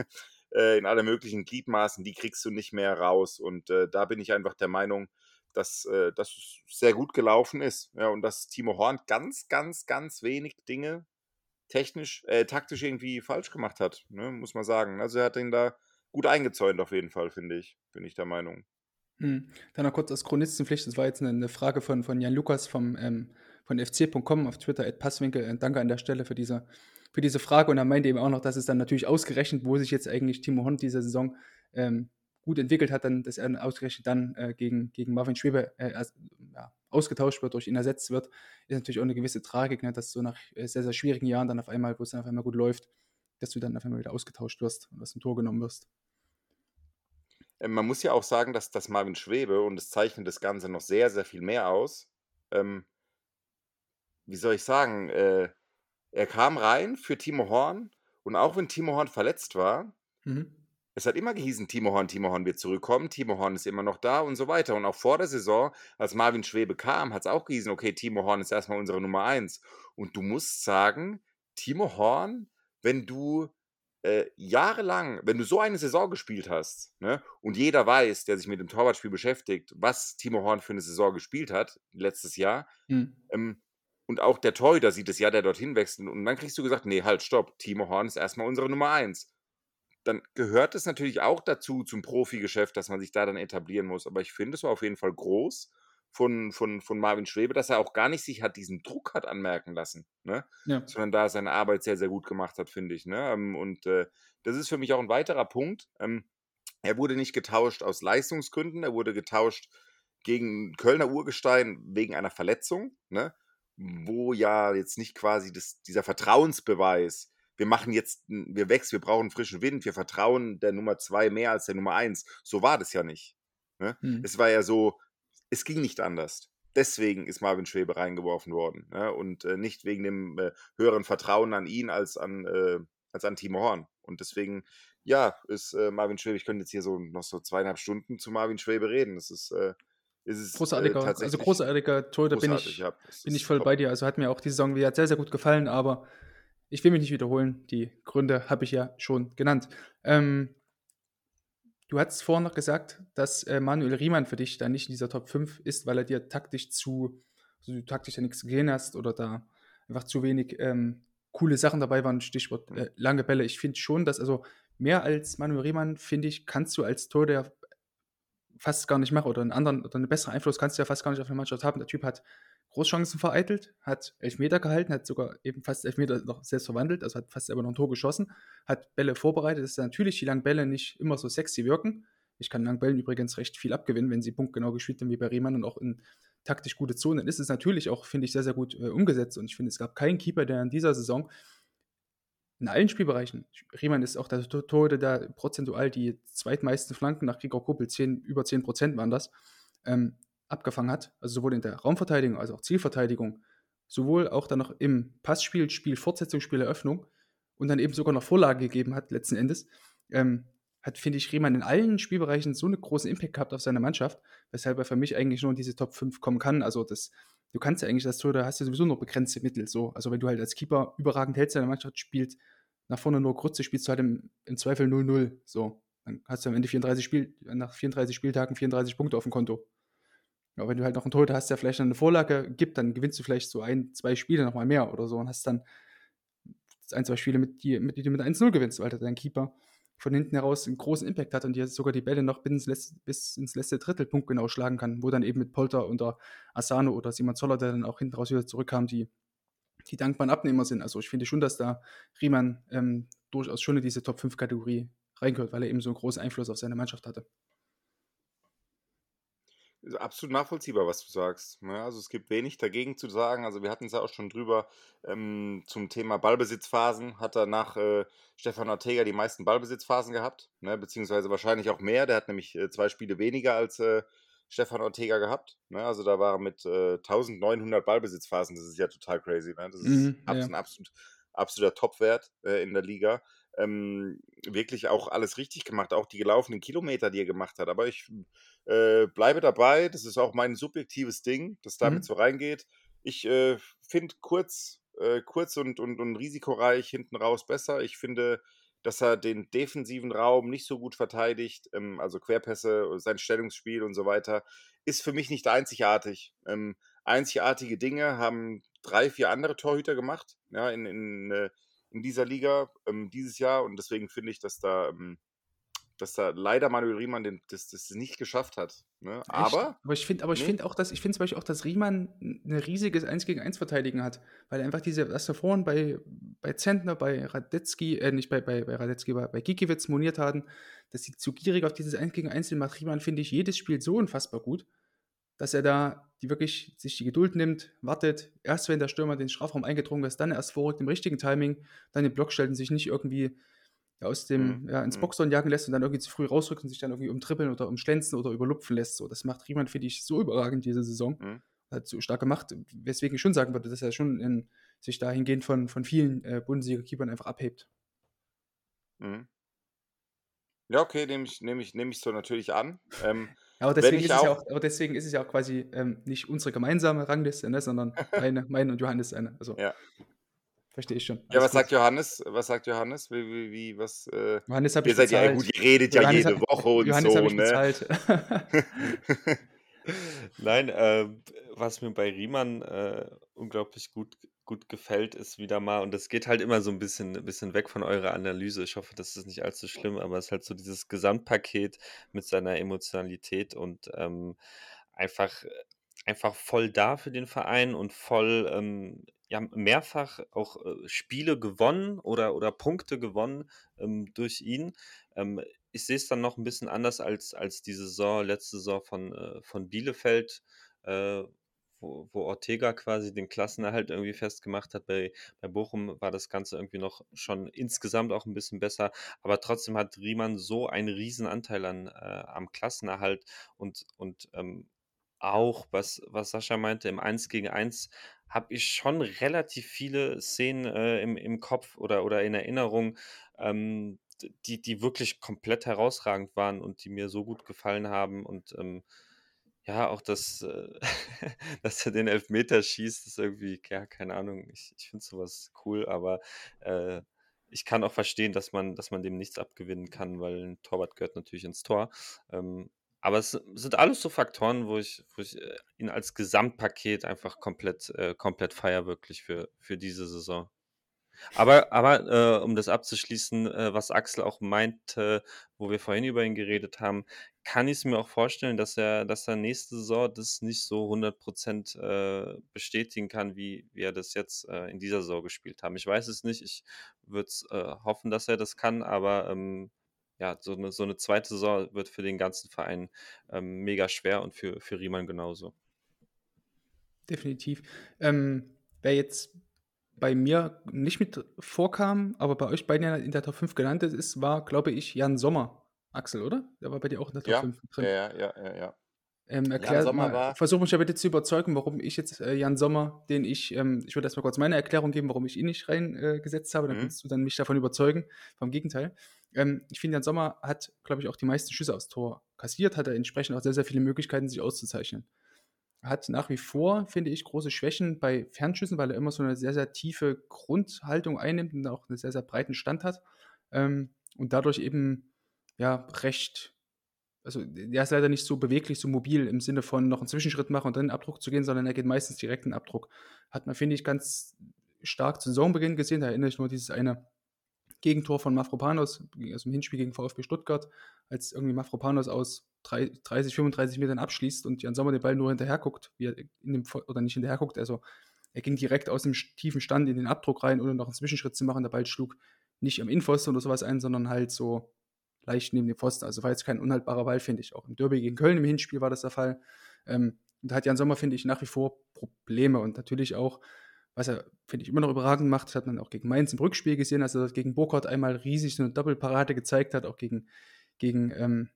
äh, in alle möglichen Gliedmaßen, die kriegst du nicht mehr raus. Und äh, da bin ich einfach der Meinung, dass äh, das sehr gut gelaufen ist. Ja, und dass Timo Horn ganz, ganz, ganz wenig Dinge technisch, äh, taktisch irgendwie falsch gemacht hat, ne, muss man sagen. Also er hat ihn da gut eingezäunt auf jeden Fall, finde ich. Bin ich der Meinung. Hm. Dann noch kurz als Chronistenpflicht. Das war jetzt eine, eine Frage von, von Jan Lukas vom, ähm, von fc.com auf Twitter, at Passwinkel. Äh, Danke an der Stelle für diese, für diese Frage. Und er meinte eben auch noch, dass es dann natürlich ausgerechnet, wo sich jetzt eigentlich Timo Horn diese Saison ähm, gut entwickelt hat, dann, dass er dann ausgerechnet dann äh, gegen, gegen Marvin Schwebe äh, ja, ausgetauscht wird, durch ihn ersetzt wird, ist natürlich auch eine gewisse Tragik, ne, dass so nach äh, sehr, sehr schwierigen Jahren dann auf einmal, wo es dann auf einmal gut läuft, dass du dann auf einmal wieder ausgetauscht wirst und aus dem Tor genommen wirst. Ähm, man muss ja auch sagen, dass, dass Marvin Schwebe, und das zeichnet das Ganze noch sehr, sehr viel mehr aus, ähm, wie soll ich sagen, äh, er kam rein für Timo Horn und auch wenn Timo Horn verletzt war, Mhm. es hat immer gehießen, Timo Horn, Timo Horn wird zurückkommen, Timo Horn ist immer noch da und so weiter. Und auch vor der Saison, als Marvin Schwebe kam, hat es auch gehießen, okay, Timo Horn ist erstmal unsere Nummer eins. Und du musst sagen, Timo Horn, wenn du äh, jahrelang, wenn du so eine Saison gespielt hast, ne, und jeder weiß, der sich mit dem Torwartspiel beschäftigt, was Timo Horn für eine Saison gespielt hat, letztes Jahr, Mhm. ähm, und auch der Torhüter sieht es ja, der dorthin wechselt. Und dann kriegst du gesagt, nee, halt, stopp, Timo Horn ist erstmal unsere Nummer eins. Dann gehört es natürlich auch dazu, zum Profigeschäft, dass man sich da dann etablieren muss. Aber ich finde, es war auf jeden Fall groß von, von, von Marvin Schwebe, dass er auch gar nicht sich hat diesen Druck hat anmerken lassen, ne? Ja. sondern da seine Arbeit sehr, sehr gut gemacht hat, finde ich. Ne? Ähm, Und äh, das ist für mich auch ein weiterer Punkt. Ähm, er wurde nicht getauscht aus Leistungsgründen, er wurde getauscht gegen Kölner Urgestein wegen einer Verletzung, ne? Wo ja jetzt nicht quasi das, dieser Vertrauensbeweis, wir machen jetzt, wir wechseln, wir brauchen frischen Wind, wir vertrauen der Nummer zwei mehr als der Nummer eins. So war das ja nicht. Ne? Mhm. Es war ja so, es ging nicht anders. Deswegen ist Marvin Schwebe reingeworfen worden. Ne? Und äh, nicht wegen dem äh, höheren Vertrauen an ihn als an, äh, als an Timo Horn. Und deswegen, ja, ist äh, Marvin Schwebe, ich könnte jetzt hier so noch so zweieinhalb Stunden zu Marvin Schwebe reden. Das ist, äh, ist es äh, Großartiger, also tatsächlich großartiger Torhüter bin großartig. ich, Ja, bin ich voll top. bei dir. Also hat mir auch die Saison wieder sehr, sehr gut gefallen, aber ich will mich nicht wiederholen. Die Gründe habe ich ja schon genannt. Ähm, du hast vorhin noch gesagt, dass äh, Manuel Riemann für dich da nicht in dieser Top 5 ist, weil er dir taktisch zu, also du taktisch ja nichts gesehen hast oder da einfach zu wenig ähm, coole Sachen dabei waren. Stichwort äh, lange Bälle. Ich finde schon, dass also mehr als Manuel Riemann, finde ich, kannst du als Torhüter fast gar nicht machen oder einen anderen oder einen besseren Einfluss kannst du ja fast gar nicht auf eine Mannschaft haben. Der Typ hat Großchancen vereitelt, hat Elfmeter gehalten, hat sogar eben fast Elfmeter noch selbst verwandelt, also hat fast selber noch ein Tor geschossen, hat Bälle vorbereitet, dass natürlich die langen Bälle nicht immer so sexy wirken. Ich kann langen Bällen übrigens recht viel abgewinnen, wenn sie punktgenau gespielt werden wie bei Riemann und auch in taktisch gute Zonen. Dann ist es natürlich auch, finde ich, sehr, sehr gut äh, umgesetzt und ich finde, es gab keinen Keeper, der in dieser Saison in allen Spielbereichen. Riemann ist auch der Tor- Torhüter, der prozentual die zweitmeisten Flanken nach Gregor Kuppel, 10, über 10 Prozent waren das, ähm, abgefangen hat. Also sowohl in der Raumverteidigung als auch Zielverteidigung. Sowohl auch dann noch im Passspiel, Spiel, Fortsetzung, Spieleröffnung und dann eben sogar noch Vorlage gegeben hat, letzten Endes. Ähm, hat, finde ich, Riemann in allen Spielbereichen so einen großen Impact gehabt auf seine Mannschaft, weshalb er für mich eigentlich nur in diese Top 5 kommen kann. Also das, du kannst ja eigentlich das Tor, da hast du sowieso nur begrenzte Mittel. So. Also wenn du halt als Keeper überragend hältst, deine Mannschaft spielt nach vorne nur Grütze, spielst du halt im, im Zweifel 0-0. So. Dann hast du am Ende 34 Spiel, nach 34 Spieltagen 34 Punkte auf dem Konto. Aber wenn du halt noch einen Torhüter hast, der vielleicht eine Vorlage gibt, dann gewinnst du vielleicht so ein, zwei Spiele nochmal mehr oder so und hast dann ein, zwei Spiele, mit die, mit die du mit 1-0 gewinnst, weil dein Keeper von hinten heraus einen großen Impact hat und dir sogar die Bälle noch bis ins letzte, bis ins letzte Drittel punktgenau schlagen kann, wo dann eben mit Polter oder Asano oder Simon Zoller, der dann auch hinten raus wieder zurückkam, die, die dankbaren Abnehmer sind. Also ich finde schon, dass da Riemann ähm, durchaus schon in diese Top-5-Kategorie reingehört, weil er eben so einen großen Einfluss auf seine Mannschaft hatte. Absolut nachvollziehbar, was du sagst. Ne? Also es gibt wenig dagegen zu sagen. Also wir hatten es ja auch schon drüber ähm, zum Thema Ballbesitzphasen. Hat er nach äh, Stefan Ortega die meisten Ballbesitzphasen gehabt, ne? beziehungsweise wahrscheinlich auch mehr. Der hat nämlich äh, zwei Spiele weniger als äh, Stefan Ortega gehabt. Ne? Also da war er mit äh, 1900 Ballbesitzphasen. Das ist ja total crazy. Ne? Das ist Mhm, ja, abs ja. ein absolut, absoluter Topwert äh, in der Liga. Ähm, wirklich auch alles richtig gemacht, auch die gelaufenen Kilometer, die er gemacht hat. Aber ich äh, bleibe dabei, das ist auch mein subjektives Ding, das damit Mhm. so reingeht. Ich äh, finde kurz, äh, kurz und, und, und risikoreich hinten raus besser. Ich finde, dass er den defensiven Raum nicht so gut verteidigt, ähm, also Querpässe, sein Stellungsspiel und so weiter, ist für mich nicht einzigartig. Ähm, einzigartige Dinge haben drei, vier andere Torhüter gemacht, ja, in, in, äh, in dieser Liga ähm, dieses Jahr und deswegen finde ich, dass da, ähm, dass da leider Manuel Riemann den, das, das nicht geschafft hat. Ne? Aber, aber ich finde, aber ich nee, finde auch, dass ich finde zum Beispiel auch, dass Riemann ein riesiges 1 gegen 1 Verteidigen hat, weil er einfach diese, was vorhin bei, bei Zentner, bei Radetzky, äh, nicht bei, bei, bei Radetzky, bei, bei Gikiewicz moniert hatten, dass sie zu gierig auf dieses 1 gegen 1 sind, macht Riemann, finde ich, jedes Spiel so unfassbar gut, dass er da die wirklich sich die Geduld nimmt, wartet, erst wenn der Stürmer den Strafraum eingedrungen ist, dann erst vorrückt im richtigen Timing, dann den Block stellt und sich nicht irgendwie aus dem, Mhm. ja, ins Mhm. Boxhorn jagen lässt und dann irgendwie zu früh rausrückt und sich dann irgendwie umtrippeln oder umschlänzen oder überlupfen lässt. So, das macht Riemann, finde ich, so überragend diese Saison. Mhm. Hat so stark gemacht, weswegen ich schon sagen würde, dass er schon in, sich dahingehend von, von vielen äh, Bundesliga-Keepern einfach abhebt. Mhm. Ja, okay, nehme ich nehme ich nehme ich so natürlich an. Ähm, Aber deswegen ist es ja auch aber deswegen ist es ja auch quasi, ähm, nicht unsere gemeinsame Rangliste, ne, sondern deine meine und Johannes seine. Also Ja. verstehe ich schon. Ja, Alles was sagt gut. Johannes? Was sagt Johannes? Wie wie wie was, äh Johannes habe ihr ich seid ja ja gut, ihr redet ja Johannes ha jede Woche und Johannes so, ich ne? bezahlt. Nein, ähm, was mir bei Riemann, äh, unglaublich gut gut gefällt, ist wieder mal und das geht halt immer so 'n bisschen bisschen weg von eurer Analyse. Ich hoffe, das ist nicht allzu schlimm, aber es ist halt so dieses Gesamtpaket mit seiner Emotionalität und, ähm, einfach einfach voll da für den Verein und voll, ähm, ja, mehrfach auch, äh, Spiele gewonnen oder oder Punkte gewonnen, ähm, durch ihn. Ähm, ich sehe es dann noch 'n bisschen anders als als die Saison letzte Saison von äh, von Bielefeld, äh, wo wo Ortega quasi den Klassenerhalt irgendwie festgemacht hat. Bei bei Bochum war das Ganze irgendwie noch schon insgesamt auch 'n bisschen besser, aber trotzdem hat Riemann so einen Riesenanteil an äh, am Klassenerhalt und und, ähm, auch was was Sascha meinte, im Eins-gegen-Eins habe ich schon relativ viele Szenen, äh, im im Kopf oder oder in Erinnerung, ähm, die die wirklich komplett herausragend waren und die mir so gut gefallen haben und, ähm, ja, auch das, äh dass er den Elfmeter schießt, ist irgendwie, ja, keine Ahnung, ich ich finde so was cool, aber, äh, ich kann auch verstehen, dass man dass man dem nichts abgewinnen kann, weil 'n Torwart gehört natürlich ins Tor. Ähm, aber es si sind alles so Faktoren, wo ich wo ich, äh, ihn als Gesamtpaket einfach komplett äh, komplett feiere wirklich für für diese Saison. Aber aber, äh, um das abzuschließen, äh, was Axel auch meinte, wo wir vorhin über ihn geredet haben, kann ich's mir auch vorstellen, dass er dass er nächste Saison das nicht so 100 %, äh, bestätigen kann, wie wie er das jetzt, äh, in dieser Saison gespielt haben. Ich weiß es nicht. Ich würde es, äh, hoffen, dass er das kann, aber, ähm, ja, so 'ne so 'ne 2. Saison wird für den ganzen Verein, ähm, mega schwer und für für Riemann genauso. Definitiv. Ähm, wer jetzt bei mir nicht mit vorkam, aber bei euch beiden in der Top 5 gelandet ist, war, glaube ich, Jan Sommer. Axel, oder? Der war bei dir auch in der Top Ja, 5 ja, drin. ja, ja, ja, ja. Ähm, Jan erklär Sommer mal war versuche mich da bitte zu überzeugen, warum ich jetzt, äh, Jan Sommer, den ich ähm, ich würde erst mal kurz meine Erklärung geben, warum ich ihn nicht rein äh, habe, dann Mhm. kannst du dann mich davon überzeugen, vom Gegenteil. Ähm, ich finde, Jan Sommer hat, glaube ich, auch die meisten Schüsse aufs Tor kassiert, hat er entsprechend auch sehr, sehr viele Möglichkeiten, sich auszuzeichnen. Hat nach wie vor, finde ich, große Schwächen bei Fernschüssen, weil er immer so 'ne sehr, sehr tiefe Grundhaltung einnimmt und auch 'ne sehr, sehr breiten Stand hat, ähm, und dadurch eben, ja, recht also, der ist leider nicht so beweglich, so mobil im Sinne von noch 'n Zwischenschritt machen und dann in 'n Abdruck zu gehen, sondern er geht meistens direkt in 'n Abdruck. Hat man, finde ich, ganz stark zu Saisonbeginn gesehen. Da erinnere ich nur dieses eine Gegentor von Mavropanos aus'm Hinspiel gegen VfB Stuttgart, als irgendwie Mavropanos aus drei 30, 35 Metern abschließt und Jan Sommer den Ball nur hinterher guckt, wie er in dem oder nicht hinterher guckt, also, er ging direkt aus dem tiefen Stand in den Abdruck rein, ohne noch 'n Zwischenschritt zu machen. Der Ball schlug nicht am Innenpfosten oder so was ein, sondern halt so leicht neben dem Pfosten. Also, war jetzt kein unhaltbarer Ball, finde ich. Auch im Derby gegen Köln im Hinspiel war das der Fall. Ähm, und da hat Jan Sommer, finde ich, nach wie vor Probleme und natürlich auch, was er, finde ich, immer noch überragend macht, hat man auch gegen Mainz im Rückspiel gesehen, als er gegen Burkhardt einmal riesig so 'ne Doppelparade gezeigt hat, auch gegen gegen, ähm,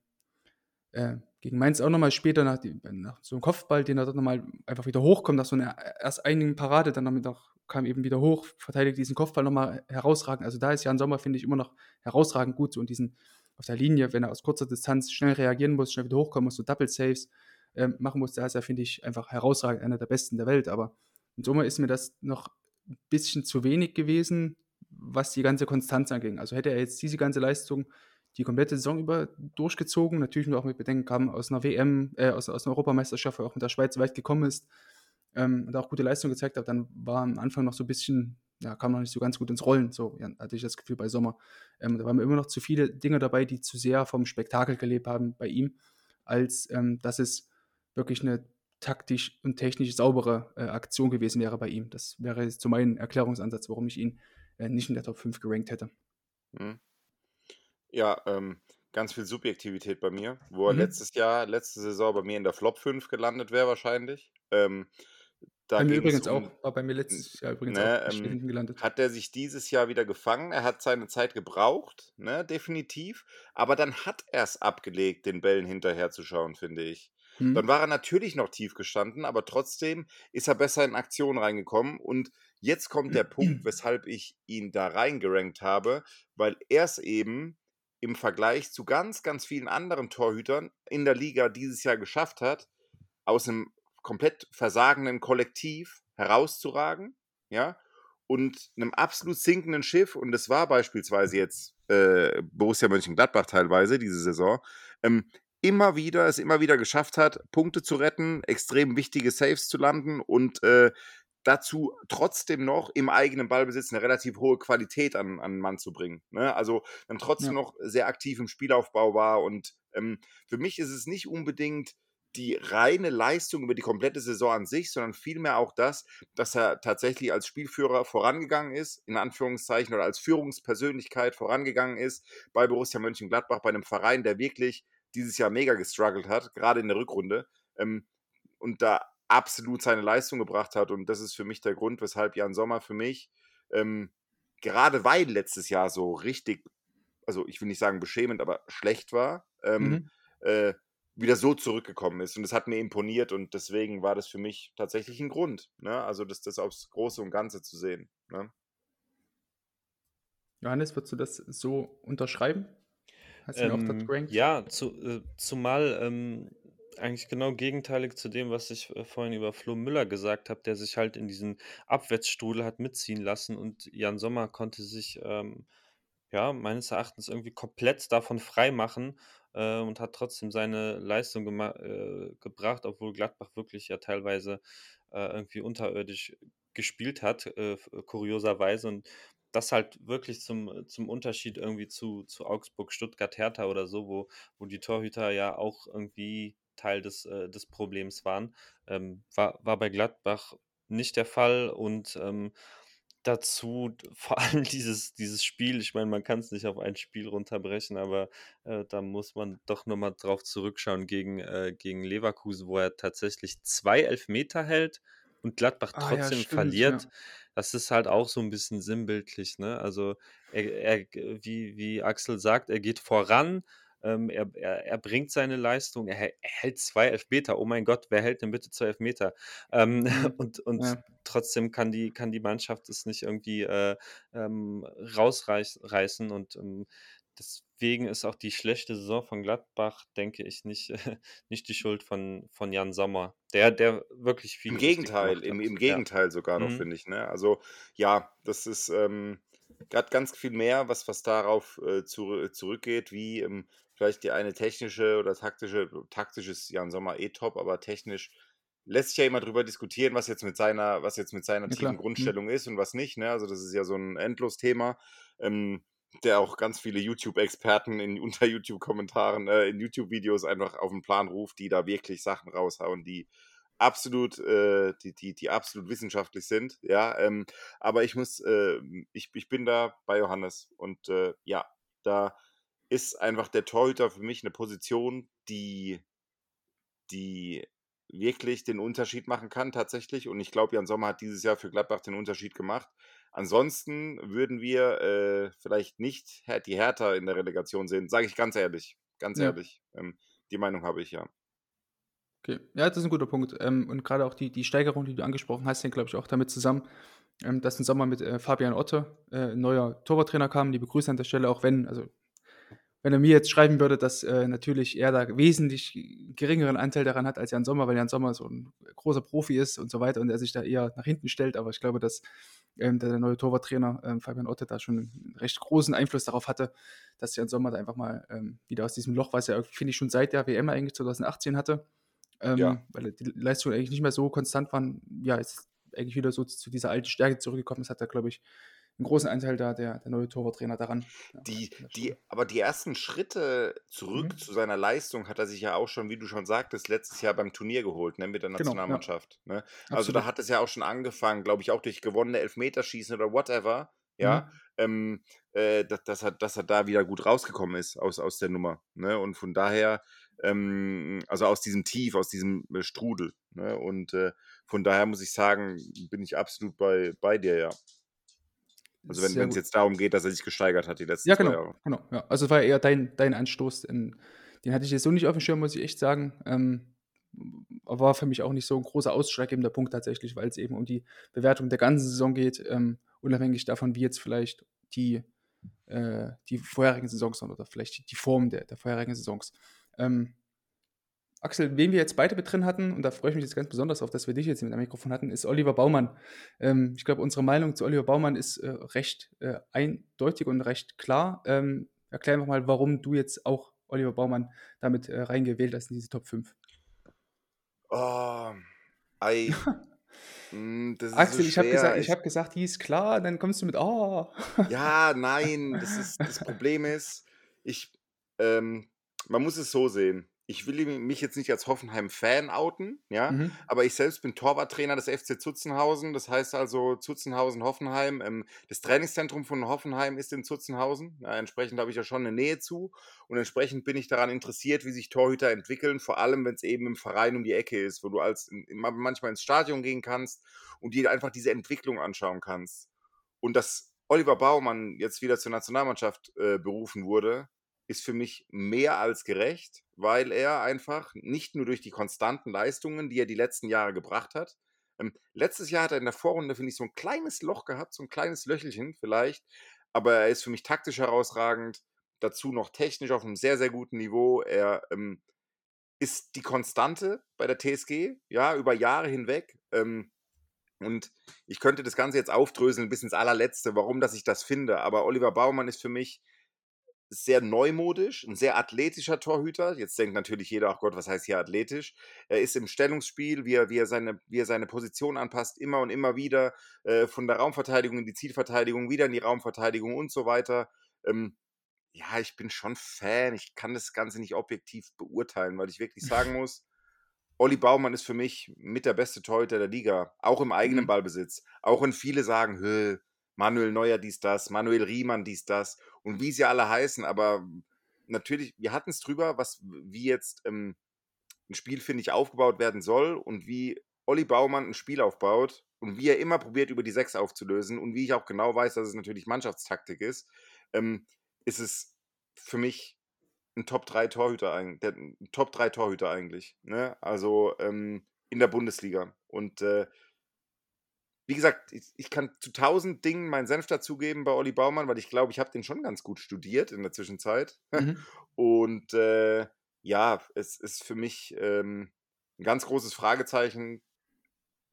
äh gegen Mainz auch noch mal später nach dem nach so 'nem Kopfball, den er dort noch mal einfach wieder hochkommt, nach so 'ner e erst einigen Parade, dann damit auch kam eben wieder hoch, verteidigt diesen Kopfball noch mal herausragend. Also, da ist Jan Sommer, finde ich, immer noch herausragend gut so in diesen auf der Linie, wenn er aus kurzer Distanz schnell reagieren muss, schnell wieder hochkommen muss, so Double Saves, ähm, machen muss. Da ist er, finde ich, einfach herausragend, einer der Besten der Welt. Aber in Summe ist mir das noch 'n bisschen zu wenig gewesen, was die ganze Konstanz anging. Also, hätte er jetzt diese ganze Leistung die komplette Saison über durchgezogen, natürlich nur auch mit Bedenken, kam aus 'ner WM äh, aus aus 'ner Europameisterschaft, wo er auch mit der Schweiz weit gekommen ist, ähm, und auch gute Leistung gezeigt hat, dann war am Anfang noch so bisschen ja, kam noch nicht so ganz gut ins Rollen, so, ja, hatte ich das Gefühl bei Sommer. Ähm, da waren immer noch zu viele Dinge dabei, die zu sehr vom Spektakel gelebt haben bei ihm, als, ähm, dass es wirklich 'ne taktisch und technisch saubere, äh, Aktion gewesen wäre bei ihm. Das wäre jetzt so mein Erklärungsansatz, warum ich ihn, äh, nicht in der Top 5 gerankt hätte. Mhm. Ja, ähm, ganz viel Subjektivität bei mir, wo er Mhm. letztes Jahr letzte Saison bei mir in der Flop 5 gelandet wäre wahrscheinlich. Ähm, da Bei mir übrigens um auch. War bei mir letztes Jahr übrigens auch ne, nicht ähm, hinten gelandet. hat er sich dieses Jahr wieder gefangen. Er hat seine Zeit gebraucht, ne, definitiv. Aber dann hat er's abgelegt, den Bällen hinterherzuschauen, finde ich. Dann Mhm. war er natürlich noch tief gestanden, aber trotzdem ist er besser in Aktion reingekommen. Und jetzt kommt der Punkt, weshalb ich ihn da reingerankt habe, weil er's eben im Vergleich zu ganz, ganz vielen anderen Torhütern in der Liga dieses Jahr geschafft hat, aus einem komplett versagenden Kollektiv herauszuragen, ja, und einem absolut sinkenden Schiff, und das war beispielsweise jetzt äh, Borussia Mönchengladbach teilweise diese Saison, ähm, immer wieder, es immer wieder geschafft hat, Punkte zu retten, extrem wichtige Saves zu landen und äh, dazu trotzdem noch im eigenen Ballbesitz eine relativ hohe Qualität an, an den Mann zu bringen. Ne? Also dann trotzdem ja. noch sehr aktiv im Spielaufbau war. Und ähm, für mich ist es nicht unbedingt die reine Leistung über die komplette Saison an sich, sondern vielmehr auch das, dass er tatsächlich als Spielführer vorangegangen ist, in Anführungszeichen, oder als Führungspersönlichkeit vorangegangen ist bei Borussia Mönchengladbach, bei einem Verein, der wirklich dieses Jahr mega gestruggelt hat, gerade in der Rückrunde, ähm, und da absolut seine Leistung gebracht hat. Und das ist für mich der Grund, weshalb Jan Sommer für mich, ähm, gerade weil letztes Jahr so richtig, also ich will nicht sagen beschämend, aber schlecht war, ähm, mhm. äh, wieder so zurückgekommen ist. Und das hat mir imponiert und deswegen war das für mich tatsächlich ein Grund. Ne? Also das, das aufs Große und Ganze zu sehen. Ne? Johannes, würdest du das so unterschreiben? Hast du ähm, auch das gerankt? Ja, zu, äh, zumal ähm, eigentlich genau gegenteilig zu dem, was ich äh, vorhin über Flo Müller gesagt habe, der sich halt in diesen Abwärtsstrudel hat mitziehen lassen und Jan Sommer konnte sich ähm, ja meines Erachtens irgendwie komplett davon freimachen äh, und hat trotzdem seine Leistung äh, gebracht, obwohl Gladbach wirklich ja teilweise äh, irgendwie unterirdisch gespielt hat, äh, kurioserweise. Und das halt wirklich zum, zum Unterschied irgendwie zu, zu Augsburg, Stuttgart, Hertha oder so, wo, wo die Torhüter ja auch irgendwie Teil des, äh, des Problems waren. Ähm, war, war bei Gladbach nicht der Fall und ähm, dazu vor allem dieses, dieses Spiel, ich meine, man kann es nicht auf ein Spiel runterbrechen, aber äh, da muss man doch nochmal drauf zurückschauen gegen, äh, gegen Leverkusen, wo er tatsächlich zwei Elfmeter hält und Gladbach ah, trotzdem ja, stimmt, verliert. Ja. Das ist halt auch so ein bisschen sinnbildlich, ne? Also er, er, wie, wie Axel sagt, er geht voran, ähm, er, er, er, bringt seine Leistung, er, er, hält zwei Elfmeter. Oh mein Gott, wer hält denn bitte zwei Elfmeter? Ähm, mhm. und und ja. trotzdem kann die, kann die Mannschaft es nicht irgendwie äh, ähm, rausreißen. Und ähm, deswegen ist auch die schlechte Saison von Gladbach, denke ich, nicht, nicht die Schuld von, von Jan Sommer. Der, der wirklich viel. Im Gegenteil, im, im Gegenteil ja. sogar noch, mhm. finde ich. Ne? Also ja, das ist. Ähm, gerade ganz viel mehr, was, was darauf äh, zu, zurückgeht, wie ähm, vielleicht die eine technische oder taktische, taktisch ist Jan Sommer eh top, aber technisch lässt sich ja immer drüber diskutieren, was jetzt mit seiner, was jetzt mit seiner ja, tiefen mhm. Grundstellung ist und was nicht. Ne? Also das ist ja so ein Endlos-Thema, ähm, der auch ganz viele YouTube-Experten in unter YouTube-Kommentaren, äh, in YouTube-Videos einfach auf den Plan ruft, die da wirklich Sachen raushauen, die absolut, äh, die, die, die absolut wissenschaftlich sind. Ja, ähm, aber ich muss, äh, ich, ich bin da bei Johannes und äh, ja, da ist einfach der Torhüter für mich eine Position, die, die wirklich den Unterschied machen kann tatsächlich. Und ich glaube, Jan Sommer hat dieses Jahr für Gladbach den Unterschied gemacht. Ansonsten würden wir äh, vielleicht nicht die Hertha in der Relegation sehen, sage ich ganz ehrlich. Ganz ja. ehrlich. Ähm, die Meinung habe ich ja. Okay, ja, das ist ein guter Punkt. Ähm, und gerade auch die, die Steigerung, die du angesprochen hast, hängt, glaube ich, auch damit zusammen, ähm, dass im Sommer mit äh, Fabian Otte äh, ein neuer Torwarttrainer kam. Die begrüße an der Stelle, auch wenn, also wenn er mir jetzt schreiben würde, dass äh, natürlich er da wesentlich geringeren Anteil daran hat als Jan Sommer, weil Jan Sommer so ein großer Profi ist und so weiter und er sich da eher nach hinten stellt. Aber ich glaube, dass ähm, der, neue Torwarttrainer ähm, Fabian Otte da schon einen recht großen Einfluss darauf hatte, dass Jan Sommer da einfach mal ähm, wieder aus diesem Loch, was er, finde ich, schon seit der WM eigentlich 2018 hatte, ähm, ja. weil die Leistungen eigentlich nicht mehr so konstant waren, ja, ist eigentlich wieder so zu dieser alten Stärke zurückgekommen. Das hat er, glaube ich, einen großen Anteil da, der, der neue Torwarttrainer daran. Die, die, aber die ersten Schritte zurück mhm. zu seiner Leistung hat er sich ja auch schon, wie du schon sagtest, letztes Jahr beim Turnier geholt, ne, mit der Nationalmannschaft. Genau, ja. ne? Also da hat es ja auch schon angefangen, glaube ich, auch durch gewonnene Elfmeterschießen oder whatever. Ja, mhm. ähm, äh, dass, dass, er, dass er da wieder gut rausgekommen ist aus, aus der Nummer. Ne? Und von daher, ähm, also aus diesem Tief, aus diesem äh, Strudel. Ne? Und äh, von daher muss ich sagen, bin ich absolut bei, bei dir, ja. Also wenn es jetzt darum geht, dass er sich gesteigert hat die letzten ja, genau, zwei Jahre. Genau, ja. Also war eher dein, dein Anstoß. In, den hatte ich jetzt so nicht auf dem Schirm, muss ich echt sagen. Ähm, war für mich auch nicht so ein großer ausschlaggebender Punkt tatsächlich, weil es eben um die Bewertung der ganzen Saison geht, ähm, unabhängig davon, wie jetzt vielleicht die äh, die vorherigen Saisons sind oder vielleicht die Form der, der vorherigen Saisons. Ähm, Axel, wen wir jetzt beide mit drin hatten, und da freue ich mich jetzt ganz besonders auf, dass wir dich jetzt mit am Mikrofon hatten, ist Oliver Baumann. Ähm, ich glaube, unsere Meinung zu Oliver Baumann ist äh, recht äh, eindeutig und recht klar. Ähm, erklär einfach mal, warum du jetzt auch Oliver Baumann damit äh, reingewählt hast in diese Top 5. Oh, ei. Hm, Axel, so ich habe gesagt, ich hab gesagt, die ist klar, dann kommst du mit, oh. Ja, nein, das, ist, das Problem ist, ich, ähm, man muss es so sehen ich will mich jetzt nicht als Hoffenheim-Fan outen, ja, mhm. aber ich selbst bin Torwarttrainer des FC Zutzenhausen. Das heißt also Zutzenhausen-Hoffenheim. Ähm, das Trainingszentrum von Hoffenheim ist in Zutzenhausen. Ja, entsprechend habe ich ja schon eine Nähe zu und entsprechend bin ich daran interessiert, wie sich Torhüter entwickeln, vor allem wenn es eben im Verein um die Ecke ist, wo du als manchmal ins Stadion gehen kannst und dir einfach diese Entwicklung anschauen kannst. Und dass Oliver Baumann jetzt wieder zur Nationalmannschaft äh, berufen wurde, ist für mich mehr als gerecht, weil er einfach nicht nur durch die konstanten Leistungen, die er die letzten Jahre gebracht hat, ähm, letztes Jahr hat er in der Vorrunde, finde ich, so ein kleines Loch gehabt, so ein kleines Löchelchen vielleicht, aber er ist für mich taktisch herausragend, dazu noch technisch auf einem sehr, sehr guten Niveau. Er ähm, ist die Konstante bei der TSG, ja, über Jahre hinweg. Ähm, und ich könnte das Ganze jetzt aufdröseln bis ins allerletzte, warum dass ich das finde. Aber Oliver Baumann ist für mich sehr neumodisch, ein sehr athletischer Torhüter. Jetzt denkt natürlich jeder, ach Gott, was heißt hier athletisch? Er ist im Stellungsspiel, wie er, wie er, seine, wie er seine Position anpasst, immer und immer wieder äh, von der Raumverteidigung in die Zielverteidigung, wieder in die Raumverteidigung und so weiter. Ähm, ja, ich bin schon Fan. Ich kann das Ganze nicht objektiv beurteilen, weil ich wirklich sagen muss, Olli Baumann ist für mich mit der beste Torhüter der Liga, auch im eigenen mhm. Ballbesitz. Auch wenn viele sagen, Manuel Neuer dies, das, Manuel Riemann dies, das und wie sie alle heißen, aber natürlich, wir hatten es drüber, was, wie jetzt ähm, ein Spiel, finde ich, aufgebaut werden soll und wie Olli Baumann ein Spiel aufbaut und wie er immer probiert, über die Sechs aufzulösen und wie ich auch genau weiß, dass es natürlich Mannschaftstaktik ist, ähm, ist es für mich ein Top 3 Torhüter eigentlich, Top 3 Torhüter eigentlich, ne? Also ähm, in der Bundesliga. Und äh, wie gesagt, ich, ich, kann zu tausend Dingen meinen Senf dazugeben bei Olli Baumann, weil ich glaube, ich habe den schon ganz gut studiert in der Zwischenzeit. Mhm. Und äh, ja, es ist für mich ähm, ein ganz großes Fragezeichen.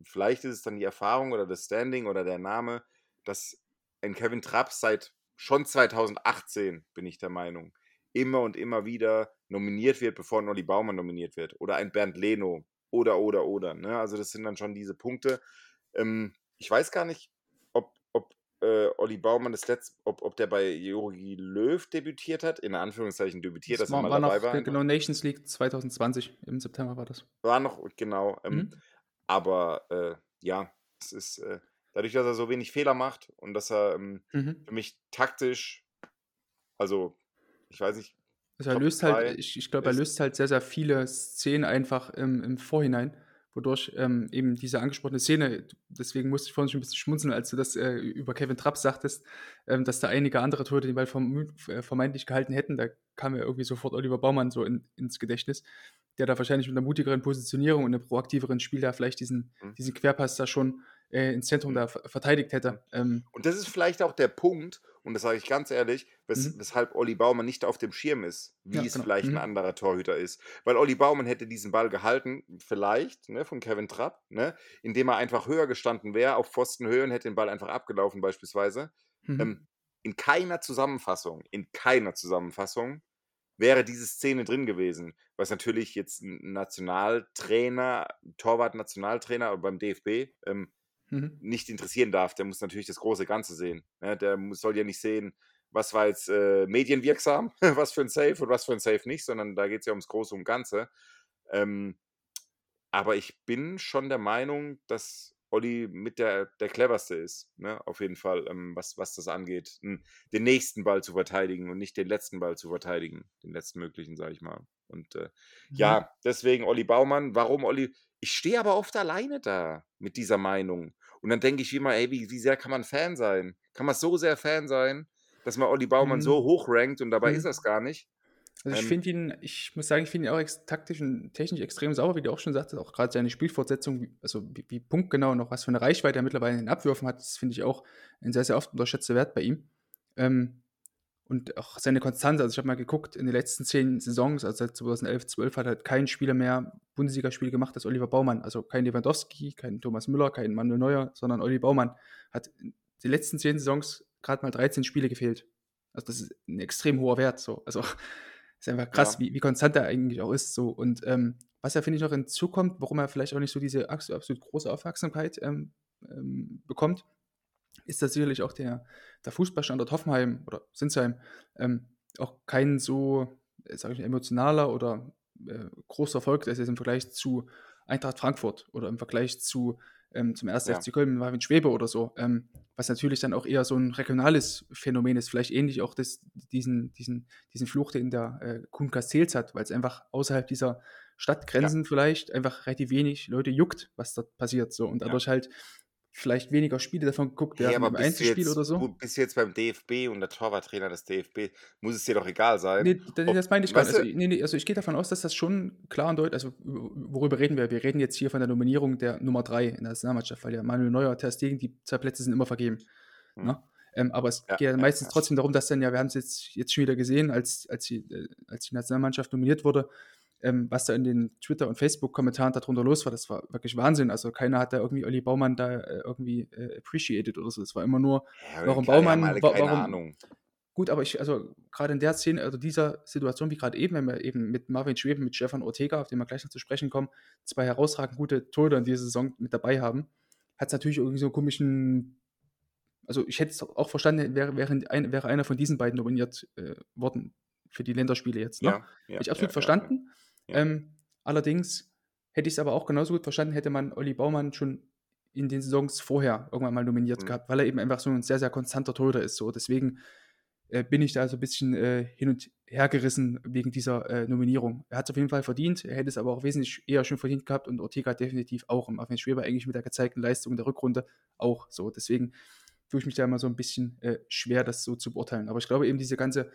Vielleicht ist es dann die Erfahrung oder das Standing oder der Name, dass ein Kevin Trapp seit schon 2018, bin ich der Meinung, immer und immer wieder nominiert wird, bevor ein Olli Baumann nominiert wird. Oder ein Bernd Leno. Oder, oder, oder. Ne? Also das sind dann schon diese Punkte. Ähm, ich weiß gar nicht, ob, ob äh, Olli Baumann das letzte, ob, ob der bei Jogi Löw debütiert hat, in Anführungszeichen debütiert, das dass war, er mal war dabei war. Genau, Nations League 2020, im September war das. War noch, genau. Ähm, mhm. Aber äh, ja, es ist äh, dadurch, dass er so wenig Fehler macht und dass er ähm, mhm. für mich taktisch, also ich weiß nicht. Also er löst halt, ich, ich glaube, er löst halt sehr, sehr viele Szenen einfach im, im Vorhinein wodurch ähm, eben diese angesprochene Szene, deswegen musste ich vorhin schon ein bisschen schmunzeln, als du das äh, über Kevin Trapp sagtest, ähm, dass da einige andere Tote den Ball äh, vermeintlich gehalten hätten. Da kam ja irgendwie sofort Oliver Baumann so in, ins Gedächtnis, der da wahrscheinlich mit einer mutigeren Positionierung und einem proaktiveren Spiel da vielleicht diesen, mhm. diesen Querpass da schon äh, ins Zentrum mhm. da verteidigt hätte. Ähm, und das ist vielleicht auch der Punkt, und das sage ich ganz ehrlich, wes mhm. weshalb Olli Baumann nicht auf dem Schirm ist, wie ja, es genau. vielleicht mhm. ein anderer Torhüter ist. Weil Olli Baumann hätte diesen Ball gehalten, vielleicht, ne, von Kevin Trapp, ne, indem er einfach höher gestanden wäre, auf Pfostenhöhe und hätte den Ball einfach abgelaufen beispielsweise. Mhm. Ähm, in keiner Zusammenfassung, in keiner Zusammenfassung wäre diese Szene drin gewesen, was natürlich jetzt ein Nationaltrainer, Torwart-Nationaltrainer beim DFB ähm, mhm. nicht interessieren darf. Der muss natürlich das große Ganze sehen. Ja, der muss, soll ja nicht sehen, was war jetzt äh, medienwirksam, was für ein Safe und was für ein Safe nicht, sondern da geht es ja ums Große und Ganze. Ähm, aber ich bin schon der Meinung, dass Olli mit der, der cleverste ist, ne? auf jeden Fall, ähm, was, was das angeht, den nächsten Ball zu verteidigen und nicht den letzten Ball zu verteidigen, den letzten möglichen, sage ich mal. Und äh, mhm. ja, deswegen Olli Baumann. Warum Olli? Ich stehe aber oft alleine da mit dieser Meinung. Und dann denke ich immer, ey, wie, wie sehr kann man Fan sein? Kann man so sehr Fan sein, dass man Olli Baumann mhm. so hoch rankt und dabei mhm. ist das gar nicht? Also ich ähm, finde ihn, ich muss sagen, ich finde ihn auch taktisch und technisch extrem sauber, wie du auch schon sagtest, auch gerade seine Spielfortsetzung, also wie, wie punktgenau noch was für eine Reichweite er mittlerweile in den Abwürfen hat, das finde ich auch ein sehr, sehr oft unterschätzter Wert bei ihm. Ähm, und auch seine Konstanz. Also ich habe mal geguckt, in den letzten zehn Saisons, also seit 2011, 12 hat halt kein Spieler mehr Bundesligaspiel gemacht als Oliver Baumann. Also kein Lewandowski, kein Thomas Müller, kein Manuel Neuer, sondern Olli Baumann hat in den letzten zehn Saisons gerade mal 13 Spiele gefehlt. Also das ist ein extrem hoher Wert. So. Also ist einfach krass, ja. wie, wie konstant er eigentlich auch ist. So. Und ähm, was ja, finde ich, noch hinzukommt, warum er vielleicht auch nicht so diese absolut große Aufmerksamkeit ähm, ähm, bekommt, ist das sicherlich auch der, der Fußballstandort Hoffenheim oder Sinsheim ähm, auch kein so, äh, sage ich mal, emotionaler oder äh, großer Erfolg ist im Vergleich zu Eintracht Frankfurt oder im Vergleich zu ähm, zum 1. Ja. FC Köln Marvin Schwebe oder so, ähm, was natürlich dann auch eher so ein regionales Phänomen ist, vielleicht ähnlich auch das, diesen, diesen, diesen Fluch, den der äh, Kuhn Castells hat, weil es einfach außerhalb dieser Stadtgrenzen ja. vielleicht einfach relativ wenig Leute juckt, was dort passiert so und dadurch ja. halt vielleicht weniger Spiele davon geguckt werden ja, im Einzelspiel oder so. Bis jetzt beim DFB und der Torwarttrainer des DFB, muss es dir doch egal sein. Nee, das, das meine ich gar nicht. Also, nee, nee, also ich gehe davon aus, dass das schon klar und deutlich, also worüber reden wir? Wir reden jetzt hier von der Nominierung der Nummer 3 in der Nationalmannschaft, weil ja Manuel Neuer, Ter Stegen, die zwei Plätze sind immer vergeben. Hm. Ne? Ähm, aber es ja, geht ja meistens ja, trotzdem darum, dass dann ja, wir haben es jetzt, jetzt schon wieder gesehen, als, als, die, äh, als die Nationalmannschaft nominiert wurde, ähm, was da in den Twitter- und Facebook-Kommentaren darunter los war, das war wirklich Wahnsinn. Also keiner hat da irgendwie Olli Baumann da äh, irgendwie äh, appreciated oder so. Es war immer nur, ja, warum Baumann, wa warum, Ahnung. Gut, aber ich, also gerade in der Szene, also dieser Situation wie gerade eben, wenn wir eben mit Marvin Schweben, mit Stefan Ortega, auf den wir gleich noch zu sprechen kommen, zwei herausragend gute Torhüter in dieser Saison mit dabei haben, hat es natürlich irgendwie so einen komischen, also ich hätte es auch verstanden, wäre, wäre, ein, wäre einer von diesen beiden nominiert äh, worden für die Länderspiele jetzt. Ne? Ja, ja, Hätte ich absolut ja, verstanden. Ähm, allerdings hätte ich es aber auch genauso gut verstanden, hätte man Olli Baumann schon in den Saisons vorher irgendwann mal nominiert mhm. gehabt, weil er eben einfach so ein sehr, sehr konstanter Torhüter ist. So. Deswegen äh, bin ich da so ein bisschen äh, hin und her gerissen wegen dieser äh, Nominierung. Er hat es auf jeden Fall verdient, er hätte es aber auch wesentlich eher schon verdient gehabt und Ortega definitiv auch. Und Marvin Schweber eigentlich mit der gezeigten Leistung in der Rückrunde auch so. Deswegen tue ich mich da immer so ein bisschen äh, schwer, das so zu beurteilen. Aber ich glaube eben, diese ganze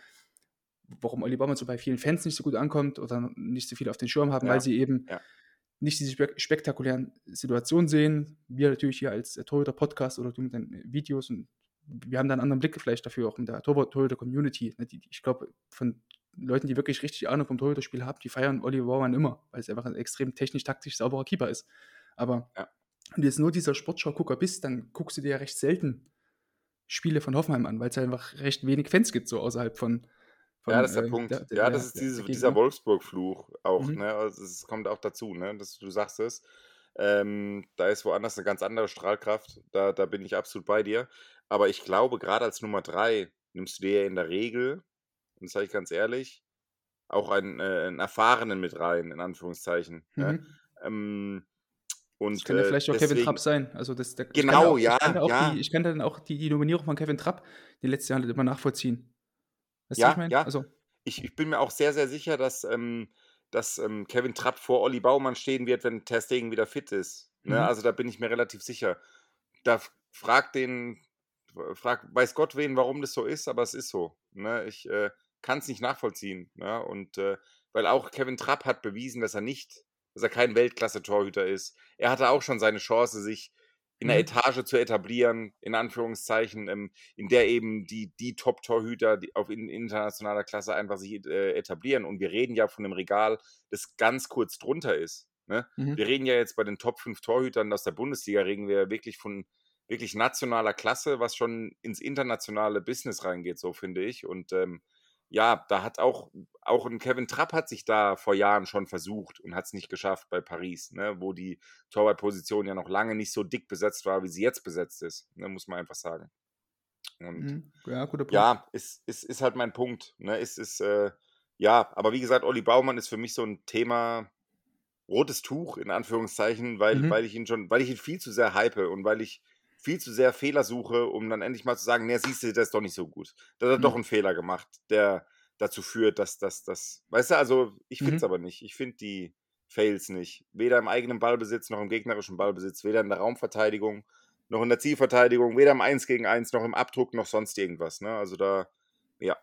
warum Oli Baumann so bei vielen Fans nicht so gut ankommt oder nicht so viel auf den Schirm haben, ja. weil sie eben ja. nicht diese spektakulären Situationen sehen. Wir natürlich hier als Torhüter-Podcast oder du mit deinen Videos und wir haben da einen anderen Blick vielleicht dafür, auch in der Torhüter-Community. Ne, ich glaube, von Leuten, die wirklich richtig Ahnung vom Torhüter-Spiel haben, die feiern Oliver Baumann immer, weil es einfach ein extrem technisch-taktisch sauberer Keeper ist. Aber ja. wenn du jetzt nur dieser Sportschau-Gucker bist, dann guckst du dir ja recht selten Spiele von Hoffenheim an, weil es ja einfach recht wenig Fans gibt, so außerhalb von, von, ja, das ist der äh, Punkt. Der, ja, das ist diese, dieser Wolfsburg-Fluch auch. Mhm. Ne? Also es kommt auch dazu, ne? Das, du sagst es. Ähm, da ist woanders eine ganz andere Strahlkraft. Da, da bin ich absolut bei dir. Aber ich glaube, gerade als Nummer drei nimmst du dir ja in der Regel, und das sage ich ganz ehrlich, auch einen, äh, einen Erfahrenen mit rein, in Anführungszeichen. Ne? Mhm. Ne? Ähm, und, das könnte äh, vielleicht auch deswegen, Kevin Trapp sein. Also das, der, genau, ich ja. Ich ja. Die, ich kann dann auch die, die Nominierung von Kevin Trapp die letzte Jahr immer nachvollziehen. Weißt ja, ich ja. Also. Ich, ich, bin mir auch sehr, sehr sicher, dass, ähm, dass ähm, Kevin Trapp vor Olli Baumann stehen wird, wenn Ter Stegen wieder fit ist. Ne? Mhm. Also da bin ich mir relativ sicher. Da fragt den, frag, weiß Gott wen, warum das so ist, aber es ist so. Ne? Ich äh, kann es nicht nachvollziehen. Ne? Und äh, weil auch Kevin Trapp hat bewiesen, dass er nicht, dass er kein Weltklasse-Torhüter ist. Er hatte auch schon seine Chance, sich in der mhm. Etage zu etablieren, in Anführungszeichen, ähm, in der eben die, die Top-Torhüter auf in, internationaler Klasse einfach sich äh, etablieren. Und wir reden ja von einem Regal, das ganz kurz drunter ist. Ne? Mhm. Wir reden ja jetzt bei den Top 5 Torhütern aus der Bundesliga, reden wir wirklich von wirklich nationaler Klasse, was schon ins internationale Business reingeht, so finde ich. Und ähm, ja, da hat auch, auch ein Kevin Trapp hat sich da vor Jahren schon versucht und hat es nicht geschafft bei Paris, ne, wo die Torwartposition ja noch lange nicht so dick besetzt war, wie sie jetzt besetzt ist, ne, muss man einfach sagen. Und mhm. ja, guter Punkt. Ja, ist, ist, ist halt mein Punkt. Ne, ist, ist, äh, ja, aber wie gesagt, Olli Baumann ist für mich so ein Thema rotes Tuch, in Anführungszeichen, weil, mhm. weil ich ihn schon, weil ich ihn viel zu sehr hype und weil ich viel zu sehr Fehler suche, um dann endlich mal zu sagen, nee, siehst du, das ist doch nicht so gut. Da hat er mhm. doch einen Fehler gemacht, der dazu führt, dass das, das, weißt du, also ich finde es mhm. aber nicht. Ich finde die Fails nicht. Weder im eigenen Ballbesitz noch im gegnerischen Ballbesitz, weder in der Raumverteidigung noch in der Zielverteidigung, weder im 1 gegen 1 noch im Abdruck noch sonst irgendwas. Ne? Also da, ja.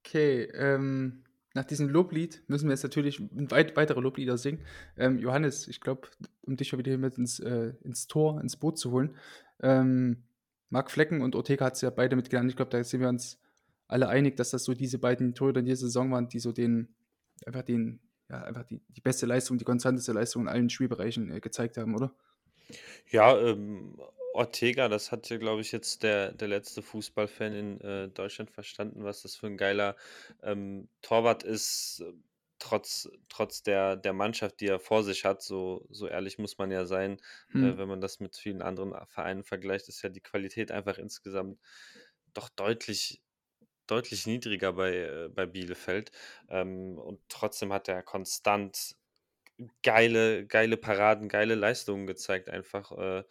Okay, ähm, nach diesem Loblied müssen wir jetzt natürlich weit, weitere Loblieder singen. Ähm, Johannes, ich glaube, um dich wieder hier mit ins, äh, ins Tor, ins Boot zu holen. Ähm, Marc Flecken und Ortega hat es ja beide mitgelernt. Ich glaube, da sind wir uns alle einig, dass das so diese beiden Torhüter in dieser Saison waren, die so den, einfach den, ja, einfach die, die beste Leistung, die konstanteste Leistung in allen Spielbereichen äh, gezeigt haben, oder? Ja, ähm, Ortega, das hat ja, glaube ich, jetzt der, der letzte Fußballfan in äh, Deutschland verstanden, was das für ein geiler ähm, Torwart ist, äh, trotz, trotz der, der Mannschaft, die er vor sich hat. So, so ehrlich muss man ja sein, äh, Hm. wenn man das mit vielen anderen Vereinen vergleicht, ist ja die Qualität einfach insgesamt doch deutlich, deutlich niedriger bei, äh, bei Bielefeld. Ähm, und trotzdem hat er konstant geile, geile Paraden, geile Leistungen gezeigt einfach äh,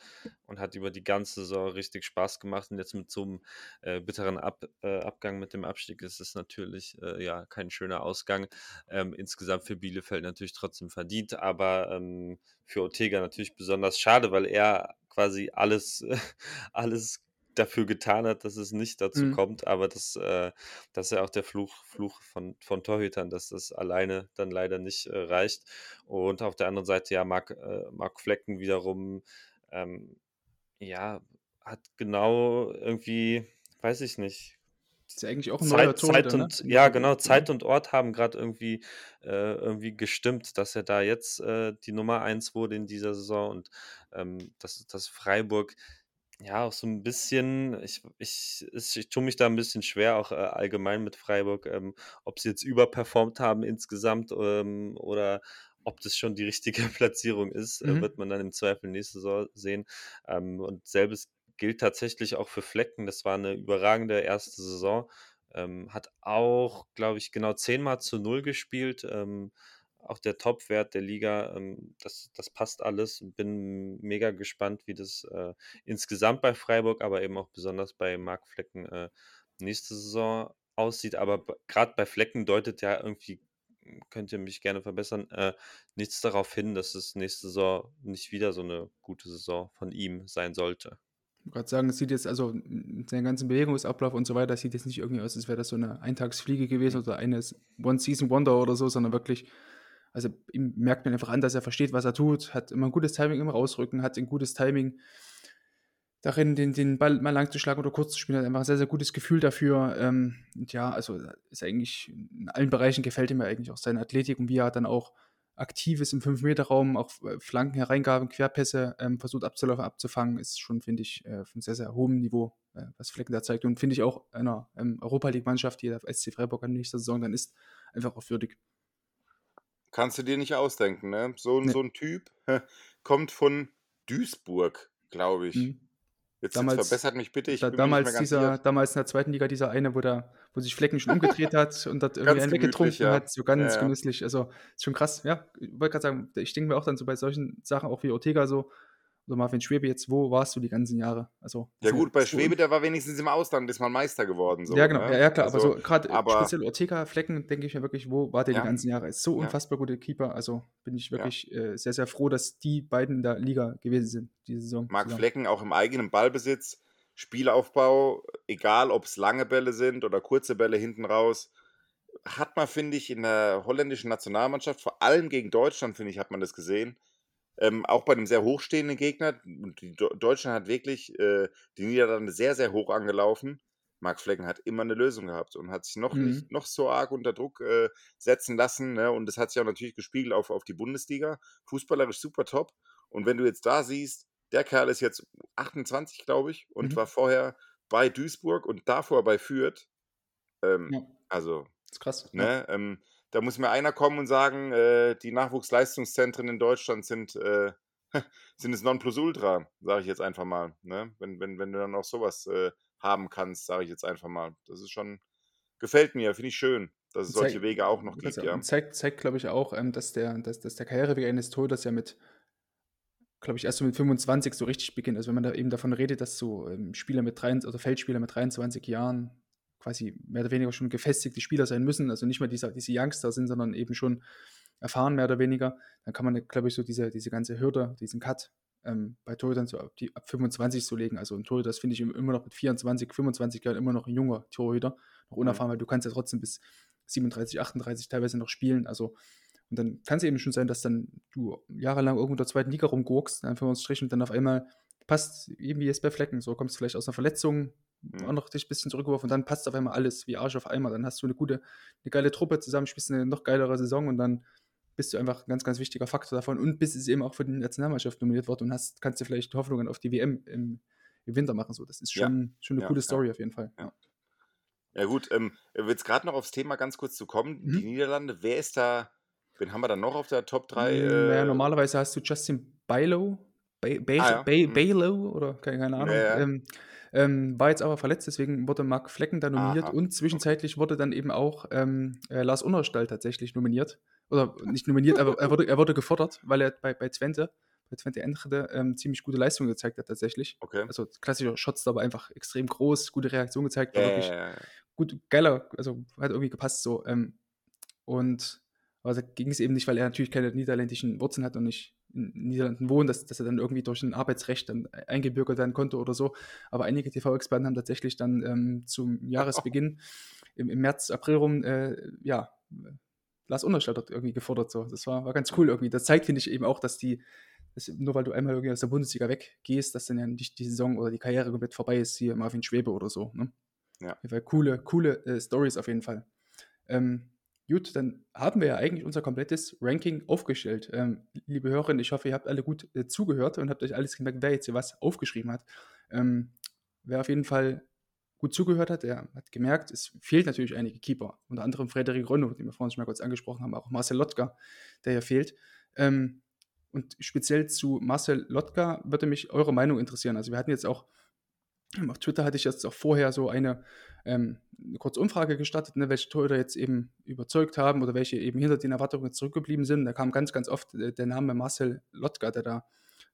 und hat über die ganze Saison richtig Spaß gemacht. Und jetzt mit so einem äh, bitteren Ab, äh, Abgang mit dem Abstieg ist es natürlich äh, ja kein schöner Ausgang. Ähm, insgesamt für Bielefeld natürlich trotzdem verdient, aber ähm, für Ortega natürlich besonders schade, weil er quasi alles, alles dafür getan hat, dass es nicht dazu Hm. kommt, aber das, äh, das ist ja auch der Fluch, Fluch von, von Torhütern, dass das alleine dann leider nicht äh, reicht. Und auf der anderen Seite ja Marc, äh, Marc Flecken wiederum, ähm, ja, hat genau irgendwie, weiß ich nicht, Ist ja eigentlich auch ein neuer Zeit, Zeit Torhüter, ne? und In ja, genau, Position. Zeit und Ort haben gerade irgendwie, äh, irgendwie gestimmt, dass er da jetzt äh, die Nummer eins wurde in dieser Saison und ähm, dass, dass Freiburg ja auch so ein bisschen, ich, ich, ich, ich tue mich da ein bisschen schwer, auch äh, allgemein mit Freiburg, ähm, ob sie jetzt überperformt haben insgesamt ähm, oder ob das schon die richtige Platzierung ist, äh, Mhm. wird man dann im Zweifel nächste Saison sehen. Ähm, und selbes gilt tatsächlich auch für Flecken. Das war eine überragende erste Saison. Ähm, hat auch, glaube ich, genau zehnmal zu null gespielt. Ähm, auch der Topwert der Liga, ähm, das, das passt alles. Bin mega gespannt, wie das äh, insgesamt bei Freiburg, aber eben auch besonders bei Marc Flecken äh, nächste Saison aussieht. Aber gerade bei Flecken deutet ja irgendwie, könnt ihr mich gerne verbessern, äh, nichts darauf hin, dass es nächste Saison nicht wieder so eine gute Saison von ihm sein sollte. Ich wollte gerade sagen, es sieht jetzt, also mit seinem ganzen Bewegungsablauf und so weiter, sieht jetzt nicht irgendwie aus, als wäre das so eine Eintagsfliege gewesen oder eine One-Season-Wonder oder so, sondern wirklich, also ihm merkt man einfach an, dass er versteht, was er tut, hat immer ein gutes Timing im Rausrücken, hat ein gutes Timing darin, den, den Ball mal lang zu schlagen oder kurz zu spielen, hat einfach ein sehr, sehr gutes Gefühl dafür. Ähm, und ja, also ist eigentlich in allen Bereichen gefällt ihm eigentlich auch seine Athletik und wie er dann auch aktiv ist im 5-Meter-Raum, auch Flanken, Hereingaben, Querpässe ähm, versucht abzulaufen, abzufangen, ist schon, finde ich, äh, von sehr, sehr hohem Niveau, äh, was Flecken da zeigt. Und finde ich auch einer ähm, Europa League-Mannschaft, die der SC Freiburg an nächster Saison dann ist, einfach auch würdig. Kannst du dir nicht ausdenken, ne? So, Nee. so ein Typ kommt von Duisburg, glaube ich. Mhm. Jetzt, jetzt Damals- verbessert mich bitte, ich Da, bin damals, dieser, sicher. damals in der zweiten Liga dieser eine, wo, der, wo sich Flecken schon umgedreht hat und dort irgendwie einen weggetrunken ja. hat, so ganz Ja, ja. genüsslich. Also ist schon krass, ja. Ich wollte gerade sagen, ich denke mir auch dann so bei solchen Sachen, auch wie Ortega so, oder Marvin Schwebe jetzt, wo warst du die ganzen Jahre? Also, Ja gut, bei Schwebe, der war wenigstens im Ausland, ist mal Meister geworden. So, ja, genau, ne? ja, ja, klar, Also, aber so gerade speziell Ortega, Flecken, denke ich mir wirklich, wo war der Ja. die ganzen Jahre? Ist so Ja. unfassbar guter Keeper, also bin ich wirklich äh, sehr, sehr froh, dass die beiden in der Liga gewesen sind, diese Saison. Marc zusammen. Flecken auch im eigenen Ballbesitz, Spielaufbau, egal ob es lange Bälle sind oder kurze Bälle hinten raus, hat man, finde ich, in der holländischen Nationalmannschaft, vor allem gegen Deutschland, finde ich, hat man das gesehen. Ähm, auch bei einem sehr hochstehenden Gegner. Die Do Deutschland hat wirklich äh, die Niederlande sehr, sehr hoch angelaufen. Marc Flecken hat immer eine Lösung gehabt und hat sich noch Mhm. nicht noch so arg unter Druck äh, setzen lassen. Ne? Und das hat sich auch natürlich gespiegelt auf, auf die Bundesliga. Fußballerisch super top. Und wenn du jetzt da siehst, der Kerl ist jetzt 28, glaube ich, und Mhm. war vorher bei Duisburg und davor bei Fürth. Ähm, Ja, Also, ist krass. Ja. ne, ähm, da muss mir einer kommen und sagen, äh, die Nachwuchsleistungszentren in Deutschland sind, äh, sind das Nonplusultra, sage ich jetzt einfach mal. Ne? Wenn, wenn, wenn du dann auch sowas äh, haben kannst, sage ich jetzt einfach mal. Das ist schon, gefällt mir, finde ich schön, dass es solche Wege auch noch gibt, ja. zeigt, zeigt glaube ich, auch, ähm, dass, der, dass, dass der Karriereweg eines Torhüters ja mit, glaube ich, erst so mit 25 so richtig beginnt. Also wenn man da eben davon redet, dass so ähm, Spieler mit 23, oder Feldspieler mit 23 Jahren quasi mehr oder weniger schon gefestigte Spieler sein müssen, also nicht mehr diese, diese Youngster sind, sondern eben schon erfahren, mehr oder weniger, dann kann man, glaube ich, so diese, diese ganze Hürde, diesen Cut ähm, bei Torhütern so ab, die, ab 25 so legen. Also ein Torhüter, das finde ich immer noch mit 24, 25 Jahren immer noch ein junger Torhüter, noch unerfahren, weil du kannst ja trotzdem bis 37, 38 teilweise noch spielen. Also und dann kann es eben schon sein, dass dann du jahrelang irgendwo in der zweiten Liga rumgurkst, in Anführungsstrichen, und dann auf einmal passt eben wie jetzt bei Flecken. So kommst du vielleicht aus einer Verletzung, Mhm. auch noch dich ein bisschen zurückgeworfen und dann passt auf einmal alles wie Arsch auf einmal. Dann hast du eine gute, eine geile Truppe zusammen, spielst eine noch geilere Saison und dann bist du einfach ein ganz, ganz wichtiger Faktor davon und bist es eben auch für die Nationalmannschaft nominiert worden und hast, kannst dir vielleicht Hoffnungen auf die WM im, im Winter machen. So, das ist Ja. schon, schon eine Ja, coole. Story auf jeden Fall. Ja. Ja gut, ähm, jetzt gerade noch aufs Thema ganz kurz zu kommen. Mhm. Die Niederlande, wer ist da, wen haben wir da noch auf der Top 3? Mm, naja, Äh, normalerweise hast du Justin Bailo, Bay, Bay, Ah, ja. Mhm. Oder keine, keine Ahnung. Ja, ja. Ähm, ähm, war jetzt aber verletzt, deswegen wurde Marc Flecken da nominiert Aha, und zwischenzeitlich wurde dann eben auch ähm, äh, Lars Unnerstall tatsächlich nominiert. Oder nicht nominiert, aber er wurde, er wurde gefordert, weil er bei, bei Twente, bei Twente Enschede ähm, ziemlich gute Leistungen gezeigt hat tatsächlich. okay. Also klassischer Shots, aber einfach extrem groß, gute Reaktion gezeigt, war Ja, wirklich ja, ja, ja. gut, geiler, also hat irgendwie gepasst so. Ähm, und aber da ging es eben nicht, weil er natürlich keine niederländischen Wurzeln hat und nicht in den Niederlanden wohnt, dass, dass er dann irgendwie durch ein Arbeitsrecht dann eingebürgert werden konnte oder so. Aber einige TV-Experten haben tatsächlich dann ähm, zum Jahresbeginn im, im März, April rum, äh, ja, Lars Unterstall dort irgendwie gefordert. So. Das war, war ganz cool irgendwie. Das zeigt, finde ich, eben auch, dass die, dass nur weil du einmal irgendwie aus der Bundesliga weggehst, dass dann ja nicht die Saison oder die Karriere komplett vorbei ist, hier Marvin Schwebe oder so. Ne? Ja. Auf jeden Fall coole, coole äh, Stories auf jeden Fall. Ähm, gut, dann haben wir ja eigentlich unser komplettes Ranking aufgestellt. Ähm, liebe Hörerinnen, ich hoffe, ihr habt alle gut äh, zugehört und habt euch alles gemerkt, wer jetzt hier was aufgeschrieben hat. Ähm, wer auf jeden Fall gut zugehört hat, der hat gemerkt, es fehlt natürlich einige Keeper. Unter anderem Frederik Rönno, den wir vorhin schon mal kurz angesprochen haben, auch Marcel Lotka, der hier fehlt. Ähm, und speziell zu Marcel Lotka würde mich eure Meinung interessieren. Also wir hatten jetzt auch auf Twitter hatte ich jetzt auch vorher so eine, ähm, eine kurze Umfrage gestartet, ne, welche Torhüter jetzt eben überzeugt haben oder welche eben hinter den Erwartungen zurückgeblieben sind. Da kam ganz, ganz oft äh, der Name Marcel Lotka, der da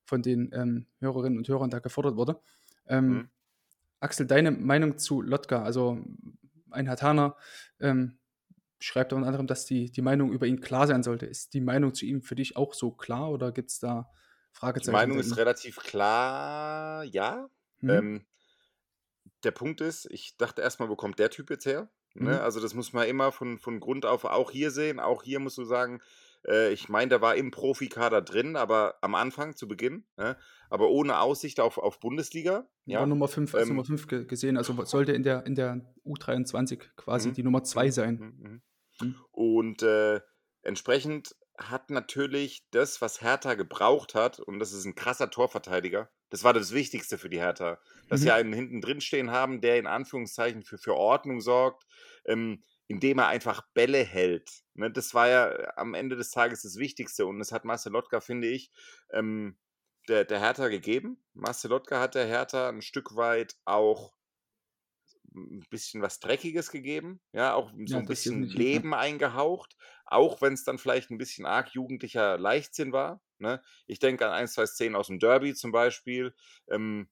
von den ähm, Hörerinnen und Hörern da gefordert wurde. Ähm, Mhm. Axel, deine Meinung zu Lotka? Also ein Hataner ähm, schreibt unter anderem, dass die, die Meinung über ihn klar sein sollte. Ist die Meinung zu ihm für dich auch so klar oder gibt es da Die Fragezeichen? Meinung bei ist relativ klar, ja. Mhm. Ähm, der Punkt ist, ich dachte erstmal, wo kommt der Typ jetzt her? Ne? Mhm. Also das muss man immer von, von Grund auf auch hier sehen. Auch hier musst du sagen, äh, ich meine, der war im Profikader drin, aber am Anfang, zu Beginn, ne? aber ohne Aussicht auf, auf Bundesliga. War Ja. Nummer 5 als Ähm, Nummer 5 ge gesehen, also sollte in der, in der U23 quasi Mhm. die Nummer 2 Mhm. sein. Mhm. Mhm. Mhm. Und äh, entsprechend hat natürlich das, was Hertha gebraucht hat, und das ist ein krasser Torverteidiger, das war das Wichtigste für die Hertha, dass sie Mhm. einen hinten drin stehen haben, der in Anführungszeichen für, für Ordnung sorgt, ähm, indem er einfach Bälle hält. Ne, das war ja am Ende des Tages das Wichtigste und das hat Marcel Lotka, finde ich, ähm, der, der Hertha gegeben. Marcel Lotka hat der Hertha ein Stück weit auch ein bisschen was Dreckiges gegeben, ja, auch so Ja, ein bisschen. Leben eingehaucht, auch wenn es dann vielleicht ein bisschen arg jugendlicher Leichtsinn war. Ne? Ich denke an ein, zwei Szenen aus dem Derby zum Beispiel. Ähm,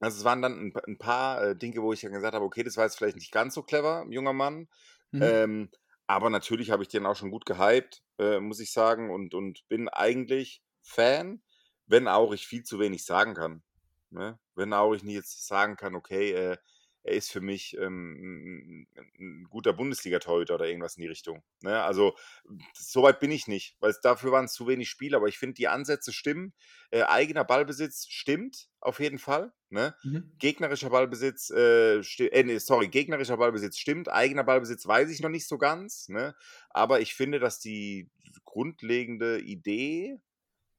also es waren dann ein, pa- ein paar äh, Dinge, wo ich dann gesagt habe, okay, das war jetzt vielleicht nicht ganz so clever, junger Mann. Mhm. Ähm, aber natürlich habe ich den auch schon gut gehypt, äh, muss ich sagen, und, und bin eigentlich Fan, wenn auch ich viel zu wenig sagen kann. Ne? Wenn auch ich nicht jetzt sagen kann, okay, äh, er ist für mich ähm, ein, guter Bundesliga-Torhüter oder irgendwas in die Richtung. Ne? Also so weit bin ich nicht, weil dafür waren es zu wenig Spiele, aber ich finde, die Ansätze stimmen. Äh, eigener Ballbesitz stimmt auf jeden Fall. Ne? Mhm. Gegnerischer Ballbesitz, äh, äh, nee, sorry, gegnerischer Ballbesitz stimmt, eigener Ballbesitz weiß ich noch nicht so ganz, ne? aber ich finde, dass die grundlegende Idee,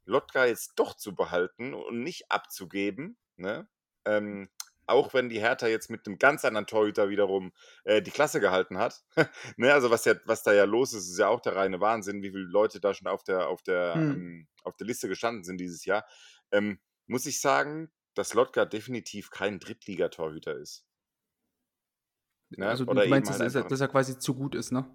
Lotka jetzt doch zu behalten und nicht abzugeben, ne? ähm, auch wenn die Hertha jetzt mit einem ganz anderen Torhüter wiederum äh, die Klasse gehalten hat. ne? Also was, ja, was da ja los ist, ist ja auch der reine Wahnsinn, wie viele Leute da schon auf der, auf der, Mhm. ähm, auf der Liste gestanden sind dieses Jahr. Ähm, muss ich sagen, dass Lotka definitiv kein Drittligatorhüter ist. Ne? Also du Oder du meinst, halt dass, er, dass er quasi zu gut ist, ne?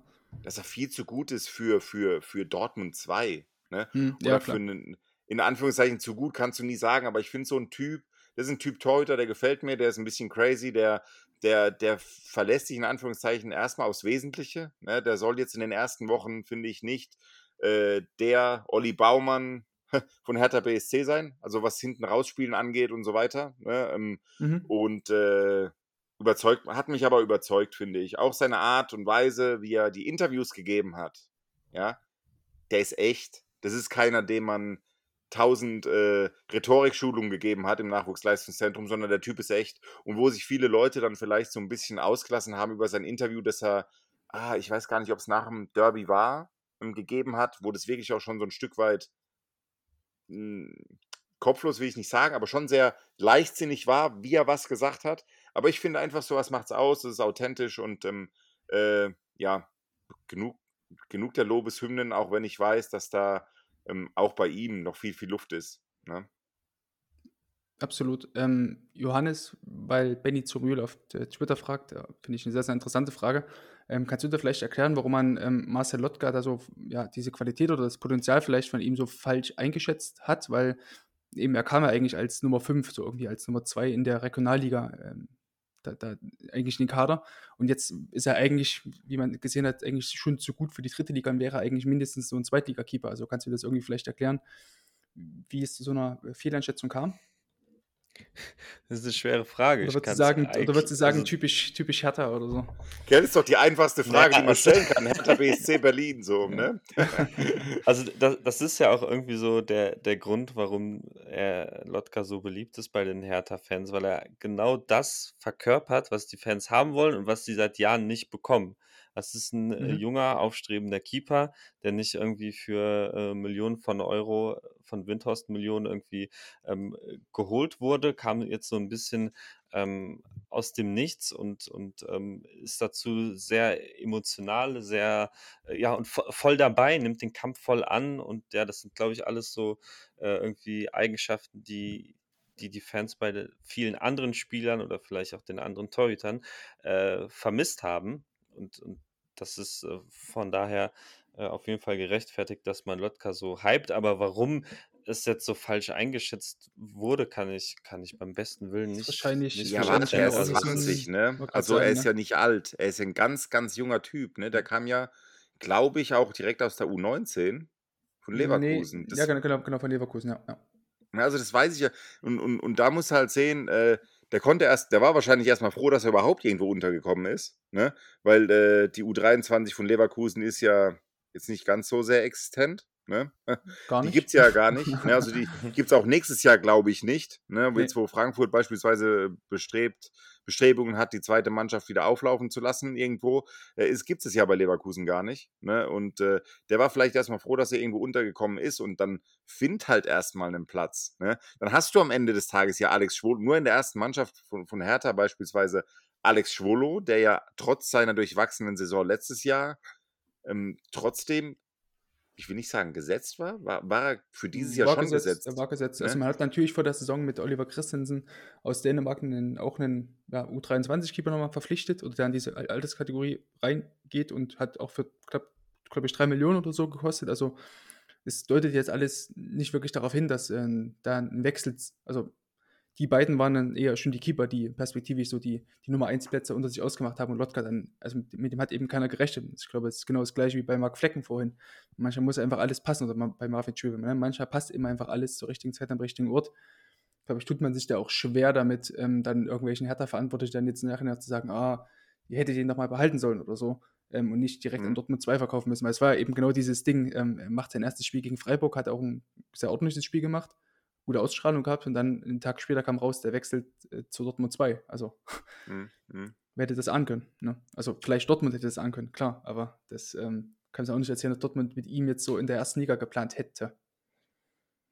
dass er viel zu gut ist für, für, für Dortmund 2. Ne? Hm, ja, Oder für klar. einen, in Anführungszeichen zu gut kannst du nie sagen, aber ich finde so ein Typ, das ist ein Typ Torhüter, der gefällt mir, der ist ein bisschen crazy, der, der, der verlässt sich in Anführungszeichen erstmal aufs Wesentliche. Ne? Der soll jetzt in den ersten Wochen, finde ich, nicht äh, der Olli Baumann von Hertha BSC sein, also was hinten rausspielen angeht und so weiter. Ne? Ähm, Mhm. und äh, überzeugt, hat mich aber überzeugt, finde ich. Auch seine Art und Weise, wie er die Interviews gegeben hat, ja, der ist echt. Das ist keiner, den man, tausend äh, Rhetorikschulungen gegeben hat im Nachwuchsleistungszentrum, sondern der Typ ist echt. Und wo sich viele Leute dann vielleicht so ein bisschen ausgelassen haben über sein Interview, dass er, ah, ich weiß gar nicht, ob es nach dem Derby war, ähm, gegeben hat, wo das wirklich auch schon so ein Stück weit mh, hm, kopflos will ich nicht sagen, aber schon sehr leichtsinnig war, wie er was gesagt hat. Aber ich finde einfach, sowas es aus, es ist authentisch und ähm, äh, ja, genug, genug der Lobeshymnen, auch wenn ich weiß, dass da ähm, auch bei ihm noch viel, viel Luft ist. Ne? Absolut. Ähm, Johannes, weil Benny Zurmühl auf Twitter fragt, finde ich eine sehr, sehr interessante Frage. Ähm, kannst du dir vielleicht erklären, warum man ähm, Marcel Lotka da so, ja, diese Qualität oder das Potenzial vielleicht von ihm so falsch eingeschätzt hat? Weil eben er kam ja eigentlich als Nummer 5, so irgendwie als Nummer 2 in der Regionalliga ähm, da, da eigentlich in den Kader. Und jetzt ist er eigentlich, wie man gesehen hat, eigentlich schon zu gut für die dritte Liga und wäre eigentlich mindestens so ein Zweitliga-Keeper. Also kannst du das irgendwie vielleicht erklären, wie es zu so einer Fehleinschätzung kam? Das ist eine schwere Frage. Oder würdest du sagen, oder würdest du sagen also, typisch, typisch Hertha oder so? Ja, das ist doch die einfachste Frage, ja, die man stellen kann. Hertha BSC Berlin, so, ne? Also, das, das, ist ja auch irgendwie so der, der Grund, warum er Lotka so beliebt ist bei den Hertha-Fans, weil er genau das verkörpert, was die Fans haben wollen und was sie seit Jahren nicht bekommen. Das ist ein äh, mhm. junger, aufstrebender Keeper, der nicht irgendwie für äh, Millionen von Euro von Windhorst Millionen irgendwie ähm, geholt wurde, kam jetzt so ein bisschen ähm, aus dem Nichts und, und ähm, ist dazu sehr emotional, sehr, äh, ja, und voll dabei, nimmt den Kampf voll an und ja, das sind, glaube ich, alles so äh, irgendwie Eigenschaften, die, die die Fans bei vielen anderen Spielern oder vielleicht auch den anderen Torhütern äh, vermisst haben. Und, und das ist äh, von daher äh, auf jeden Fall gerechtfertigt, dass man Lotka so hypt. Aber warum es jetzt so falsch eingeschätzt wurde, kann ich, kann ich beim besten Willen nicht. Wahrscheinlich. Nicht ja, warte, er ist 20, ne? Also er ist ne? ja nicht alt. Er ist ein ganz, ganz junger Typ, ne? Der kam ja, glaube ich, auch direkt aus der U19 von Leverkusen. Nee, ja, genau, genau, genau, von Leverkusen, ja. ja. Also das weiß ich ja. Und, und, und da muss halt sehen, äh, der konnte erst, der war wahrscheinlich erstmal froh, dass er überhaupt irgendwo untergekommen ist, ne? Weil äh, die U23 von Leverkusen ist ja jetzt nicht ganz so sehr existent. Ne? Gar nicht. Die gibt es ja gar nicht. Ne? Also die gibt es auch nächstes Jahr, glaube ich, nicht. Ne? Jetzt, wo Frankfurt beispielsweise bestrebt, Bestrebungen hat, die zweite Mannschaft wieder auflaufen zu lassen irgendwo, äh, ist, gibt es ja bei Leverkusen gar nicht. Ne? Und äh, der war vielleicht erstmal froh, dass er irgendwo untergekommen ist und dann find halt erstmal einen Platz. Ne? Dann hast du am Ende des Tages ja Alex Schwolo, nur in der ersten Mannschaft von, von Hertha beispielsweise Alex Schwolo, der ja trotz seiner durchwachsenen Saison letztes Jahr ähm, trotzdem ich will nicht sagen gesetzt war, war, war er für dieses Jahr war schon gesetzt. gesetzt. Er war gesetzt. Ne? Also man hat natürlich vor der Saison mit Oliver Christensen aus Dänemark einen, auch einen ja, U23-Keeper nochmal verpflichtet oder der in diese Alterskategorie reingeht und hat auch für knapp, glaube ich, drei Millionen oder so gekostet. Also es deutet jetzt alles nicht wirklich darauf hin, dass äh, da ein Wechsel, also die beiden waren dann eher schon die Keeper, die perspektivisch so die, die Nummer 1 Plätze unter sich ausgemacht haben und Lotka dann, also mit, mit dem hat eben keiner gerechnet. Ich glaube, es ist genau das gleiche wie bei Marc Flecken vorhin. Manchmal muss einfach alles passen, oder bei Marvin Schwebe. Ne? Manchmal passt immer einfach alles zur richtigen Zeit am richtigen Ort. Ich glaube, ich tut man sich da auch schwer damit, ähm, dann irgendwelchen Hertha-Verantwortlichen dann jetzt nachher zu sagen, ah, ihr hättet ihn doch mal behalten sollen oder so. Ähm, und nicht direkt mhm. an Dortmund 2 verkaufen müssen. Weil es war eben genau dieses Ding, ähm, er macht sein erstes Spiel gegen Freiburg, hat auch ein sehr ordentliches Spiel gemacht gute Ausstrahlung gehabt und dann einen Tag später kam raus, der wechselt äh, zu Dortmund 2. Also, mhm. mhm. wer hätte das ahnen können? Ne? Also, vielleicht Dortmund hätte das ahnen können, klar, aber das ähm, kann es auch nicht erzählen, dass Dortmund mit ihm jetzt so in der ersten Liga geplant hätte.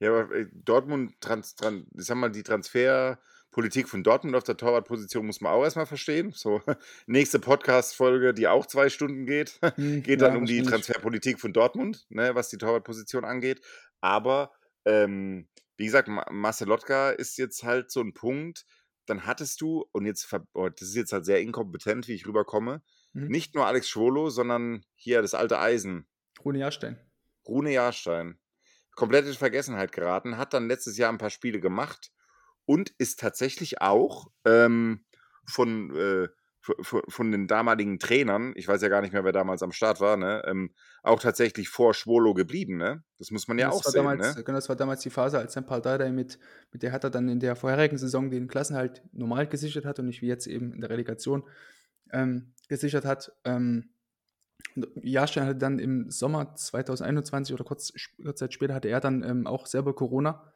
Ja, aber äh, Dortmund, trans, trans, ich sag mal, die Transferpolitik von Dortmund auf der Torwartposition muss man auch erstmal verstehen. So, nächste Podcast-Folge, die auch zwei Stunden geht, hm, geht dann ja, um die Transferpolitik von Dortmund, ne, was die Torwartposition angeht. Aber ähm, wie gesagt, Marcel Lotka ist jetzt halt so ein Punkt, dann hattest du, und jetzt, das ist jetzt halt sehr inkompetent, wie ich rüberkomme, mhm. nicht nur Alex Schwolo, sondern hier das alte Eisen. Rune Jahrstein. Rune Jahrstein. Komplett in Vergessenheit geraten, hat dann letztes Jahr ein paar Spiele gemacht und ist tatsächlich auch ähm, von äh, von den damaligen Trainern, ich weiß ja gar nicht mehr, wer damals am Start war, ne, ähm, auch tatsächlich vor Schwolo geblieben, ne? Das muss man ja das auch sehen, damals, ne? Genau, das war damals die Phase, als dann Paul Dardai mit, mit der hat er dann in der vorherigen Saison den Klassenhalt normal gesichert hat und nicht wie jetzt eben in der Relegation ähm, gesichert hat. Ähm, Jahrstein hatte dann im Sommer 2021 oder kurz, kurz Zeit später hatte er dann ähm, auch selber Corona.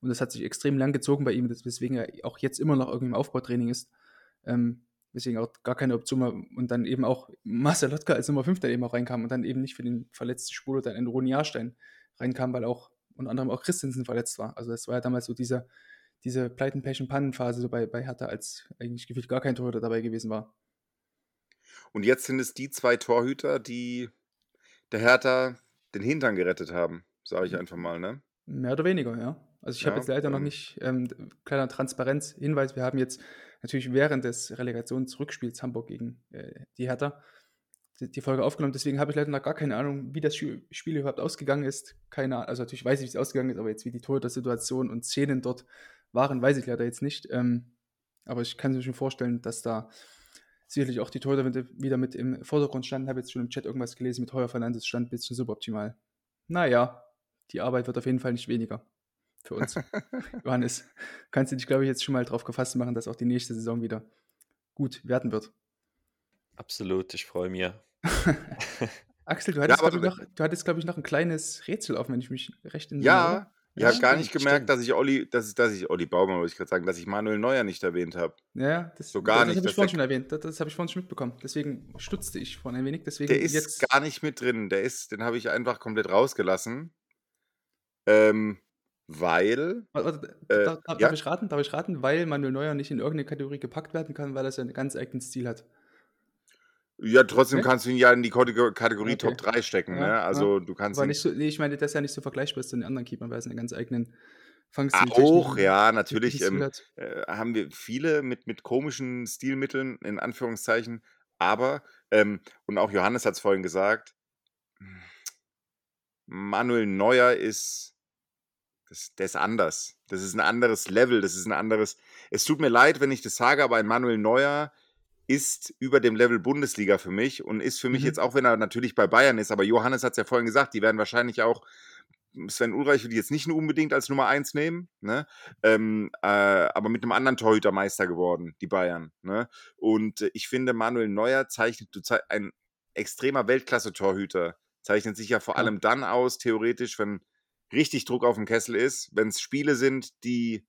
Und das hat sich extrem lang gezogen bei ihm, weswegen er auch jetzt immer noch irgendwie im Aufbautraining ist. Ähm, weswegen auch gar keine Option mehr. Und dann eben auch Marcel Lotka als Nummer 5 dann eben auch reinkam und dann eben nicht für den verletzten Spuler dann ein Ronny Jahrstein reinkam, weil auch unter anderem auch Christensen verletzt war. Also das war ja damals so diese, diese Pleiten, Pech und Pannenphase so bei, bei Hertha, als eigentlich gefühlt gar kein Torhüter dabei gewesen war. Und jetzt sind es die zwei Torhüter, die der Hertha den Hintern gerettet haben, sage ich einfach mal, ne? Mehr oder weniger, ja. Also ich ja, habe jetzt leider ähm, noch nicht, ähm, kleiner Transparenz-Hinweis, wir haben jetzt natürlich während des Relegationsrückspiels Hamburg gegen äh, die Hertha die, die, Folge aufgenommen, deswegen habe ich leider noch gar keine Ahnung, wie das Spiel überhaupt ausgegangen ist. Keine Ahnung, also natürlich weiß ich, wie es ausgegangen ist, aber jetzt wie die Torhüter-Situation und Szenen dort waren, weiß ich leider jetzt nicht. Ähm, aber ich kann mir schon vorstellen, dass da sicherlich auch die Torhüter wieder mit im Vordergrund standen. Habe jetzt schon im Chat irgendwas gelesen mit Heuer Fernandes, stand ein bisschen suboptimal. Naja, die Arbeit wird auf jeden Fall nicht weniger für uns. Johannes, kannst du dich, glaube ich, jetzt schon mal darauf gefasst machen, dass auch die nächste Saison wieder gut werden wird. Absolut, ich freue mich. Axel, du hattest, ja, glaube ich, noch, glaub ich, noch ein kleines Rätsel auf, wenn ich mich recht in Ja, ich habe gar nicht gemerkt, dass ich Olli, dass, dass ich Olli Baumann, wollte ich gerade sagen, dass ich Manuel Neuer nicht erwähnt habe. Ja, das, so gar das, das habe ich vorhin schon erwähnt. Das, das habe ich vorhin schon mitbekommen. Deswegen stutzte ich vorhin ein wenig. Deswegen der ist jetzt gar nicht mit drin. Der ist, den habe ich einfach komplett rausgelassen. Ähm, weil. Warte, äh, darf, darf ja? ich raten? Darf ich raten? Weil Manuel Neuer nicht in irgendeine Kategorie gepackt werden kann, weil er seinen ganz eigenen Stil hat. Ja, trotzdem okay. kannst du ihn ja in die Kategorie okay. Top 3 stecken. Ja, ne? Also ja. du kannst. Aber nicht so, nee, ich meine, das ist ja nicht so vergleichbar zu den anderen Keepern, weil es einen ganz eigenen Fangstil Auch, ja, natürlich ähm, äh, haben wir viele mit, mit komischen Stilmitteln, in Anführungszeichen. Aber, ähm, und auch Johannes hat es vorhin gesagt, Manuel Neuer ist, das, der ist anders. Das ist ein anderes Level, das ist ein anderes. Es tut mir leid, wenn ich das sage, aber ein Manuel Neuer ist über dem Level Bundesliga für mich und ist für mich mhm. jetzt, auch wenn er natürlich bei Bayern ist, aber Johannes hat es ja vorhin gesagt, die werden wahrscheinlich auch, Sven Ulreich würde jetzt nicht nur unbedingt als Nummer 1 nehmen, ne? Ähm, äh, aber mit einem anderen Torhüter Meister geworden, die Bayern. Ne? Und äh, ich finde, Manuel Neuer zeichnet ein extremer Weltklasse-Torhüter, zeichnet sich ja vor ja. allem dann aus, theoretisch, wenn richtig Druck auf dem Kessel ist, wenn es Spiele sind, die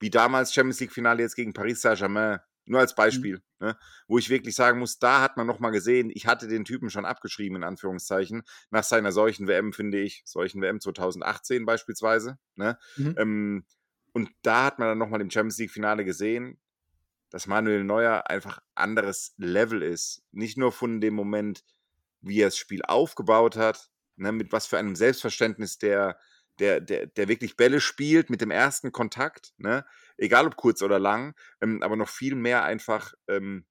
wie damals Champions League-Finale jetzt gegen Paris Saint-Germain, nur als mhm. Beispiel, mhm. ne? wo ich wirklich sagen muss, da hat man nochmal gesehen, ich hatte den Typen schon abgeschrieben, in Anführungszeichen, nach seiner solchen WM, finde ich, solchen WM 2018 beispielsweise. Ne? Mhm. Ähm, und da hat man dann nochmal im Champions League-Finale gesehen, dass Manuel Neuer einfach anderes Level ist. Nicht nur von dem Moment, wie er das Spiel aufgebaut hat, ne, mit was für einem Selbstverständnis der, der, der, der wirklich Bälle spielt mit dem ersten Kontakt, ne? egal ob kurz oder lang, ähm, aber noch viel mehr einfach ähm,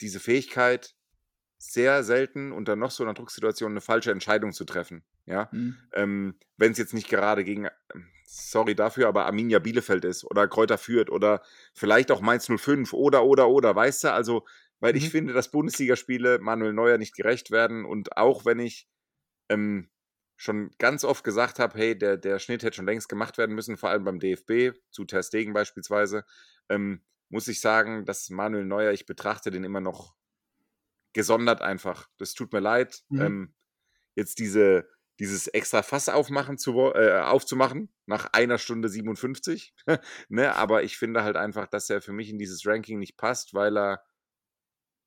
diese Fähigkeit, sehr selten unter noch so einer Drucksituation eine falsche Entscheidung zu treffen. Ja, mhm. ähm, wenn es jetzt nicht gerade gegen, ähm, sorry dafür, aber Arminia Bielefeld ist oder Kräuter führt oder vielleicht auch Mainz 05 oder, oder, oder, weißt du, also, weil mhm. ich finde, dass Bundesligaspiele Manuel Neuer nicht gerecht werden und auch wenn ich ähm, schon ganz oft gesagt habe, hey, der, der Schnitt hätte schon längst gemacht werden müssen, vor allem beim DFB, zu Ter Stegen beispielsweise, ähm, muss ich sagen, dass Manuel Neuer, ich betrachte den immer noch gesondert einfach. Das tut mir leid, mhm. ähm, jetzt diese, dieses extra Fass aufmachen zu, äh, aufzumachen, nach einer Stunde 57. ne? Aber ich finde halt einfach, dass er für mich in dieses Ranking nicht passt, weil er,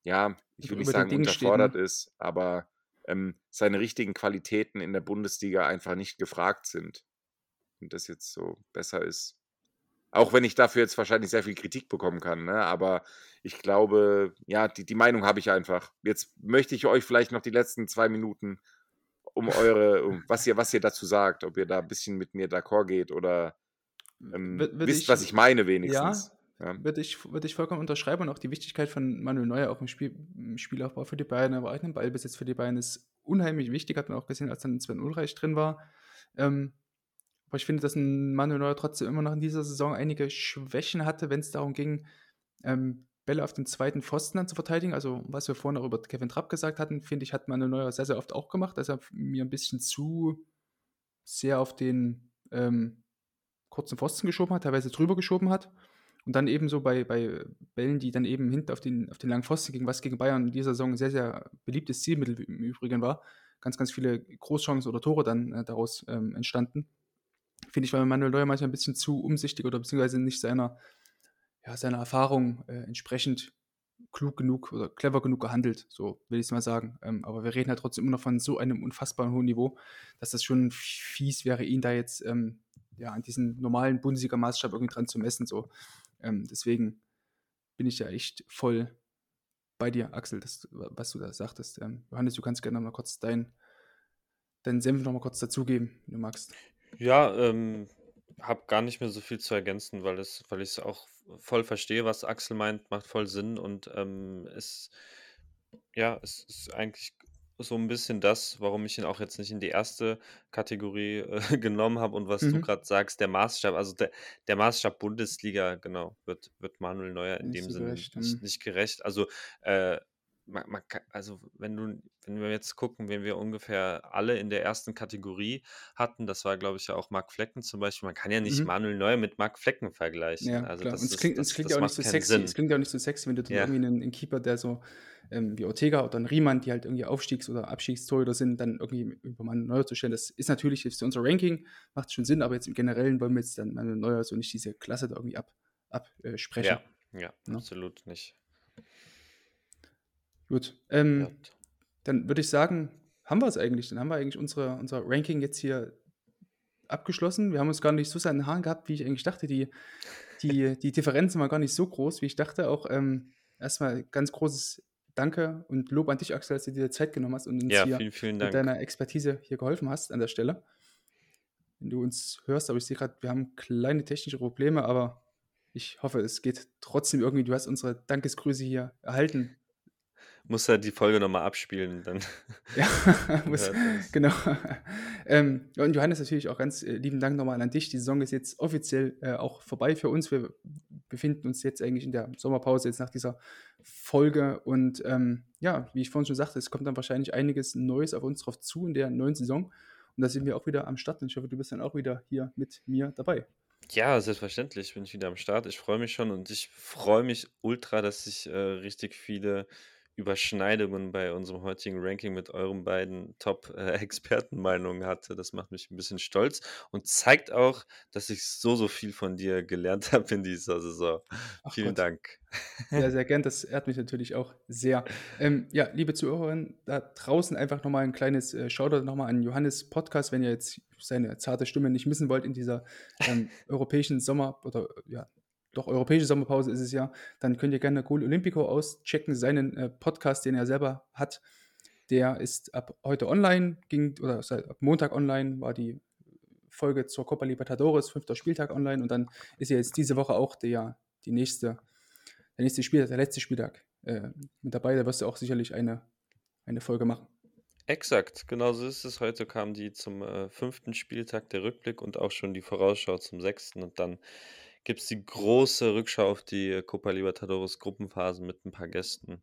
ja, ich will nicht sagen, unterfordert steht, ne? ist, aber ähm, seine richtigen Qualitäten in der Bundesliga einfach nicht gefragt sind. Und das jetzt so besser ist. Auch wenn ich dafür jetzt wahrscheinlich sehr viel Kritik bekommen kann, ne? aber ich glaube, ja, die, die Meinung habe ich einfach. Jetzt möchte ich euch vielleicht noch die letzten zwei Minuten um eure, um was ihr, was ihr dazu sagt, ob ihr da ein bisschen mit mir d'accord geht oder ähm, wisst, ich, was ich meine wenigstens. Ja, ja. Würde, ich, würde ich vollkommen unterschreiben und auch die Wichtigkeit von Manuel Neuer auch im, Spiel, im Spielaufbau für die Bayern, aber auch im Ballbesitz für die Bayern ist unheimlich wichtig, hat man auch gesehen, als dann Sven Ulreich drin war. Ähm, aber ich finde, dass ein Manuel Neuer trotzdem immer noch in dieser Saison einige Schwächen hatte, wenn es darum ging, ähm, Bälle auf den zweiten Pfosten dann zu verteidigen. Also, was wir vorhin auch über Kevin Trapp gesagt hatten, finde ich, hat Manuel Neuer sehr, sehr oft auch gemacht, dass er mir ein bisschen zu sehr auf den ähm, kurzen Pfosten geschoben hat, teilweise drüber geschoben hat. Und dann eben so bei, bei Bällen, die dann eben hinten auf den, auf den langen Pfosten gingen, was gegen Bayern in dieser Saison ein sehr, sehr beliebtes Zielmittel im Übrigen war. Ganz, ganz viele Großchancen oder Tore dann äh, daraus ähm, entstanden. Finde ich, weil Manuel Neuer manchmal ein bisschen zu umsichtig oder beziehungsweise nicht seiner, ja, seiner Erfahrung äh, entsprechend klug genug oder clever genug gehandelt, so will ich es mal sagen. Ähm, aber wir reden halt trotzdem immer noch von so einem unfassbaren hohen Niveau, dass das schon fies wäre, ihn da jetzt ähm, ja, an diesen normalen Bundesliga-Maßstab irgendwie dran zu messen. So. Ähm, deswegen bin ich ja echt voll bei dir, Axel, das, was du da sagtest. Ähm, Johannes, du kannst gerne noch mal kurz deinen dein Senf noch mal kurz dazugeben, wenn du magst. Ja, ähm, habe gar nicht mehr so viel zu ergänzen, weil weil ich es auch voll verstehe, was Axel meint, macht voll Sinn und, ähm, es ja, es ist eigentlich so ein bisschen das, warum ich ihn auch jetzt nicht in die erste Kategorie, äh, genommen habe und was du Mhm. gerade sagst, der Maßstab also, der der Maßstab Bundesliga, genau, wird wird Manuel Neuer in Nicht dem so Sinne nicht Mhm. nicht gerecht. Also, äh, man man also, wenn du wenn wir jetzt gucken, wen wir ungefähr alle in der ersten Kategorie hatten, das war, glaube ich, ja auch Marc Flecken zum Beispiel. Man kann ja nicht Mhm. Manuel Neuer mit Marc Flecken vergleichen. Ja, Also, klar. Und das es ist klingt, es das klingt ja das auch nicht so sexy. Es Sinn. klingt ja auch nicht so sexy, wenn du dann Ja. irgendwie einen, einen Keeper, der so ähm, wie Ortega oder ein Riemann, die halt irgendwie Aufstiegs- oder Abstiegstorhüter sind, dann irgendwie über Manuel Neuer zu stellen. Das ist natürlich für unser Ranking, macht schon Sinn, aber jetzt im Generellen wollen wir jetzt dann Manuel Neuer so nicht diese Klasse da irgendwie ab, absprechen. Ja, ja, Ne? absolut nicht. Gut. Ja. Ähm, dann würde ich sagen, haben wir es eigentlich. Dann haben wir eigentlich unsere, unser Ranking jetzt hier abgeschlossen. Wir haben uns gar nicht so sehr in den Haaren gehabt, wie ich eigentlich dachte. Die, die, die Differenzen waren gar nicht so groß, wie ich dachte. Auch ähm, erstmal ganz großes Danke und Lob an dich, Axel, dass du dir Zeit genommen hast und uns Ja, hier vielen, vielen mit Dank. deiner Expertise hier geholfen hast an der Stelle. Wenn du uns hörst, aber ich sehe gerade, wir haben kleine technische Probleme, aber ich hoffe, es geht trotzdem irgendwie. Du hast unsere Dankesgrüße hier erhalten. Muss halt die Folge noch mal abspielen, dann Ja, muss, genau. Ähm, und Johannes, natürlich auch ganz äh, lieben Dank nochmal an dich. Die Saison ist jetzt offiziell äh, auch vorbei für uns. Wir befinden uns jetzt eigentlich in der Sommerpause, jetzt nach dieser Folge. Und ähm, ja, wie ich vorhin schon sagte, es kommt dann wahrscheinlich einiges Neues auf uns drauf zu in der neuen Saison. Und da sind wir auch wieder am Start. Und ich hoffe, du bist dann auch wieder hier mit mir dabei. Ja, selbstverständlich bin ich wieder am Start. Ich freue mich schon und ich freue mich ultra, dass ich äh, richtig viele Überschneidungen bei unserem heutigen Ranking mit euren beiden Top-Expertenmeinungen hatte. Das macht mich ein bisschen stolz und zeigt auch, dass ich so, so viel von dir gelernt habe in dieser Saison. Ach Vielen Gott. Dank. Sehr, sehr gern. Das ehrt mich natürlich auch sehr. Ähm, ja, liebe Zuhörerinnen, da draußen einfach nochmal ein kleines äh, Shoutout nochmal an Johannes Podcast, wenn ihr jetzt seine zarte Stimme nicht missen wollt in dieser ähm, europäischen Sommer- oder ja, doch europäische Sommerpause ist es ja, dann könnt ihr gerne Goal Olympico auschecken, seinen äh, Podcast, den er selber hat. Der ist ab heute online, ging, oder seit ab Montag online, war die Folge zur Copa Libertadores, fünfter Spieltag online und dann ist ja jetzt diese Woche auch der, die nächste, der nächste Spieltag, der letzte Spieltag äh, mit dabei. Da wirst du auch sicherlich eine, eine Folge machen. Exakt, genau so ist es. Heute kam die zum äh, fünften Spieltag der Rückblick und auch schon die Vorausschau zum sechsten. Und dann gibt es die große Rückschau auf die äh, Copa Libertadores Gruppenphasen mit ein paar Gästen.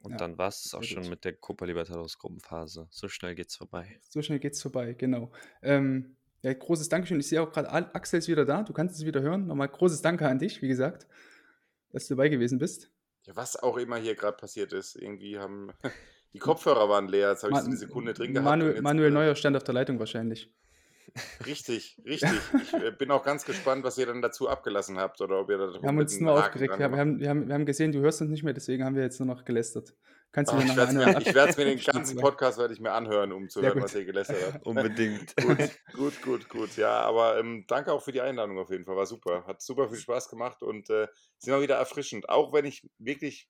Und Ja, dann war es auch schon gut. mit der Copa Libertadores Gruppenphase. So schnell geht's vorbei. So schnell geht's vorbei, genau. Ähm, ja, großes Dankeschön. Ich sehe auch gerade, Axel ist wieder da. Du kannst es wieder hören. Nochmal großes Danke an dich, wie gesagt, dass du dabei gewesen bist. Ja, was auch immer hier gerade passiert ist. Irgendwie haben die Kopfhörer waren leer. Jetzt habe ich so eine Sekunde drin gehabt. Manuel, Manuel Neuer stand auf der Leitung wahrscheinlich. Richtig, richtig. Ich äh, bin auch ganz gespannt, was ihr dann dazu abgelassen habt oder ob ihr da Wir haben uns nur aufgeregt. Wir haben, wir, haben, wir, haben, gesehen, du hörst uns nicht mehr, deswegen haben wir jetzt nur noch gelästert. Kannst du Ah, dir ich werde anhören? mir, ich werd's mir den ganzen. Podcast werde ich mir anhören, um zu Sehr hören, gut. was ihr gelästert habt. Unbedingt. gut, gut, gut, gut. Ja, aber ähm, danke auch für die Einladung auf jeden Fall. War super. Hat super viel Spaß gemacht und äh, ist immer wieder erfrischend. Auch wenn ich wirklich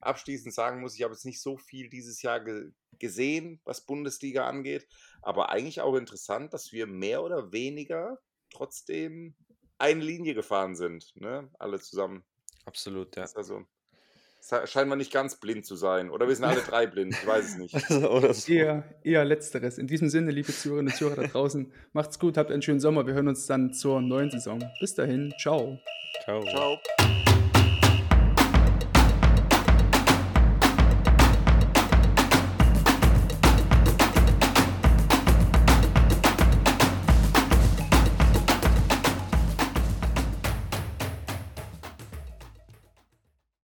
abschließend sagen muss, ich habe jetzt nicht so viel dieses Jahr ge gesehen, was Bundesliga angeht. Aber eigentlich auch interessant, dass wir mehr oder weniger trotzdem eine Linie gefahren sind. Ne? Alle zusammen. Absolut, ja. Das ist also scheint man nicht ganz blind zu sein. Oder wir sind alle drei blind. Ich weiß es nicht. Oder so. Eher, eher letzteres. In diesem Sinne, liebe Zuhörerinnen und Zuhörer da draußen, macht's gut, habt einen schönen Sommer. Wir hören uns dann zur neuen Saison. Bis dahin, ciao. Ciao. Ciao.